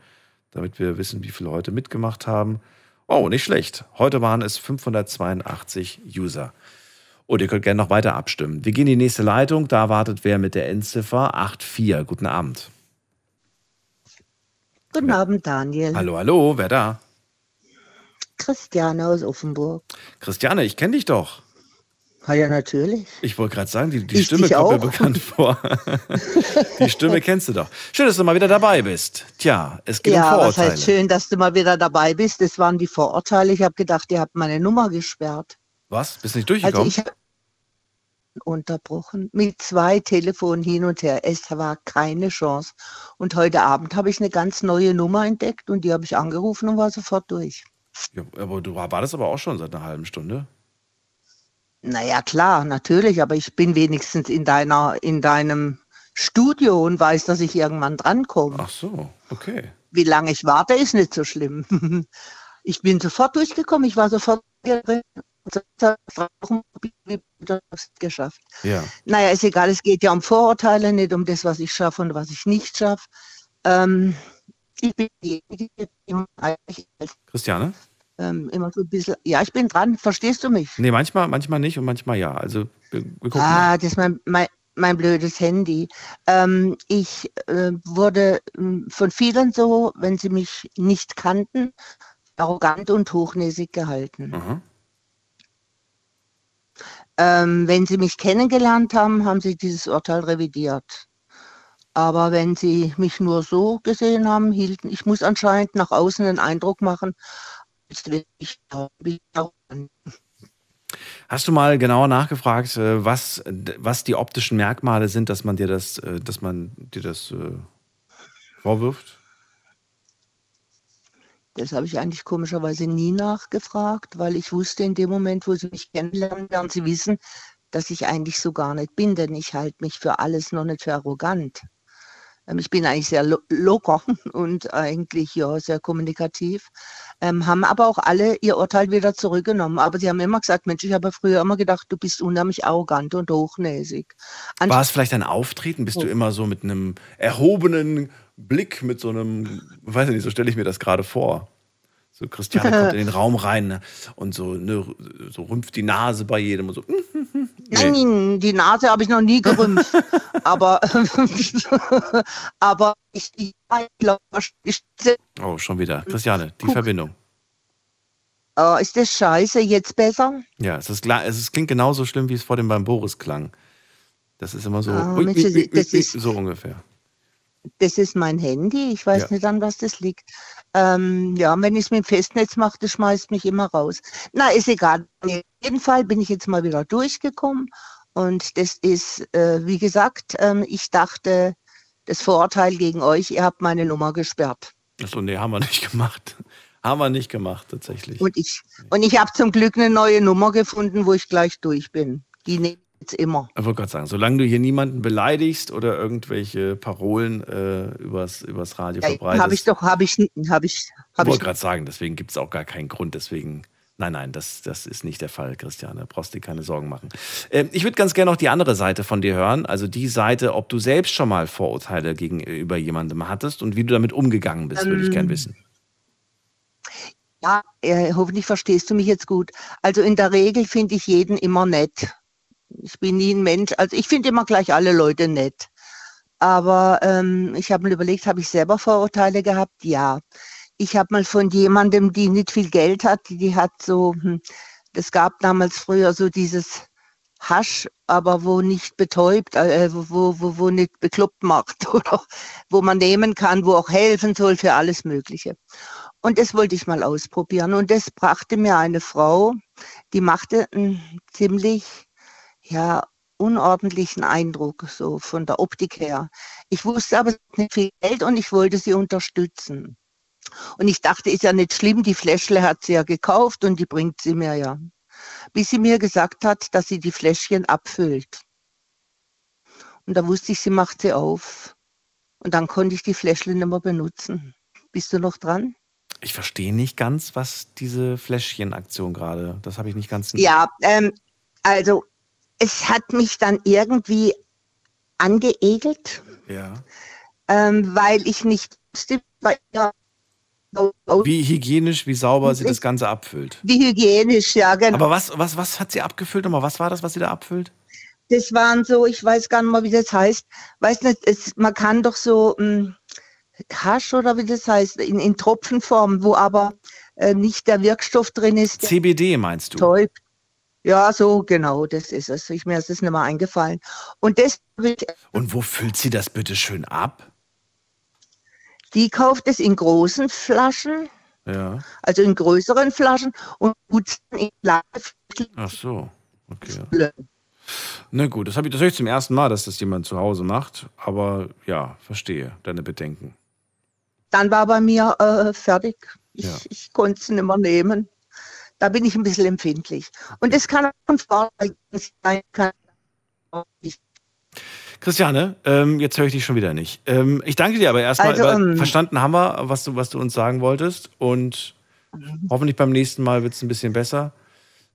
damit wir wissen, wie viele heute mitgemacht haben. Oh, nicht schlecht. Heute waren es 582 User. Und ihr könnt gerne noch weiter abstimmen. Wir gehen in die nächste Leitung. Da wartet wer mit der Endziffer 84. Guten Abend.
Guten Abend, Daniel.
Hallo, hallo, wer da?
Christiane aus Offenburg.
Christiane, ich kenne dich doch.
Ah ja, natürlich.
Ich wollte gerade sagen, die, die
Ich
Stimme kommt mir
auch.
bekannt vor. die Stimme kennst du doch. Schön, dass du mal wieder dabei bist. Tja, es geht um
Ja, was
Vorurteile.
heißt schön, dass du mal wieder dabei bist. Das waren die Vorurteile. Ich habe gedacht, ihr habt meine Nummer gesperrt.
Was? Bist du nicht
Also
durchgekommen?
ich habe unterbrochen mit zwei Telefonen hin und her. Es war keine Chance. Und heute Abend habe ich eine ganz neue Nummer entdeckt und die habe ich angerufen und war sofort durch.
Ja, aber du war das aber auch schon seit einer halben Stunde.
Naja, klar, natürlich, aber ich bin wenigstens in deiner, in deinem Studio und weiß, dass ich irgendwann drankomme.
Ach so, okay.
Wie lange ich warte, ist nicht so schlimm. Ich bin sofort durchgekommen, ich war sofort drin. Geschafft.
Ja.
Naja, ist egal, es geht ja um Vorurteile, nicht um das, was ich schaffe und was ich nicht schaffe. Ähm, ich bin diejenige, die eigentlich
Christiane?
ähm, immer so ein bisschen, ja, ich bin dran, verstehst du mich?
Nee, manchmal, manchmal nicht und manchmal ja. Also wir, wir gucken
Ah,
mal.
das ist mein, mein, mein blödes Handy. Ähm, ich äh, wurde ähm, von vielen so, wenn sie mich nicht kannten, arrogant und hochnäsig gehalten.
Mhm.
Ähm, wenn sie mich kennengelernt haben, haben sie dieses Urteil revidiert. Aber wenn sie mich nur so gesehen haben, hielten, ich muss anscheinend nach außen einen Eindruck machen, als wenn ich bin arrogant.
Hast du mal genauer nachgefragt, äh, was, was die optischen Merkmale sind, dass man dir das, äh, dass man dir das äh, vorwirft?
Das habe ich eigentlich komischerweise nie nachgefragt, weil ich wusste in dem Moment, wo sie mich kennenlernen, werden sie wissen, dass ich eigentlich so gar nicht bin, denn ich halte mich für alles noch nicht für arrogant. Ähm, Ich bin eigentlich sehr lo locker und eigentlich ja sehr kommunikativ, ähm, haben aber auch alle ihr Urteil wieder zurückgenommen. Aber sie haben immer gesagt, Mensch, ich habe früher immer gedacht, du bist unheimlich arrogant und hochnäsig. An
War es vielleicht ein Auftreten? Bist du
Oh.
immer so mit einem erhobenen Blick, mit so einem, weiß ich nicht, so stelle ich mir das gerade vor. So Christiane kommt in den Raum rein ne, und so, ne, so rümpft die Nase bei jedem und so.
Nein, die Nase habe ich noch nie gerümpft. aber, aber ich, ich, ich,
Oh, schon wieder. Christiane, die
Guck.
Verbindung.
äh, ist das scheiße? Jetzt besser?
Ja, es, ist, klar- es klingt genauso schlimm, wie es vor dem beim Boris klang. Das ist immer so,
Ah,
ui, ui, ui,
ist-
so ungefähr.
Das ist mein Handy. Ich weiß
Ja.
nicht, an was das liegt. Ähm, ja, wenn ich es mit dem Festnetz mache, das schmeißt mich immer raus. Na, ist egal. Auf jeden Fall bin ich jetzt mal wieder durchgekommen. Und das ist, äh, wie gesagt, ähm, ich dachte, das Vorurteil gegen euch, ihr habt meine Nummer gesperrt.
Achso, nee, haben wir nicht gemacht. Haben wir nicht gemacht, tatsächlich.
Und ich, und ich habe zum Glück eine neue Nummer gefunden, wo ich gleich durch bin. Die nehme ich jetzt immer.
Ich wollte gerade sagen, solange du hier niemanden beleidigst oder irgendwelche Parolen äh, übers, übers Radio
Ja,
verbreitest.
habe ich doch, habe ich, habe ich,
ich. wollte gerade sagen, deswegen gibt es auch gar keinen Grund. Deswegen, nein, nein, das, das ist nicht der Fall, Christiane. Brauchst dir keine Sorgen machen. Ähm, ich würde ganz gerne noch die andere Seite von dir hören. Also die Seite, ob du selbst schon mal Vorurteile gegenüber jemandem hattest und wie du damit umgegangen bist, würde ich
Ähm,
gern wissen.
Ja, äh, hoffentlich verstehst du mich jetzt gut. Also in der Regel finde ich jeden immer nett. Ich bin nie ein Mensch, also ich finde immer gleich alle Leute nett. Aber ähm, ich habe mir überlegt, habe ich selber Vorurteile gehabt? Ja. Ich habe mal von jemandem, die nicht viel Geld hat, die, die hat so, hm, das gab damals früher so dieses Hasch, aber wo nicht betäubt, äh, wo, wo, wo, wo nicht bekloppt macht oder wo man nehmen kann, wo auch helfen soll für alles Mögliche. Und das wollte ich mal ausprobieren. Und das brachte mir eine Frau, die machte einen ziemlich, ja, unordentlichen Eindruck, so von der Optik her. Ich wusste aber nicht viel Geld und ich wollte sie unterstützen. Und ich dachte, ist ja nicht schlimm, die Fläschle hat sie ja gekauft und die bringt sie mir ja. Bis sie mir gesagt hat, dass sie die Fläschchen abfüllt. Und da wusste ich, sie macht sie auf. Und dann konnte ich die Fläschle nicht mehr benutzen. Bist du noch dran?
Ich verstehe nicht ganz, was diese Fläschchenaktion gerade, das habe ich nicht ganz.
Ja, ähm, also es hat mich dann irgendwie angeekelt,
Ja.
ähm, weil ich nicht
Wie hygienisch, wie sauber sie das Ganze abfüllt.
wie hygienisch, ja, genau.
Aber was, was, was hat sie abgefüllt nochmal? Was war das, was sie da abfüllt?
Das waren so, ich weiß gar nicht mal, wie das heißt. Weiß nicht, es, man kann doch so mh, Hasch oder wie das heißt, in, in Tropfenform, wo aber äh, nicht der Wirkstoff drin ist.
CBD meinst du?
betäubt. Ja, so genau, das ist es. Ich, mir ist es nicht mehr eingefallen. Und das
Und wo füllt sie das bitte schön ab?
die kauft es in großen Flaschen,
Ja.
also in größeren Flaschen und dann in kleine
Ach so. Okay.
Flaschen.
Na gut, das habe ich, das höre ich zum ersten Mal, dass das jemand zu Hause macht. Aber ja, verstehe deine Bedenken.
Dann war bei mir äh, fertig. Ich,
Ja.
ich konnte es nicht mehr nehmen. Da bin ich ein bisschen empfindlich. Und das kann auch ein Vorteil sein. Kann auch nicht.
Christiane, ähm, jetzt höre ich dich schon wieder nicht. Ähm, ich danke dir aber erstmal.
Also,
weil
ähm,
verstanden haben wir, was du, was du uns sagen wolltest. Und hoffentlich beim nächsten Mal wird es ein bisschen besser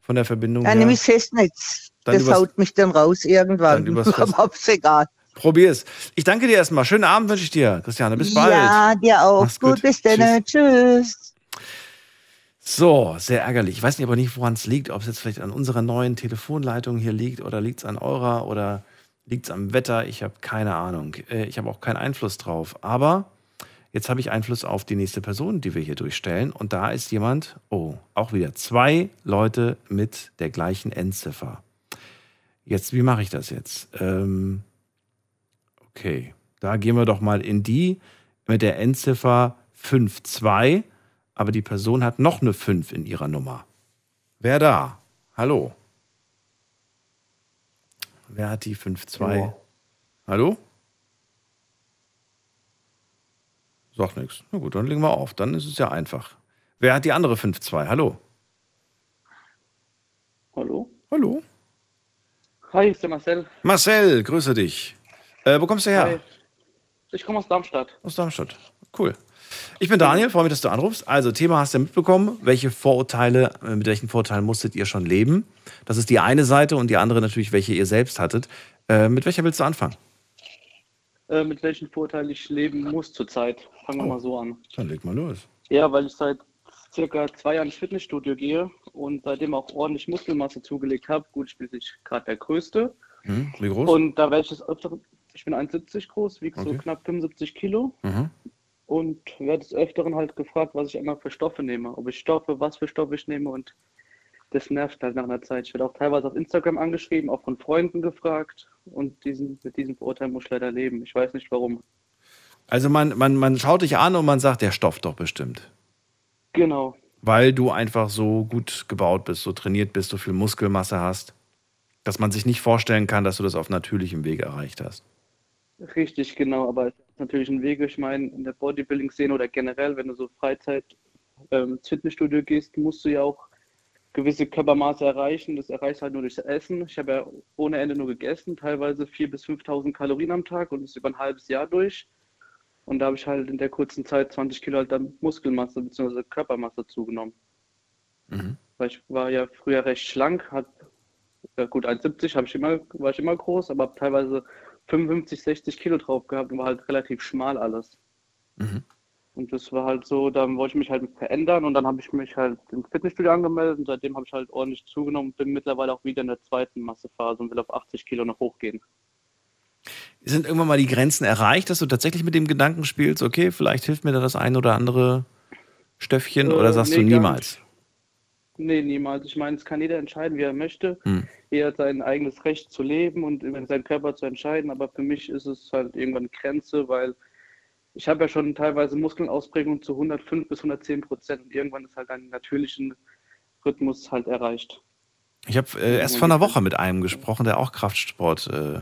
von der Verbindung
Ja,
her.
nämlich Festnetz.
Dann
das haut mich dann raus irgendwann.
Dann
Aber ist egal.
Probier's. Ich danke dir erstmal. Schönen Abend wünsche ich dir, Christiane. Bis bald.
Ja, dir auch.
Mach's
gut.
gut.
bis dann. Tschüss.
So, sehr ärgerlich. Ich weiß nicht aber nicht, woran es liegt. Ob es jetzt vielleicht an unserer neuen Telefonleitung hier liegt oder liegt es an eurer oder liegt es am Wetter. Ich habe keine Ahnung. Äh, Ich habe auch keinen Einfluss drauf. Aber jetzt habe ich Einfluss auf die nächste Person, die wir hier durchstellen. Und da ist jemand, oh, auch wieder zwei Leute mit der gleichen Endziffer. Jetzt, wie mache ich das jetzt? Ähm, okay, da gehen wir doch mal in die mit der Endziffer 52, aber die Person hat noch eine 5 in ihrer Nummer. Wer da? Hallo? Wer hat die 52?
Hallo.
Hallo? Sagt nichts. Na gut, dann legen wir auf. Dann ist es ja einfach. Wer hat die andere 52? Hallo?
Hallo?
Hallo?
Hi, ist der Marcel.
Marcel, grüße dich. Äh, wo kommst du her?
Hi. Ich komme aus Darmstadt.
Aus Darmstadt. Cool. Ich bin Daniel, freue mich, dass du anrufst. Also, Thema hast du ja mitbekommen. Welche Vorurteile, äh, mit welchen Vorurteilen musstet ihr schon leben? Das ist die eine Seite und die andere natürlich, welche ihr selbst hattet. Äh, mit welcher willst du anfangen?
Äh, mit welchen Vorteilen ich leben muss zurzeit. Fangen wir
Oh.
mal so an.
Dann leg mal los.
Ja, weil ich seit circa zwei Jahren ins Fitnessstudio gehe und seitdem auch ordentlich Muskelmasse zugelegt habe. Gut, ich bin nicht gerade der Größte.
Hm, wie groß?
Und da werde ich das öfteren, ich bin 1,70 groß, wiege so
Okay.
knapp 75 Kilo
Mhm.
Und werde des Öfteren halt gefragt, was ich immer für Stoffe nehme. Ob ich Stoffe, was für Stoffe ich nehme und das nervt halt nach einer Zeit. Ich werde auch teilweise auf Instagram angeschrieben, auch von Freunden gefragt und diesen, mit diesem Verurteil muss ich leider leben. Ich weiß nicht warum.
Also, man, man, man schaut dich an und man sagt, der Stoff doch bestimmt.
Genau.
Weil du einfach so gut gebaut bist, so trainiert bist, so viel Muskelmasse hast, dass man sich nicht vorstellen kann, dass du das auf natürlichem Wege erreicht hast.
Richtig, genau. Aber natürlich ein Weg. Ich meine, in der Bodybuilding-Szene oder generell, wenn du so Freizeit ähm, ins Fitnessstudio gehst, musst du ja auch gewisse Körpermaße erreichen. Das erreichst du halt nur durchs Essen. Ich habe ja ohne Ende nur gegessen, teilweise 4.000 bis 5.000 Kalorien am Tag und das über ein halbes Jahr durch. Und da habe ich halt in der kurzen Zeit 20 Kilo halt dann Muskelmasse bzw. Körpermasse zugenommen.
Mhm.
Weil ich war ja früher recht schlank, hat ja gut 1,70 habe ich immer, war ich immer groß, aber habe teilweise 55, 60 Kilo drauf gehabt und war halt relativ schmal alles.
Mhm.
Und das war halt so, dann wollte ich mich halt verändern und dann habe ich mich halt im Fitnessstudio angemeldet und seitdem habe ich halt ordentlich zugenommen und bin mittlerweile auch wieder in der zweiten Massephase und will auf 80 Kilo noch hochgehen.
Sind irgendwann mal die Grenzen erreicht, dass du tatsächlich mit dem Gedanken spielst, okay, vielleicht hilft mir da das ein oder andere Stöffchen
Äh,
oder sagst du
nee, gar
niemals?
Nee, niemals. Ich meine, es kann jeder entscheiden, wie er möchte.
Hm.
Jeder hat sein eigenes Recht zu leben und über seinen Körper zu entscheiden. Aber für mich ist es halt irgendwann eine Grenze, weil ich habe ja schon teilweise Muskelausprägungen zu 105 bis 110 Prozent. Und irgendwann ist halt ein natürlichen Rhythmus halt erreicht.
Ich habe äh, erst vor einer Woche mit einem gesprochen, der auch Kraftsport äh,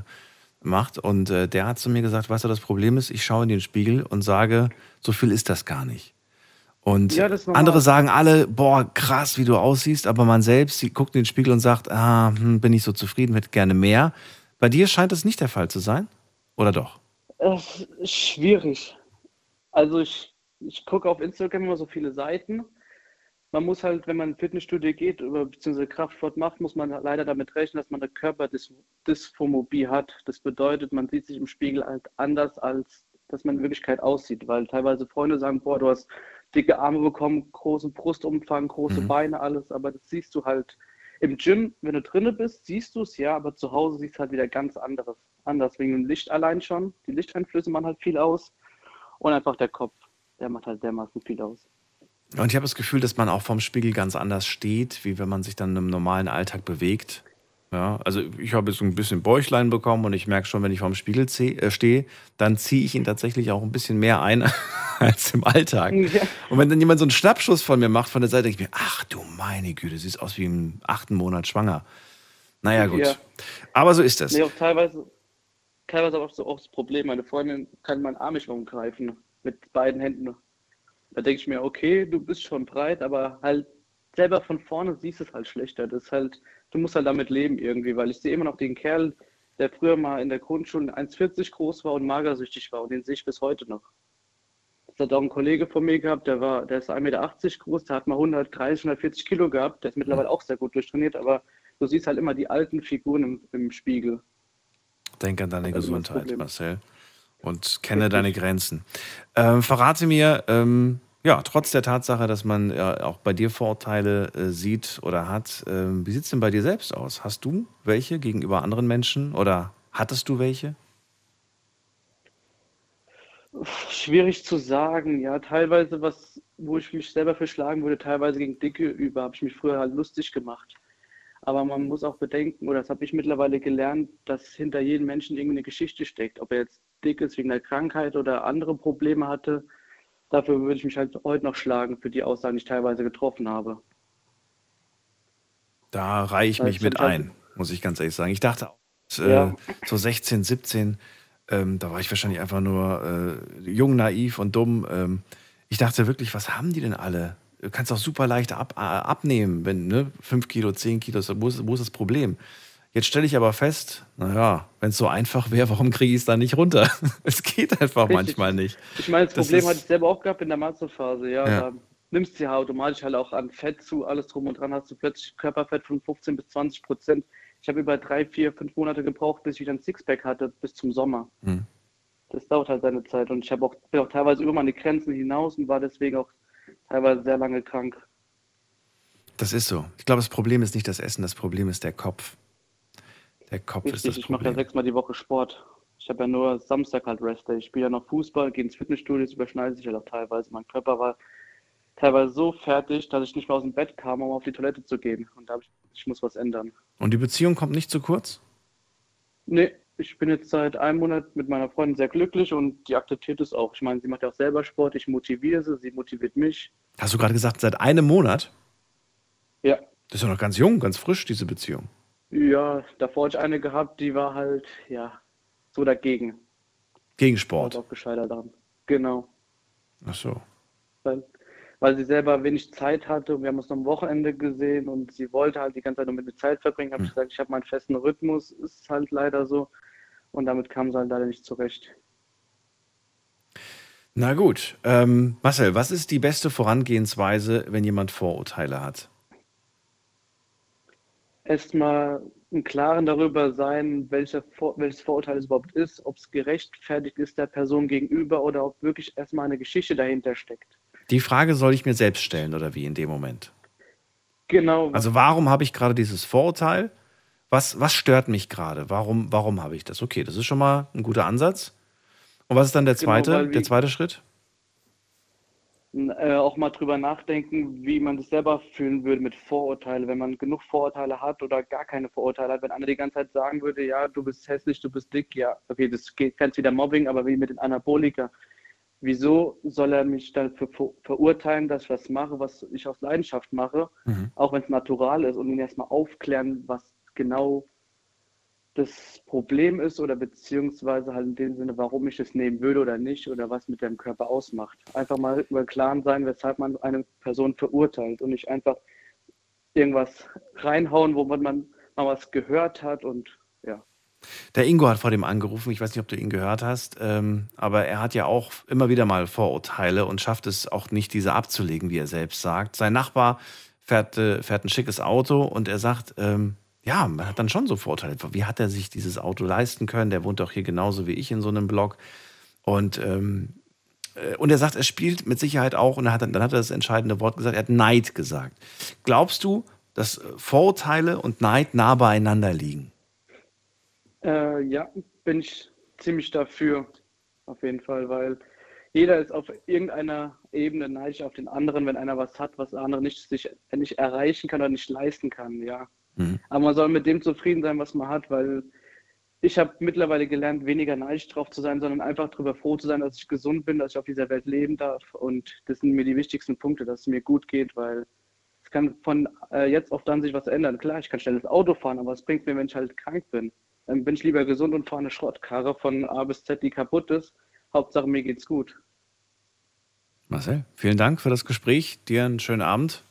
macht. Und äh, der hat zu mir gesagt, weißt du, das Problem ist, ich schaue in den Spiegel und sage, so viel ist das gar nicht. Und
Ja,
andere sagen alle, boah, krass, wie du aussiehst, aber man selbst die guckt in den Spiegel und sagt, ah, hm, bin ich so zufrieden, hätte gerne mehr. Bei dir scheint das nicht der Fall zu sein, oder doch?
Es ist schwierig. Also ich, ich gucke auf Instagram immer so viele Seiten. Man muss halt, wenn man ins Fitnessstudio geht oder beziehungsweise Kraftsport macht, muss man leider damit rechnen, dass man eine Körperdysphobie hat. Das bedeutet, man sieht sich im Spiegel halt anders, als dass man in Wirklichkeit aussieht. Weil teilweise Freunde sagen, boah, du hast dicke Arme bekommen, großen Brustumfang, große
Mhm.
Beine, alles. Aber das siehst du halt im Gym, wenn du drinne bist, siehst du es, ja, aber zu Hause siehst du halt wieder ganz anderes. Anders wegen dem Licht allein schon. Die Lichteinflüsse machen halt viel aus. Und einfach der Kopf, der macht halt dermaßen viel aus.
Und ich habe das Gefühl, dass man auch vorm Spiegel ganz anders steht, wie wenn man sich dann im normalen Alltag bewegt. Ja, also ich habe jetzt so ein bisschen Bäuchlein bekommen und ich merke schon, wenn ich vorm Spiegel äh, stehe, dann ziehe ich ihn tatsächlich auch ein bisschen mehr ein als im Alltag.
Ja.
Und wenn dann jemand so einen Schnappschuss von mir macht von der Seite, denke ich mir, ach du meine Güte, siehst aus wie im achten Monat schwanger. Naja, gut.
Ja.
Aber so ist das.
Nee, auch teilweise, teilweise auch so auch das Problem. Meine Freundin kann meinen Arm nicht umgreifen mit beiden Händen. Da denke ich mir, okay, du bist schon breit, aber halt selber von vorne siehst du es halt schlechter. Das ist halt, du musst halt damit leben irgendwie, weil ich sehe immer noch den Kerl, der früher mal in der Grundschule 1,40 groß war und magersüchtig war und den sehe ich bis heute noch. Das hat auch ein Kollege von mir gehabt, der war, der ist 1,80 Meter groß, der hat mal 130, 140 Kilo gehabt, der ist mittlerweile auch sehr gut durchtrainiert, aber du siehst halt immer die alten Figuren im, im Spiegel.
Denk an deine Gesundheit. Marcel. Und kenne deine Grenzen. Ähm, verrate mir, ähm, ja, trotz der Tatsache, dass man ja auch bei dir Vorurteile äh, sieht oder hat, ähm, wie sieht es denn bei dir selbst aus? Hast du welche gegenüber anderen Menschen oder hattest du welche?
Schwierig zu sagen, ja, teilweise was, wo ich mich selber verschlagen würde, teilweise gegen Dicke über, habe ich mich früher halt lustig gemacht. Aber man muss auch bedenken, oder das habe ich mittlerweile gelernt, dass hinter jedem Menschen irgendwie eine Geschichte steckt. Ob er jetzt dick ist wegen der Krankheit oder andere Probleme hatte, dafür würde ich mich halt heute noch schlagen für die Aussagen, die ich teilweise getroffen habe.
Da reihe ich
Weil
mich mit ein, muss ich ganz ehrlich sagen. Ich dachte, äh,
Ja.
so 16, 17, ähm, da war ich wahrscheinlich einfach nur äh, jung, naiv und dumm. Ähm, ich dachte wirklich, was haben die denn alle? Du kannst auch super leicht ab, äh, abnehmen, wenn, ne, 5 Kilo, 10 Kilo, wo ist, wo ist das Problem? Jetzt stelle ich aber fest, naja, wenn es so einfach wäre, warum kriege ich es dann nicht runter? es geht einfach
Richtig.
manchmal nicht.
Ich meine, das,
Das
Problem
ist-
hatte ich selber auch gehabt in der Masterphase, ja.
Ja.
Da nimmst du ja automatisch halt auch an Fett zu, alles drum und dran, hast du plötzlich Körperfett von 15 bis 20 Prozent. Ich habe über drei, vier, fünf Monate gebraucht, bis ich wieder ein Sixpack hatte, bis zum Sommer.
Hm.
Das dauert halt seine Zeit und ich habe auch, bin auch teilweise über meine Grenzen hinaus und war deswegen auch teilweise sehr lange krank.
Das ist so. Ich glaube, das Problem ist nicht das Essen, das Problem ist der Kopf. Der Kopf ist
Richtig,
das
ich mache ja sechsmal die Woche Sport. Ich habe ja nur Samstag halt Rest Day. Ich spiele ja noch Fußball, gehe ins Fitnessstudio, das überschneidet sich halt auch teilweise. Mein Körper war teilweise so fertig, dass ich nicht mehr aus dem Bett kam, um auf die Toilette zu gehen. Und da habe ich, ich muss was ändern.
Und die Beziehung kommt nicht zu kurz?
Nee, ich bin jetzt seit einem Monat mit meiner Freundin sehr glücklich und die akzeptiert es auch. Ich meine, sie macht ja auch selber Sport, ich motiviere sie, sie motiviert mich.
Hast du gerade gesagt, seit einem Monat?
Ja.
Das ist ja noch ganz jung, ganz frisch, diese Beziehung.
Ja, davor hatte ich eine gehabt, die war halt, ja, so dagegen.
Gegen Sport.
auch gescheitert daran. Genau.
Ach so.
weil, weil sie selber wenig Zeit hatte und wir haben uns am Wochenende gesehen und sie wollte halt die ganze Zeit nur mit mir Zeit verbringen. Habe ich gesagt, ich habe meinen festen Rhythmus, ist halt leider so. Und damit kam sie halt leider nicht zurecht.
Na gut. Ähm, Marcel, was ist die beste Vorangehensweise, wenn jemand Vorurteile hat?
Erstmal im Klaren darüber sein, welcher Vor welches Vorurteil es überhaupt ist, ob es gerechtfertigt ist der Person gegenüber oder ob wirklich erstmal eine Geschichte dahinter steckt.
Die Frage soll ich mir selbst stellen oder wie in dem Moment?
Genau.
Also warum habe ich gerade dieses Vorurteil? Was, was stört mich gerade? Warum, warum habe ich das? Okay, das ist schon mal ein guter Ansatz. Und was ist dann der
Genau,
zweite,
wie-
der zweite Schritt?
Äh, auch mal drüber nachdenken, wie man das selber fühlen würde mit Vorurteilen, wenn man genug Vorurteile hat oder gar keine Vorurteile hat. Wenn einer die ganze Zeit sagen würde, ja, du bist hässlich, du bist dick, ja, okay, das geht ganz wieder Mobbing, aber wie mit den Anabolika. wieso soll er mich dafür ver verurteilen, dass ich was mache, was ich aus Leidenschaft mache,
Mhm.
auch wenn es natural ist und ihn erstmal aufklären, was genau das Problem ist oder beziehungsweise halt in dem Sinne, warum ich es nehmen würde oder nicht oder was mit dem Körper ausmacht. Einfach mal über Klaren sein, weshalb man eine Person verurteilt und nicht einfach irgendwas reinhauen, wo man mal was gehört hat und ja.
Der Ingo hat vor dem angerufen, ich weiß nicht, ob du ihn gehört hast, ähm, aber er hat ja auch immer wieder mal Vorurteile und schafft es auch nicht, diese abzulegen, wie er selbst sagt. Sein Nachbar fährt, äh, fährt ein schickes Auto und er sagt, ähm, ja, man hat dann schon so Vorurteile. Wie hat er sich dieses Auto leisten können? Der wohnt doch hier genauso wie ich in so einem Block. Und, ähm, äh, und er sagt, er spielt mit Sicherheit auch, und er hat, dann hat er das entscheidende Wort gesagt, er hat Neid gesagt. Glaubst du, dass äh, Vorurteile und Neid nah beieinander liegen?
Äh, ja, bin ich ziemlich dafür, auf jeden Fall, weil jeder ist auf irgendeiner Ebene neidisch auf den anderen, wenn einer was hat, was der andere nicht, sich nicht erreichen kann oder nicht leisten kann, ja.
Mhm.
Aber man soll mit dem zufrieden sein, was man hat, weil ich habe mittlerweile gelernt, weniger neidisch drauf zu sein, sondern einfach darüber froh zu sein, dass ich gesund bin, dass ich auf dieser Welt leben darf. Und das sind mir die wichtigsten Punkte, dass es mir gut geht, weil es kann von äh, jetzt auf dann sich was ändern. Klar, ich kann schnell das Auto fahren, aber was bringt mir, wenn ich halt krank bin? Dann bin ich lieber gesund und fahre eine Schrottkarre von A bis Z, die kaputt ist. Hauptsache, mir geht's gut.
Marcel, vielen Dank für das Gespräch. Dir einen schönen Abend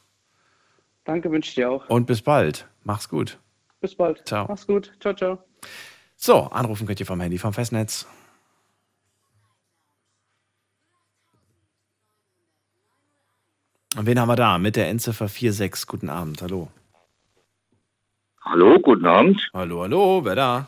Danke, wünsche ich dir auch.
und bis bald. Mach's gut.
Bis bald.
Ciao.
Mach's gut. Ciao, ciao.
So, anrufen könnt ihr vom Handy vom Festnetz. Und wen haben wir da? Mit der Endziffer 46. Guten Abend. Hallo.
Hallo, guten Abend.
Hallo, hallo. Wer da?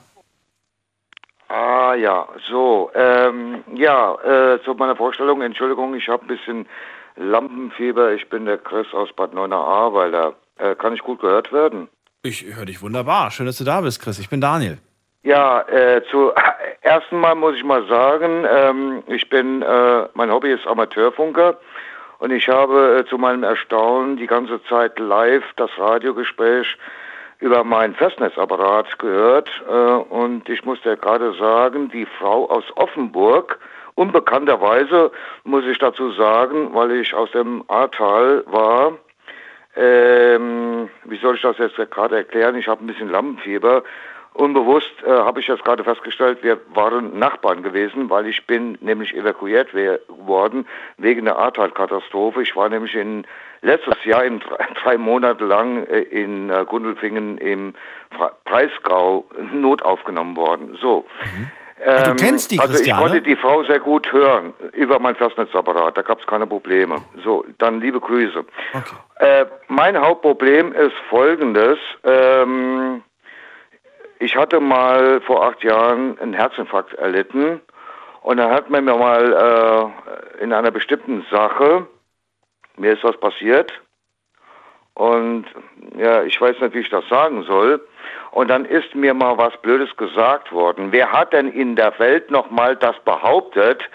Ah ja, so, ähm, ja, äh, zu meiner Vorstellung, Entschuldigung, ich habe ein bisschen Lampenfieber. Ich bin der Chris aus Bad Neuenahr-Ahrweiler. Äh, kann ich gut gehört werden?
Ich höre dich wunderbar. Schön, dass du da bist, Chris. Ich bin Daniel.
Ja, äh, zu ersten Mal muss ich mal sagen, ähm, ich bin, äh, mein Hobby ist Amateurfunker und ich habe äh, zu meinem Erstaunen die ganze Zeit live das Radiogespräch über meinen Festnetzapparat gehört äh, und ich muss dir gerade sagen, die Frau aus Offenburg, unbekannterweise muss ich dazu sagen, weil ich aus dem Ahrtal war, ähm, wie soll ich das jetzt gerade erklären? Ich habe ein bisschen Lampenfieber. Unbewusst äh, habe ich jetzt gerade festgestellt, wir waren Nachbarn gewesen, weil ich bin nämlich evakuiert worden wegen der Ahrtal-Katastrophe. Ich war nämlich in letztes Jahr in drei, Monate lang äh, in äh, Gundelfingen im Fra- Breisgau not aufgenommen worden. So.
Ah, du
Ähm,
kennst die
also ich konnte die Frau sehr gut hören über mein Festnetzapparat, da gab es keine Probleme. So, dann liebe Grüße. Äh, mein Hauptproblem ist folgendes. Ähm, ich hatte mal vor acht Jahren einen Herzinfarkt erlitten und dann hat man mir mal äh, in einer bestimmten Sache, mir ist was passiert und ja, ich weiß nicht, wie ich das sagen soll. Und dann ist mir mal was Blödes gesagt worden. Wer hat denn in der Welt noch mal das behauptet?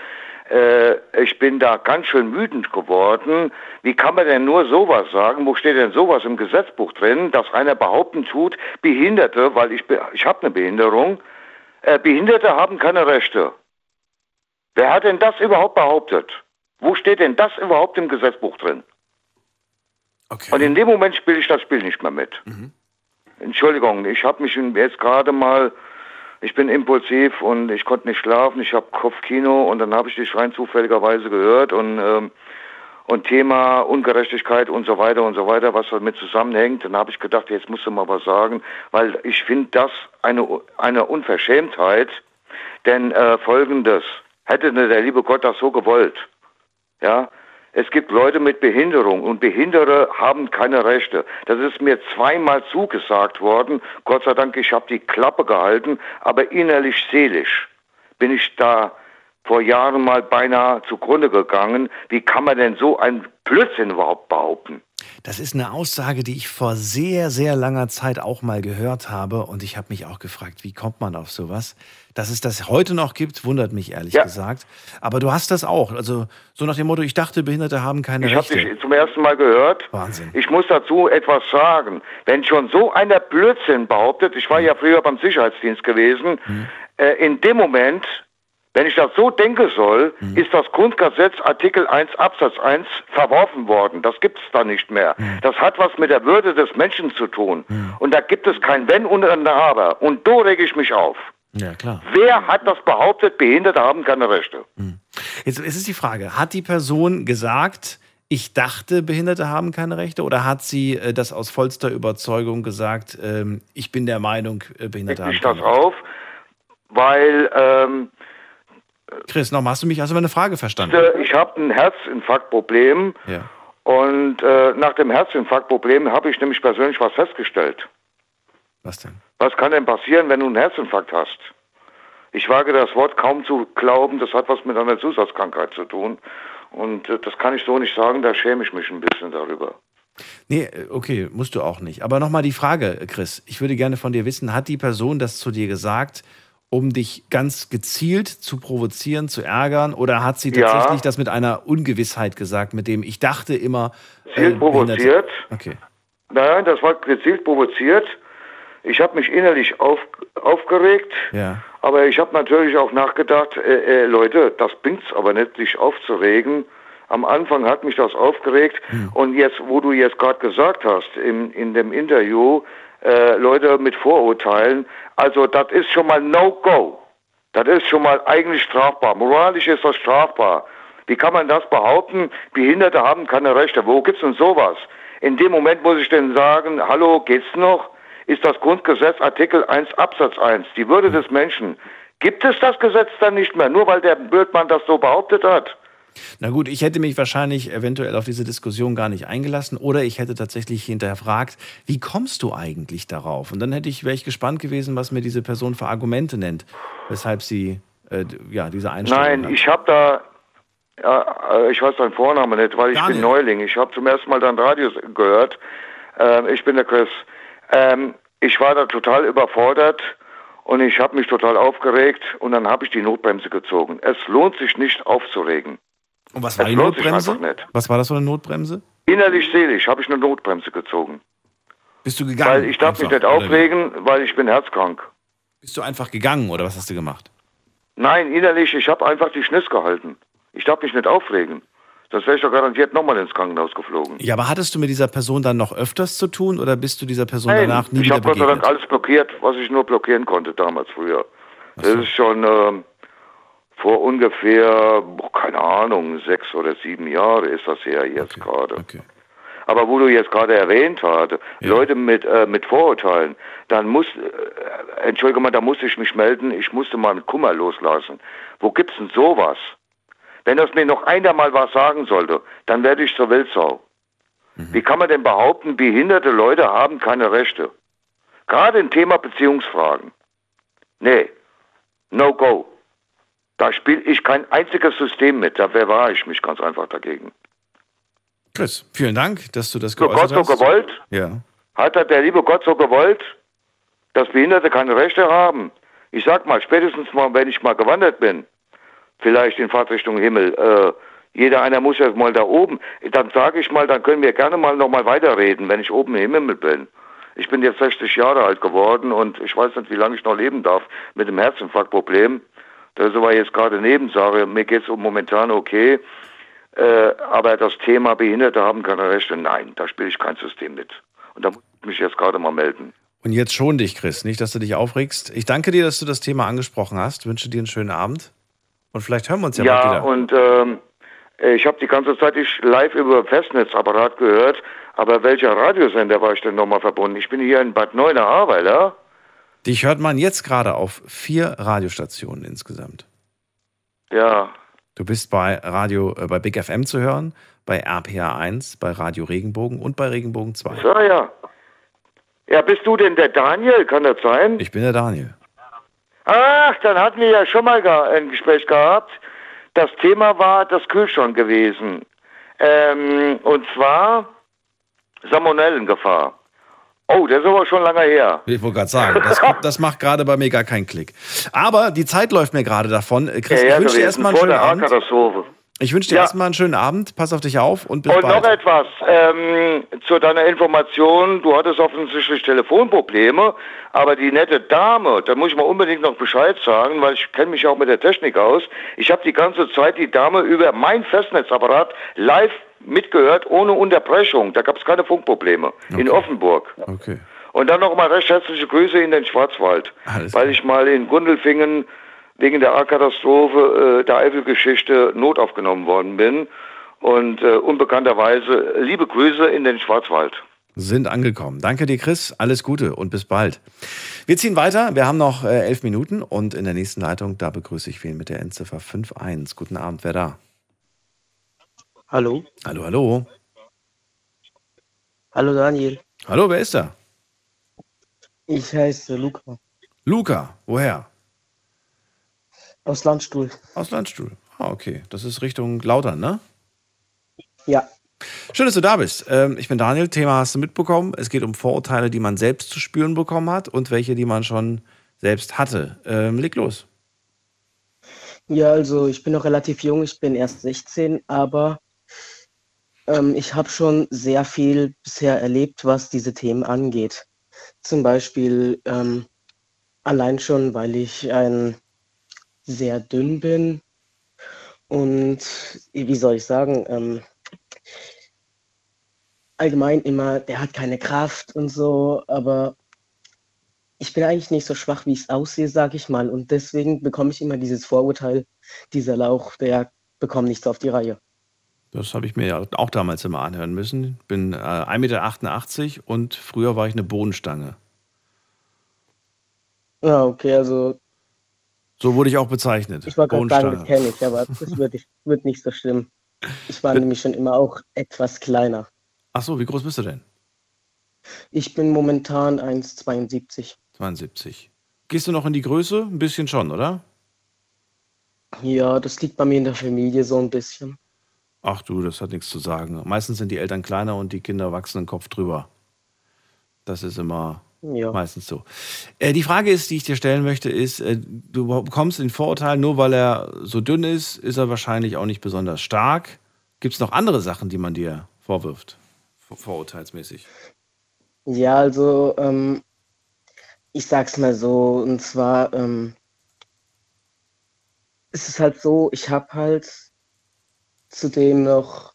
Äh, ich bin da ganz schön wütend geworden. Wie kann man denn nur sowas sagen? Wo steht denn sowas im Gesetzbuch drin, dass einer behaupten tut, Behinderte, weil ich, ich habe eine Behinderung, äh, Behinderte haben keine Rechte. Wer hat denn das überhaupt behauptet? Wo steht denn das überhaupt im Gesetzbuch drin? Und in dem Moment spiele ich das Spiel nicht mehr mit. Entschuldigung, ich habe mich jetzt gerade mal, ich bin impulsiv und ich konnte nicht schlafen, ich habe Kopfkino und dann habe ich dich rein zufälligerweise gehört und, ähm, und Thema Ungerechtigkeit und so weiter und so weiter, was damit zusammenhängt. Dann habe ich gedacht, jetzt musst du mal was sagen, weil ich finde das eine, eine Unverschämtheit, denn äh, folgendes, hätte der liebe Gott das so gewollt, ja, es gibt Leute mit Behinderung und Behinderte haben keine Rechte. Das ist mir zweimal zugesagt worden. Gott sei Dank, ich habe die Klappe gehalten, aber innerlich, seelisch bin ich da vor Jahren mal beinahe zugrunde gegangen. Wie kann man denn so ein Blödsinn überhaupt behaupten?
Das ist eine Aussage, die ich vor sehr, sehr langer Zeit auch mal gehört habe. Und ich habe mich auch gefragt, wie kommt man auf sowas? Dass es das heute noch gibt, wundert mich ehrlich
Ja.
gesagt. Aber du hast das auch. Also so nach dem Motto, ich dachte, Behinderte haben keine
Ich habe
Rechte.
dich zum ersten Mal gehört.
Wahnsinn.
Ich muss dazu etwas sagen. Wenn schon so einer Blödsinn behauptet, ich war ja früher beim Sicherheitsdienst gewesen, äh, in dem Moment Wenn ich das so denken soll,
Mhm.
ist das Grundgesetz Artikel 1 Absatz 1 verworfen worden. Das gibt es da nicht mehr.
Mhm.
Das hat was mit der Würde des Menschen zu tun. Und da gibt es kein Wenn und ein Aber. Und da rege ich mich auf.
Ja, klar.
Wer hat das behauptet, Behinderte haben keine Rechte?
Jetzt, jetzt ist die Frage, hat die Person gesagt, ich dachte, Behinderte haben keine Rechte oder hat sie äh, das aus vollster Überzeugung gesagt, ähm, ich bin der Meinung, äh, Behinderte haben
Ich
keine
das auf, weil ähm,
Rechte? Chris, nochmal, hast du mich also meine Frage verstanden?
ich habe ein Herzinfarktproblem
Ja.
und äh, nach dem Herzinfarktproblem habe ich nämlich persönlich was festgestellt.
Was denn?
Was kann denn passieren, wenn du einen Herzinfarkt hast? Ich wage das Wort kaum zu glauben, das hat was mit einer Zusatzkrankheit zu tun. Und äh, das kann ich so nicht sagen, da schäme ich mich ein bisschen darüber.
Nee, äh, okay, musst du auch nicht. Aber nochmal die Frage, Chris. Ich würde gerne von dir wissen, hat die Person das zu dir gesagt, um dich ganz gezielt zu provozieren, zu ärgern? Oder hat sie
Ja.
tatsächlich das mit einer Ungewissheit gesagt, mit dem ich dachte immer. äh,
Gezielt provoziert.
Behinderte- Okay.
Nein, das war gezielt provoziert. Ich habe mich innerlich auf, aufgeregt,
Ja.
aber ich habe natürlich auch nachgedacht, äh, äh, Leute, das bringt's aber nicht, sich aufzuregen. Am Anfang hat mich das aufgeregt und jetzt, wo du jetzt gerade gesagt hast, im, in dem Interview, äh, Leute mit Vorurteilen, also das ist schon mal No-Go. Das ist schon mal eigentlich strafbar. Moralisch ist das strafbar. Wie kann man das behaupten? Behinderte haben keine Rechte. Wo gibt's denn sowas? In dem Moment muss ich denn sagen, hallo, geht's noch? Ist das Grundgesetz Artikel 1 Absatz 1, die Würde des Menschen. Gibt es das Gesetz dann nicht mehr, nur weil der Bödmann das so behauptet hat?
Na gut, ich hätte mich wahrscheinlich eventuell auf diese Diskussion gar nicht eingelassen oder ich hätte tatsächlich hinterfragt, wie kommst du eigentlich darauf? Und dann hätte ich, wäre ich gespannt gewesen, was mir diese Person für Argumente nennt, weshalb sie äh, ja, diese Einstellung
Nein,
hat.
ich habe da, ja, äh, ich weiß deinen Vornamen nicht, weil ich
Daniel.
bin Neuling. Ich habe zum ersten Mal dein Radio gehört. Ähm, ich bin der Chris. Ähm, ich war da total überfordert und ich habe mich total aufgeregt und dann habe ich die Notbremse gezogen. Es lohnt sich nicht aufzuregen.
Und was war
es
die Notbremse?
nicht.
Was war das für eine Notbremse?
Innerlich, seelisch habe ich eine Notbremse gezogen.
Bist du gegangen?
Weil ich darf mich
einfach,
nicht
oder
aufregen, weil ich bin herzkrank.
Bist du einfach gegangen oder was hast du gemacht?
Nein, innerlich, ich habe einfach die Schniss gehalten. Ich darf mich nicht aufregen. Sonst wäre ich doch garantiert nochmal ins Krankenhaus geflogen.
Ja, aber hattest du mit dieser Person dann noch öfters zu tun oder bist du dieser Person
Nein,
danach nie
ich
wieder
habe Gott sei Dank alles blockiert, was ich nur blockieren konnte damals früher. Das ist schon ähm, vor ungefähr, boah, keine Ahnung, sechs oder sieben Jahre ist das her jetzt gerade. Aber wo du jetzt gerade erwähnt hast, Leute mit, äh, mit Vorurteilen, dann muss, äh, entschuldige mal, da musste ich mich melden, ich musste mal mit Kummer loslassen. Wo gibt's denn sowas? Wenn das mir noch einer mal was sagen sollte, dann werde ich zur Wildsau. Wie kann man denn behaupten, behinderte Leute haben keine Rechte? Gerade im Thema Beziehungsfragen. Nee, no go. Da spiele ich kein einziges System mit. Da bewahre ich mich ganz einfach dagegen.
Chris, vielen Dank, dass du das
So
geäußert
Gott so
hast.
gewollt,
Ja.
hat der liebe Gott so gewollt, dass Behinderte keine Rechte haben. Ich sag mal, spätestens mal, wenn ich mal gewandert bin, vielleicht in Fahrtrichtung Himmel, äh, jeder einer muss ja mal da oben, dann sage ich mal, dann können wir gerne mal noch mal weiterreden, wenn ich oben im Himmel bin. Ich bin jetzt 60 Jahre alt geworden und ich weiß nicht, wie lange ich noch leben darf mit dem Herzinfarktproblem. Das ist aber jetzt gerade Nebensache. Mir geht es momentan okay. Äh, aber das Thema Behinderte haben keine Rechte, nein, da spiele ich kein System mit. Und da muss ich mich jetzt gerade mal melden.
Und jetzt schon dich, Chris, nicht, dass du dich aufregst. Ich danke dir, dass du das Thema angesprochen hast. Wünsche dir einen schönen Abend. Und vielleicht hören wir uns ja,
Ja,
wieder.
und ähm, ich habe die ganze Zeit ich live über Festnetzapparat gehört, aber welcher Radiosender war ich denn nochmal verbunden? Ich bin hier in Bad Neuenahr-Ahrweiler.
Dich hört man jetzt gerade auf vier Radiostationen insgesamt.
Ja,
Du bist bei Radio, äh, bei Big FM zu hören, bei RPA 1, bei Radio Regenbogen und bei Regenbogen 2.
so ja. Ja, bist du denn der Daniel? Kann das sein?
Ich bin der Daniel.
Ach, dann hatten wir ja schon mal ein Gespräch gehabt. Das Thema war das Kühlschrank gewesen. Ähm, und zwar Salmonellengefahr. Oh, das ist aber schon lange her.
Ich wollte gerade sagen, das, das macht gerade bei mir gar keinen Klick. Aber die Zeit läuft mir gerade davon. Chris,
ja, ja,
ich wünsche dir erstmal einen schönen Abend. Ich wünsche dir
Ja.
erstmal einen schönen Abend. Pass auf dich auf und bis
Und
bald.
noch etwas ähm, zu deiner Information. Du hattest offensichtlich Telefonprobleme, aber die nette Dame, da muss ich mal unbedingt noch Bescheid sagen, weil ich kenne mich auch mit der Technik aus. Ich habe die ganze Zeit die Dame über mein Festnetzapparat live mitgehört, ohne Unterbrechung. Da gab es keine Funkprobleme in Offenburg.
Okay.
Und dann nochmal recht herzliche Grüße in den Schwarzwald, weil ich mal in Gundelfingen wegen der A-Katastrophe äh, der Eifelgeschichte not aufgenommen worden bin. Und äh, unbekannterweise liebe Grüße in den Schwarzwald.
Sind angekommen. Danke dir, Chris. Alles Gute und bis bald. Wir ziehen weiter. Wir haben noch äh, elf Minuten und in der nächsten Leitung, da begrüße ich wen mit der Endziffer 51. Guten Abend, wer da?
Hallo.
Hallo, hallo.
Hallo Daniel.
Hallo, wer ist da?
Ich heiße Luca
Luca, woher?
aus Landstuhl.
Aus Landstuhl. Ah, okay. Das ist Richtung Lautern, ne?
Ja.
Schön, dass du da bist. Ähm, ich bin Daniel. Thema hast du mitbekommen. Es geht um Vorurteile, die man selbst zu spüren bekommen hat und welche, die man schon selbst hatte. Ähm, leg los.
Ja, also ich bin noch relativ jung, ich bin erst 16, aber ähm, ich habe schon sehr viel bisher erlebt, was diese Themen angeht. Zum Beispiel ähm, allein schon, weil ich ein sehr dünn bin und wie soll ich sagen, ähm, allgemein immer, der hat keine Kraft und so, aber ich bin eigentlich nicht so schwach, wie ich es aussehe, sag ich mal. Und deswegen bekomme ich immer dieses Vorurteil, dieser Lauch, der bekommt nichts auf die Reihe.
Das habe ich mir ja auch damals immer anhören müssen. Bin äh, 1,88 Meter und früher war ich eine Bohnenstange.
Ja, okay, also
So wurde ich auch bezeichnet.
ich wollte gerade sagen, das kenne ich, aber das wird, ich- wird nicht so schlimm. Ich war nämlich schon immer auch etwas kleiner.
Ach so, wie groß bist du denn?
Ich bin momentan 1,72.
72. Gehst du noch in die Größe? Ein bisschen schon, oder?
Ja, das liegt bei mir in der Familie so ein bisschen.
Ach du, das hat nichts zu sagen. Meistens sind die Eltern kleiner und die Kinder wachsen den Kopf drüber. Das ist immer
Ja.
meistens so. Äh, die Frage ist, die ich dir stellen möchte, ist, äh, du bekommst den Vorurteil, nur weil er so dünn ist, ist er wahrscheinlich auch nicht besonders stark. Gibt es noch andere Sachen, die man dir vorwirft? Vor vorurteilsmäßig.
Ja, also ähm, ich sag's mal so, und zwar ähm, es ist halt so, ich habe halt zudem noch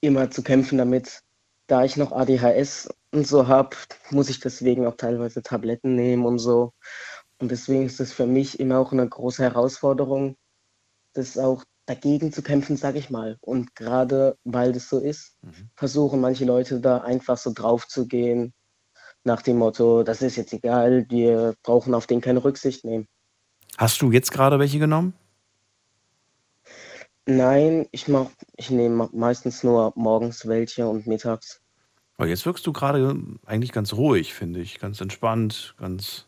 immer zu kämpfen damit, da ich noch ADHS und so habe, muss ich deswegen auch teilweise Tabletten nehmen und so. Und deswegen ist es für mich immer auch eine große Herausforderung, das auch dagegen zu kämpfen, sage ich mal. Und gerade weil das so ist, versuchen manche Leute da einfach so drauf zu gehen, nach dem Motto, das ist jetzt egal, wir brauchen auf den keine Rücksicht nehmen.
Hast du jetzt gerade welche genommen?
Nein, ich mach, ich nehme meistens nur morgens welche und mittags.
Aber jetzt wirkst du gerade eigentlich ganz ruhig, finde ich. Ganz entspannt, ganz.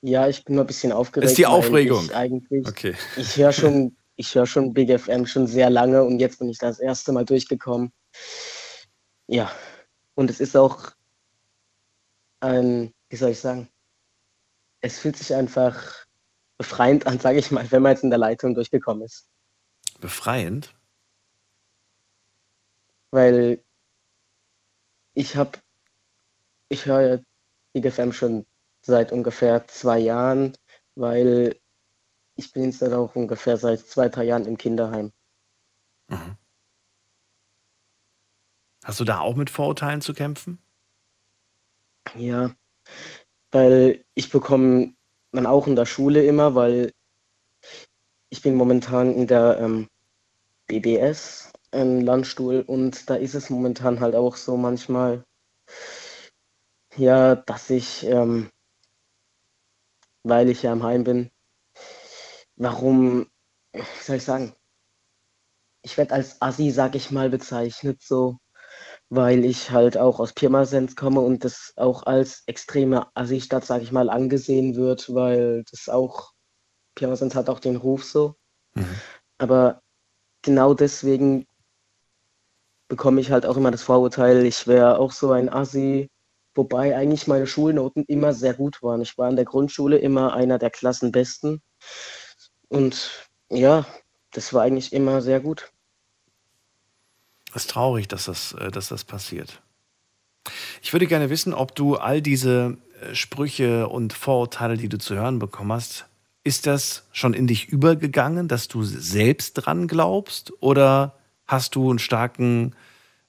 Ja, ich bin nur ein bisschen aufgeregt.
Das ist die Aufregung.
Ich eigentlich,
Okay.
ich höre schon, ich höre schon Big FM schon sehr lange und jetzt bin ich das erste Mal durchgekommen. Ja, und es ist auch ein, wie soll ich sagen, es fühlt sich einfach befreiend an, sage ich mal, wenn man jetzt in der Leitung durchgekommen ist.
Befreiend?
Weil ich habe, ich höre ja Big FM schon seit ungefähr zwei Jahren, weil ich bin jetzt auch ungefähr seit zwei, drei Jahren im Kinderheim.
Hast du da auch mit Vorurteilen zu kämpfen?
Ja, weil ich bekomme dann auch in der Schule immer, weil ich bin momentan in der ähm, BBS, im Landstuhl, und da ist es momentan halt auch so manchmal, ja, dass ich, ähm, weil ich ja im Heim bin, warum, wie soll ich sagen, ich werde als Assi, sag ich mal, bezeichnet so, weil ich halt auch aus Pirmasens komme und das auch als extreme Assi-Stadt, sag ich mal, angesehen wird, weil das auch, Pirmasens hat auch den Ruf so. Aber genau deswegen bekomme ich halt auch immer das Vorurteil, ich wäre auch so ein Assi, wobei eigentlich meine Schulnoten immer sehr gut waren. Ich war in der Grundschule immer einer der Klassenbesten und ja, das war eigentlich immer sehr gut.
Das ist traurig, dass das, äh, dass das passiert. Ich würde gerne wissen, ob du all diese äh, Sprüche und Vorurteile, die du zu hören bekommen hast, ist das schon in dich übergegangen, dass du selbst dran glaubst? Oder hast du einen starken,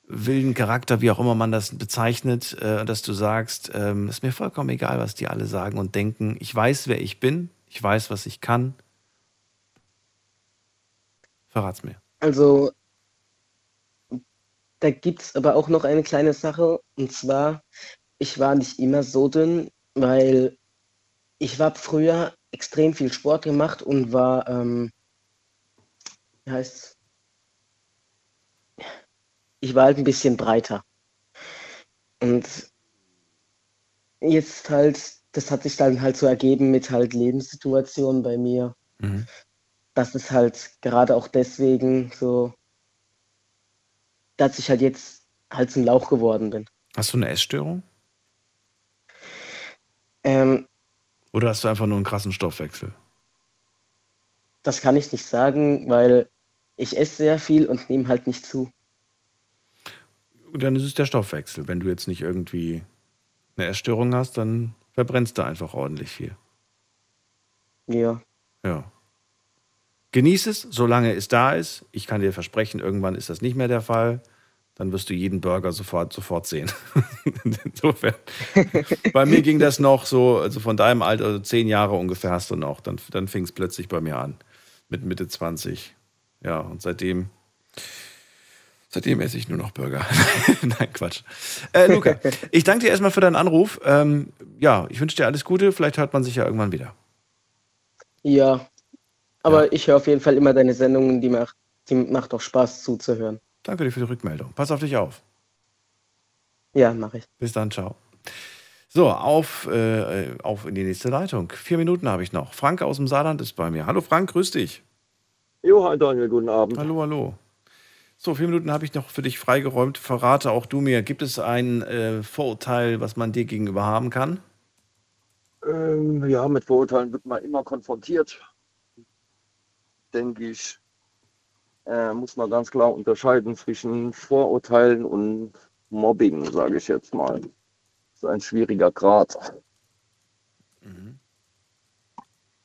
wilden Charakter, wie auch immer man das bezeichnet, äh, dass du sagst, ähm, ist mir vollkommen egal, was die alle sagen und denken. Ich weiß, wer ich bin, ich weiß, was ich kann. Verrat's mir.
Also, da gibt es aber auch noch eine kleine Sache. Und zwar, ich war nicht immer so dünn, weil ich war früher extrem viel Sport gemacht und war, ähm, wie heißt ich war halt ein bisschen breiter. Und jetzt halt, das hat sich dann halt so ergeben mit halt Lebenssituationen bei mir. Mhm. Dass es halt gerade auch deswegen so, dass ich halt jetzt halt zum Lauch geworden bin.
Hast du eine Essstörung?
Ähm,
Oder hast du einfach nur einen krassen Stoffwechsel?
Das kann ich nicht sagen, weil ich esse sehr viel und nehme halt nicht zu.
Dann ist es der Stoffwechsel. Wenn du jetzt nicht irgendwie eine Essstörung hast, dann verbrennst du einfach ordentlich viel.
Ja.
Ja. Genieß es, solange es da ist. Ich kann dir versprechen, irgendwann ist das nicht mehr der Fall. Dann wirst du jeden Burger sofort, sofort sehen. Insofern. bei mir ging das noch so, also von deinem Alter, also zehn Jahre ungefähr hast du noch. Dann, dann fing es plötzlich bei mir an. Mit Mitte 20. Ja, und seitdem Seitdem esse ich nur noch Burger. Nein, Quatsch. Äh, Luca, ich danke dir erstmal für deinen Anruf. Ähm, ja, ich wünsche dir alles Gute. Vielleicht hört man sich ja irgendwann wieder.
Ja, aber ja. ich höre auf jeden Fall immer deine Sendungen. Die macht, die macht auch Spaß zuzuhören.
Danke dir für die Rückmeldung. Pass auf dich auf.
Ja, mache ich.
Bis dann, ciao. So, auf, äh, auf in die nächste Leitung. Vier Minuten habe ich noch. Frank aus dem Saarland ist bei mir. Hallo Frank, grüß dich.
Jo, hi Daniel, guten Abend.
Hallo, hallo. So, vier Minuten habe ich noch für dich freigeräumt. Verrate auch du mir, gibt es ein äh, Vorurteil, was man dir gegenüber haben kann?
Ähm, ja, mit Vorurteilen wird man immer konfrontiert. Denke ich, äh, muss man ganz klar unterscheiden zwischen Vorurteilen und Mobbing, sage ich jetzt mal. Das ist ein schwieriger Grad. Mhm.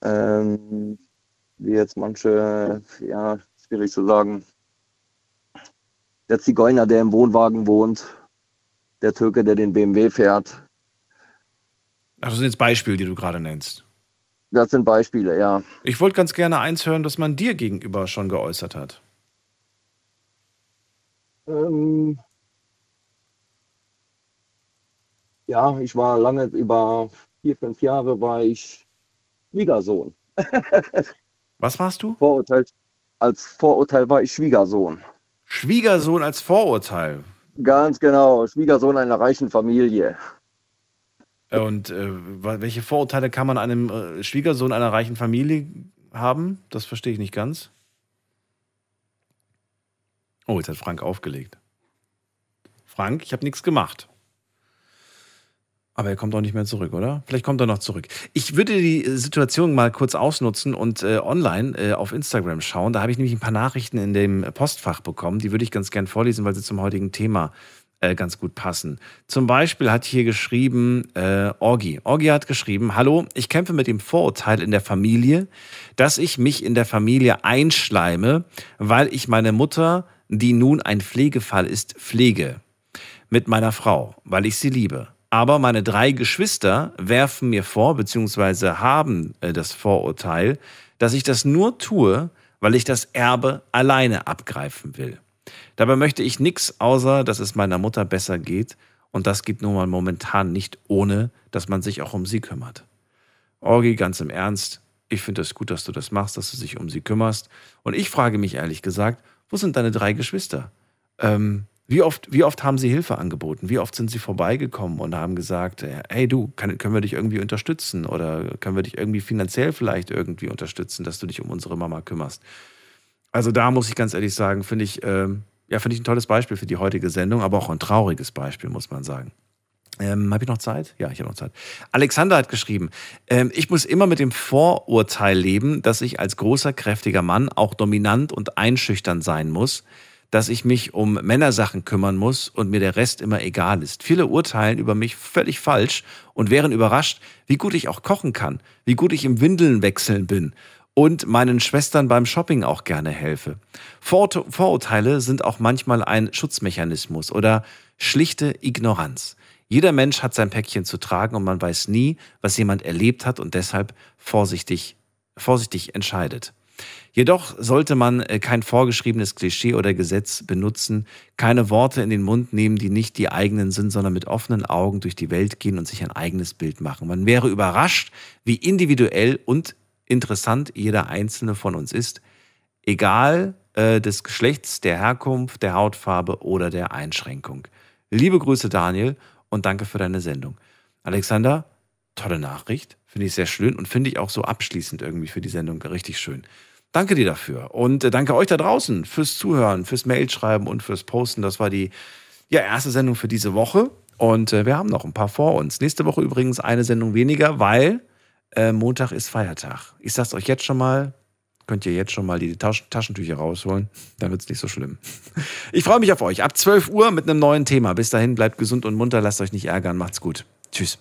Ähm, wie jetzt manche, ja, schwierig zu sagen, der Zigeuner, der im Wohnwagen wohnt, der Türke, der den BMW fährt.
Ach, das sind jetzt Beispiele, die du gerade nennst.
Das sind Beispiele, ja.
Ich wollte ganz gerne eins hören, das man dir gegenüber schon geäußert hat.
Ähm ja, ich war lange, über vier, fünf Jahre war ich Schwiegersohn.
Was warst du?
Vorurteil, als Vorurteil war ich Schwiegersohn.
Schwiegersohn als Vorurteil.
Ganz genau, Schwiegersohn einer reichen Familie.
Und äh, welche Vorurteile kann man einem äh, Schwiegersohn einer reichen Familie haben? Das verstehe ich nicht ganz. Oh, jetzt hat Frank aufgelegt. Frank, ich habe nichts gemacht. Aber er kommt auch nicht mehr zurück, oder? Vielleicht kommt er noch zurück. Ich würde die Situation mal kurz ausnutzen und äh, online äh, auf Instagram schauen. Da habe ich nämlich ein paar Nachrichten in dem Postfach bekommen. Die würde ich ganz gern vorlesen, weil sie zum heutigen Thema äh, ganz gut passen. Zum Beispiel hat hier geschrieben äh, Orgi. Orgi hat geschrieben, hallo, ich kämpfe mit dem Vorurteil in der Familie, dass ich mich in der Familie einschleime, weil ich meine Mutter, die nun ein Pflegefall ist, pflege. Mit meiner Frau, weil ich sie liebe. Aber meine drei Geschwister werfen mir vor, beziehungsweise haben äh, das Vorurteil, dass ich das nur tue, weil ich das Erbe alleine abgreifen will. Dabei möchte ich nichts, außer dass es meiner Mutter besser geht. Und das geht nun mal momentan nicht ohne, dass man sich auch um sie kümmert. Orgi, ganz im Ernst, ich finde es gut, dass du das machst, dass du dich um sie kümmerst. Und ich frage mich ehrlich gesagt, wo sind deine drei Geschwister? Ähm, wie oft, wie oft haben Sie Hilfe angeboten? Wie oft sind Sie vorbeigekommen und haben gesagt, hey du, kann, können wir dich irgendwie unterstützen oder können wir dich irgendwie finanziell vielleicht irgendwie unterstützen, dass du dich um unsere Mama kümmerst? Also da muss ich ganz ehrlich sagen, finde ich, äh, ja, finde ich ein tolles Beispiel für die heutige Sendung, aber auch ein trauriges Beispiel, muss man sagen. Ähm, habe ich noch Zeit? Ja, ich habe noch Zeit. Alexander hat geschrieben, ähm, ich muss immer mit dem Vorurteil leben, dass ich als großer, kräftiger Mann auch dominant und einschüchtern sein muss dass ich mich um Männersachen kümmern muss und mir der Rest immer egal ist. Viele urteilen über mich völlig falsch und wären überrascht, wie gut ich auch kochen kann, wie gut ich im Windeln wechseln bin und meinen Schwestern beim Shopping auch gerne helfe. Vorurteile sind auch manchmal ein Schutzmechanismus oder schlichte Ignoranz. Jeder Mensch hat sein Päckchen zu tragen und man weiß nie, was jemand erlebt hat und deshalb vorsichtig, vorsichtig entscheidet. Jedoch sollte man äh, kein vorgeschriebenes Klischee oder Gesetz benutzen, keine Worte in den Mund nehmen, die nicht die eigenen sind, sondern mit offenen Augen durch die Welt gehen und sich ein eigenes Bild machen. Man wäre überrascht, wie individuell und interessant jeder einzelne von uns ist, egal äh, des Geschlechts, der Herkunft, der Hautfarbe oder der Einschränkung. Liebe Grüße, Daniel, und danke für deine Sendung. Alexander, tolle Nachricht, finde ich sehr schön und finde ich auch so abschließend irgendwie für die Sendung richtig schön. Danke dir dafür und äh, danke euch da draußen fürs Zuhören, fürs Mailschreiben und fürs Posten. Das war die ja, erste Sendung für diese Woche und äh, wir haben noch ein paar vor uns. Nächste Woche übrigens eine Sendung weniger, weil äh, Montag ist Feiertag. Ich sag's euch jetzt schon mal, könnt ihr jetzt schon mal die Tasch Taschentücher rausholen, dann wird's nicht so schlimm. Ich freue mich auf euch ab 12 Uhr mit einem neuen Thema. Bis dahin bleibt gesund und munter, lasst euch nicht ärgern, macht's gut. Tschüss.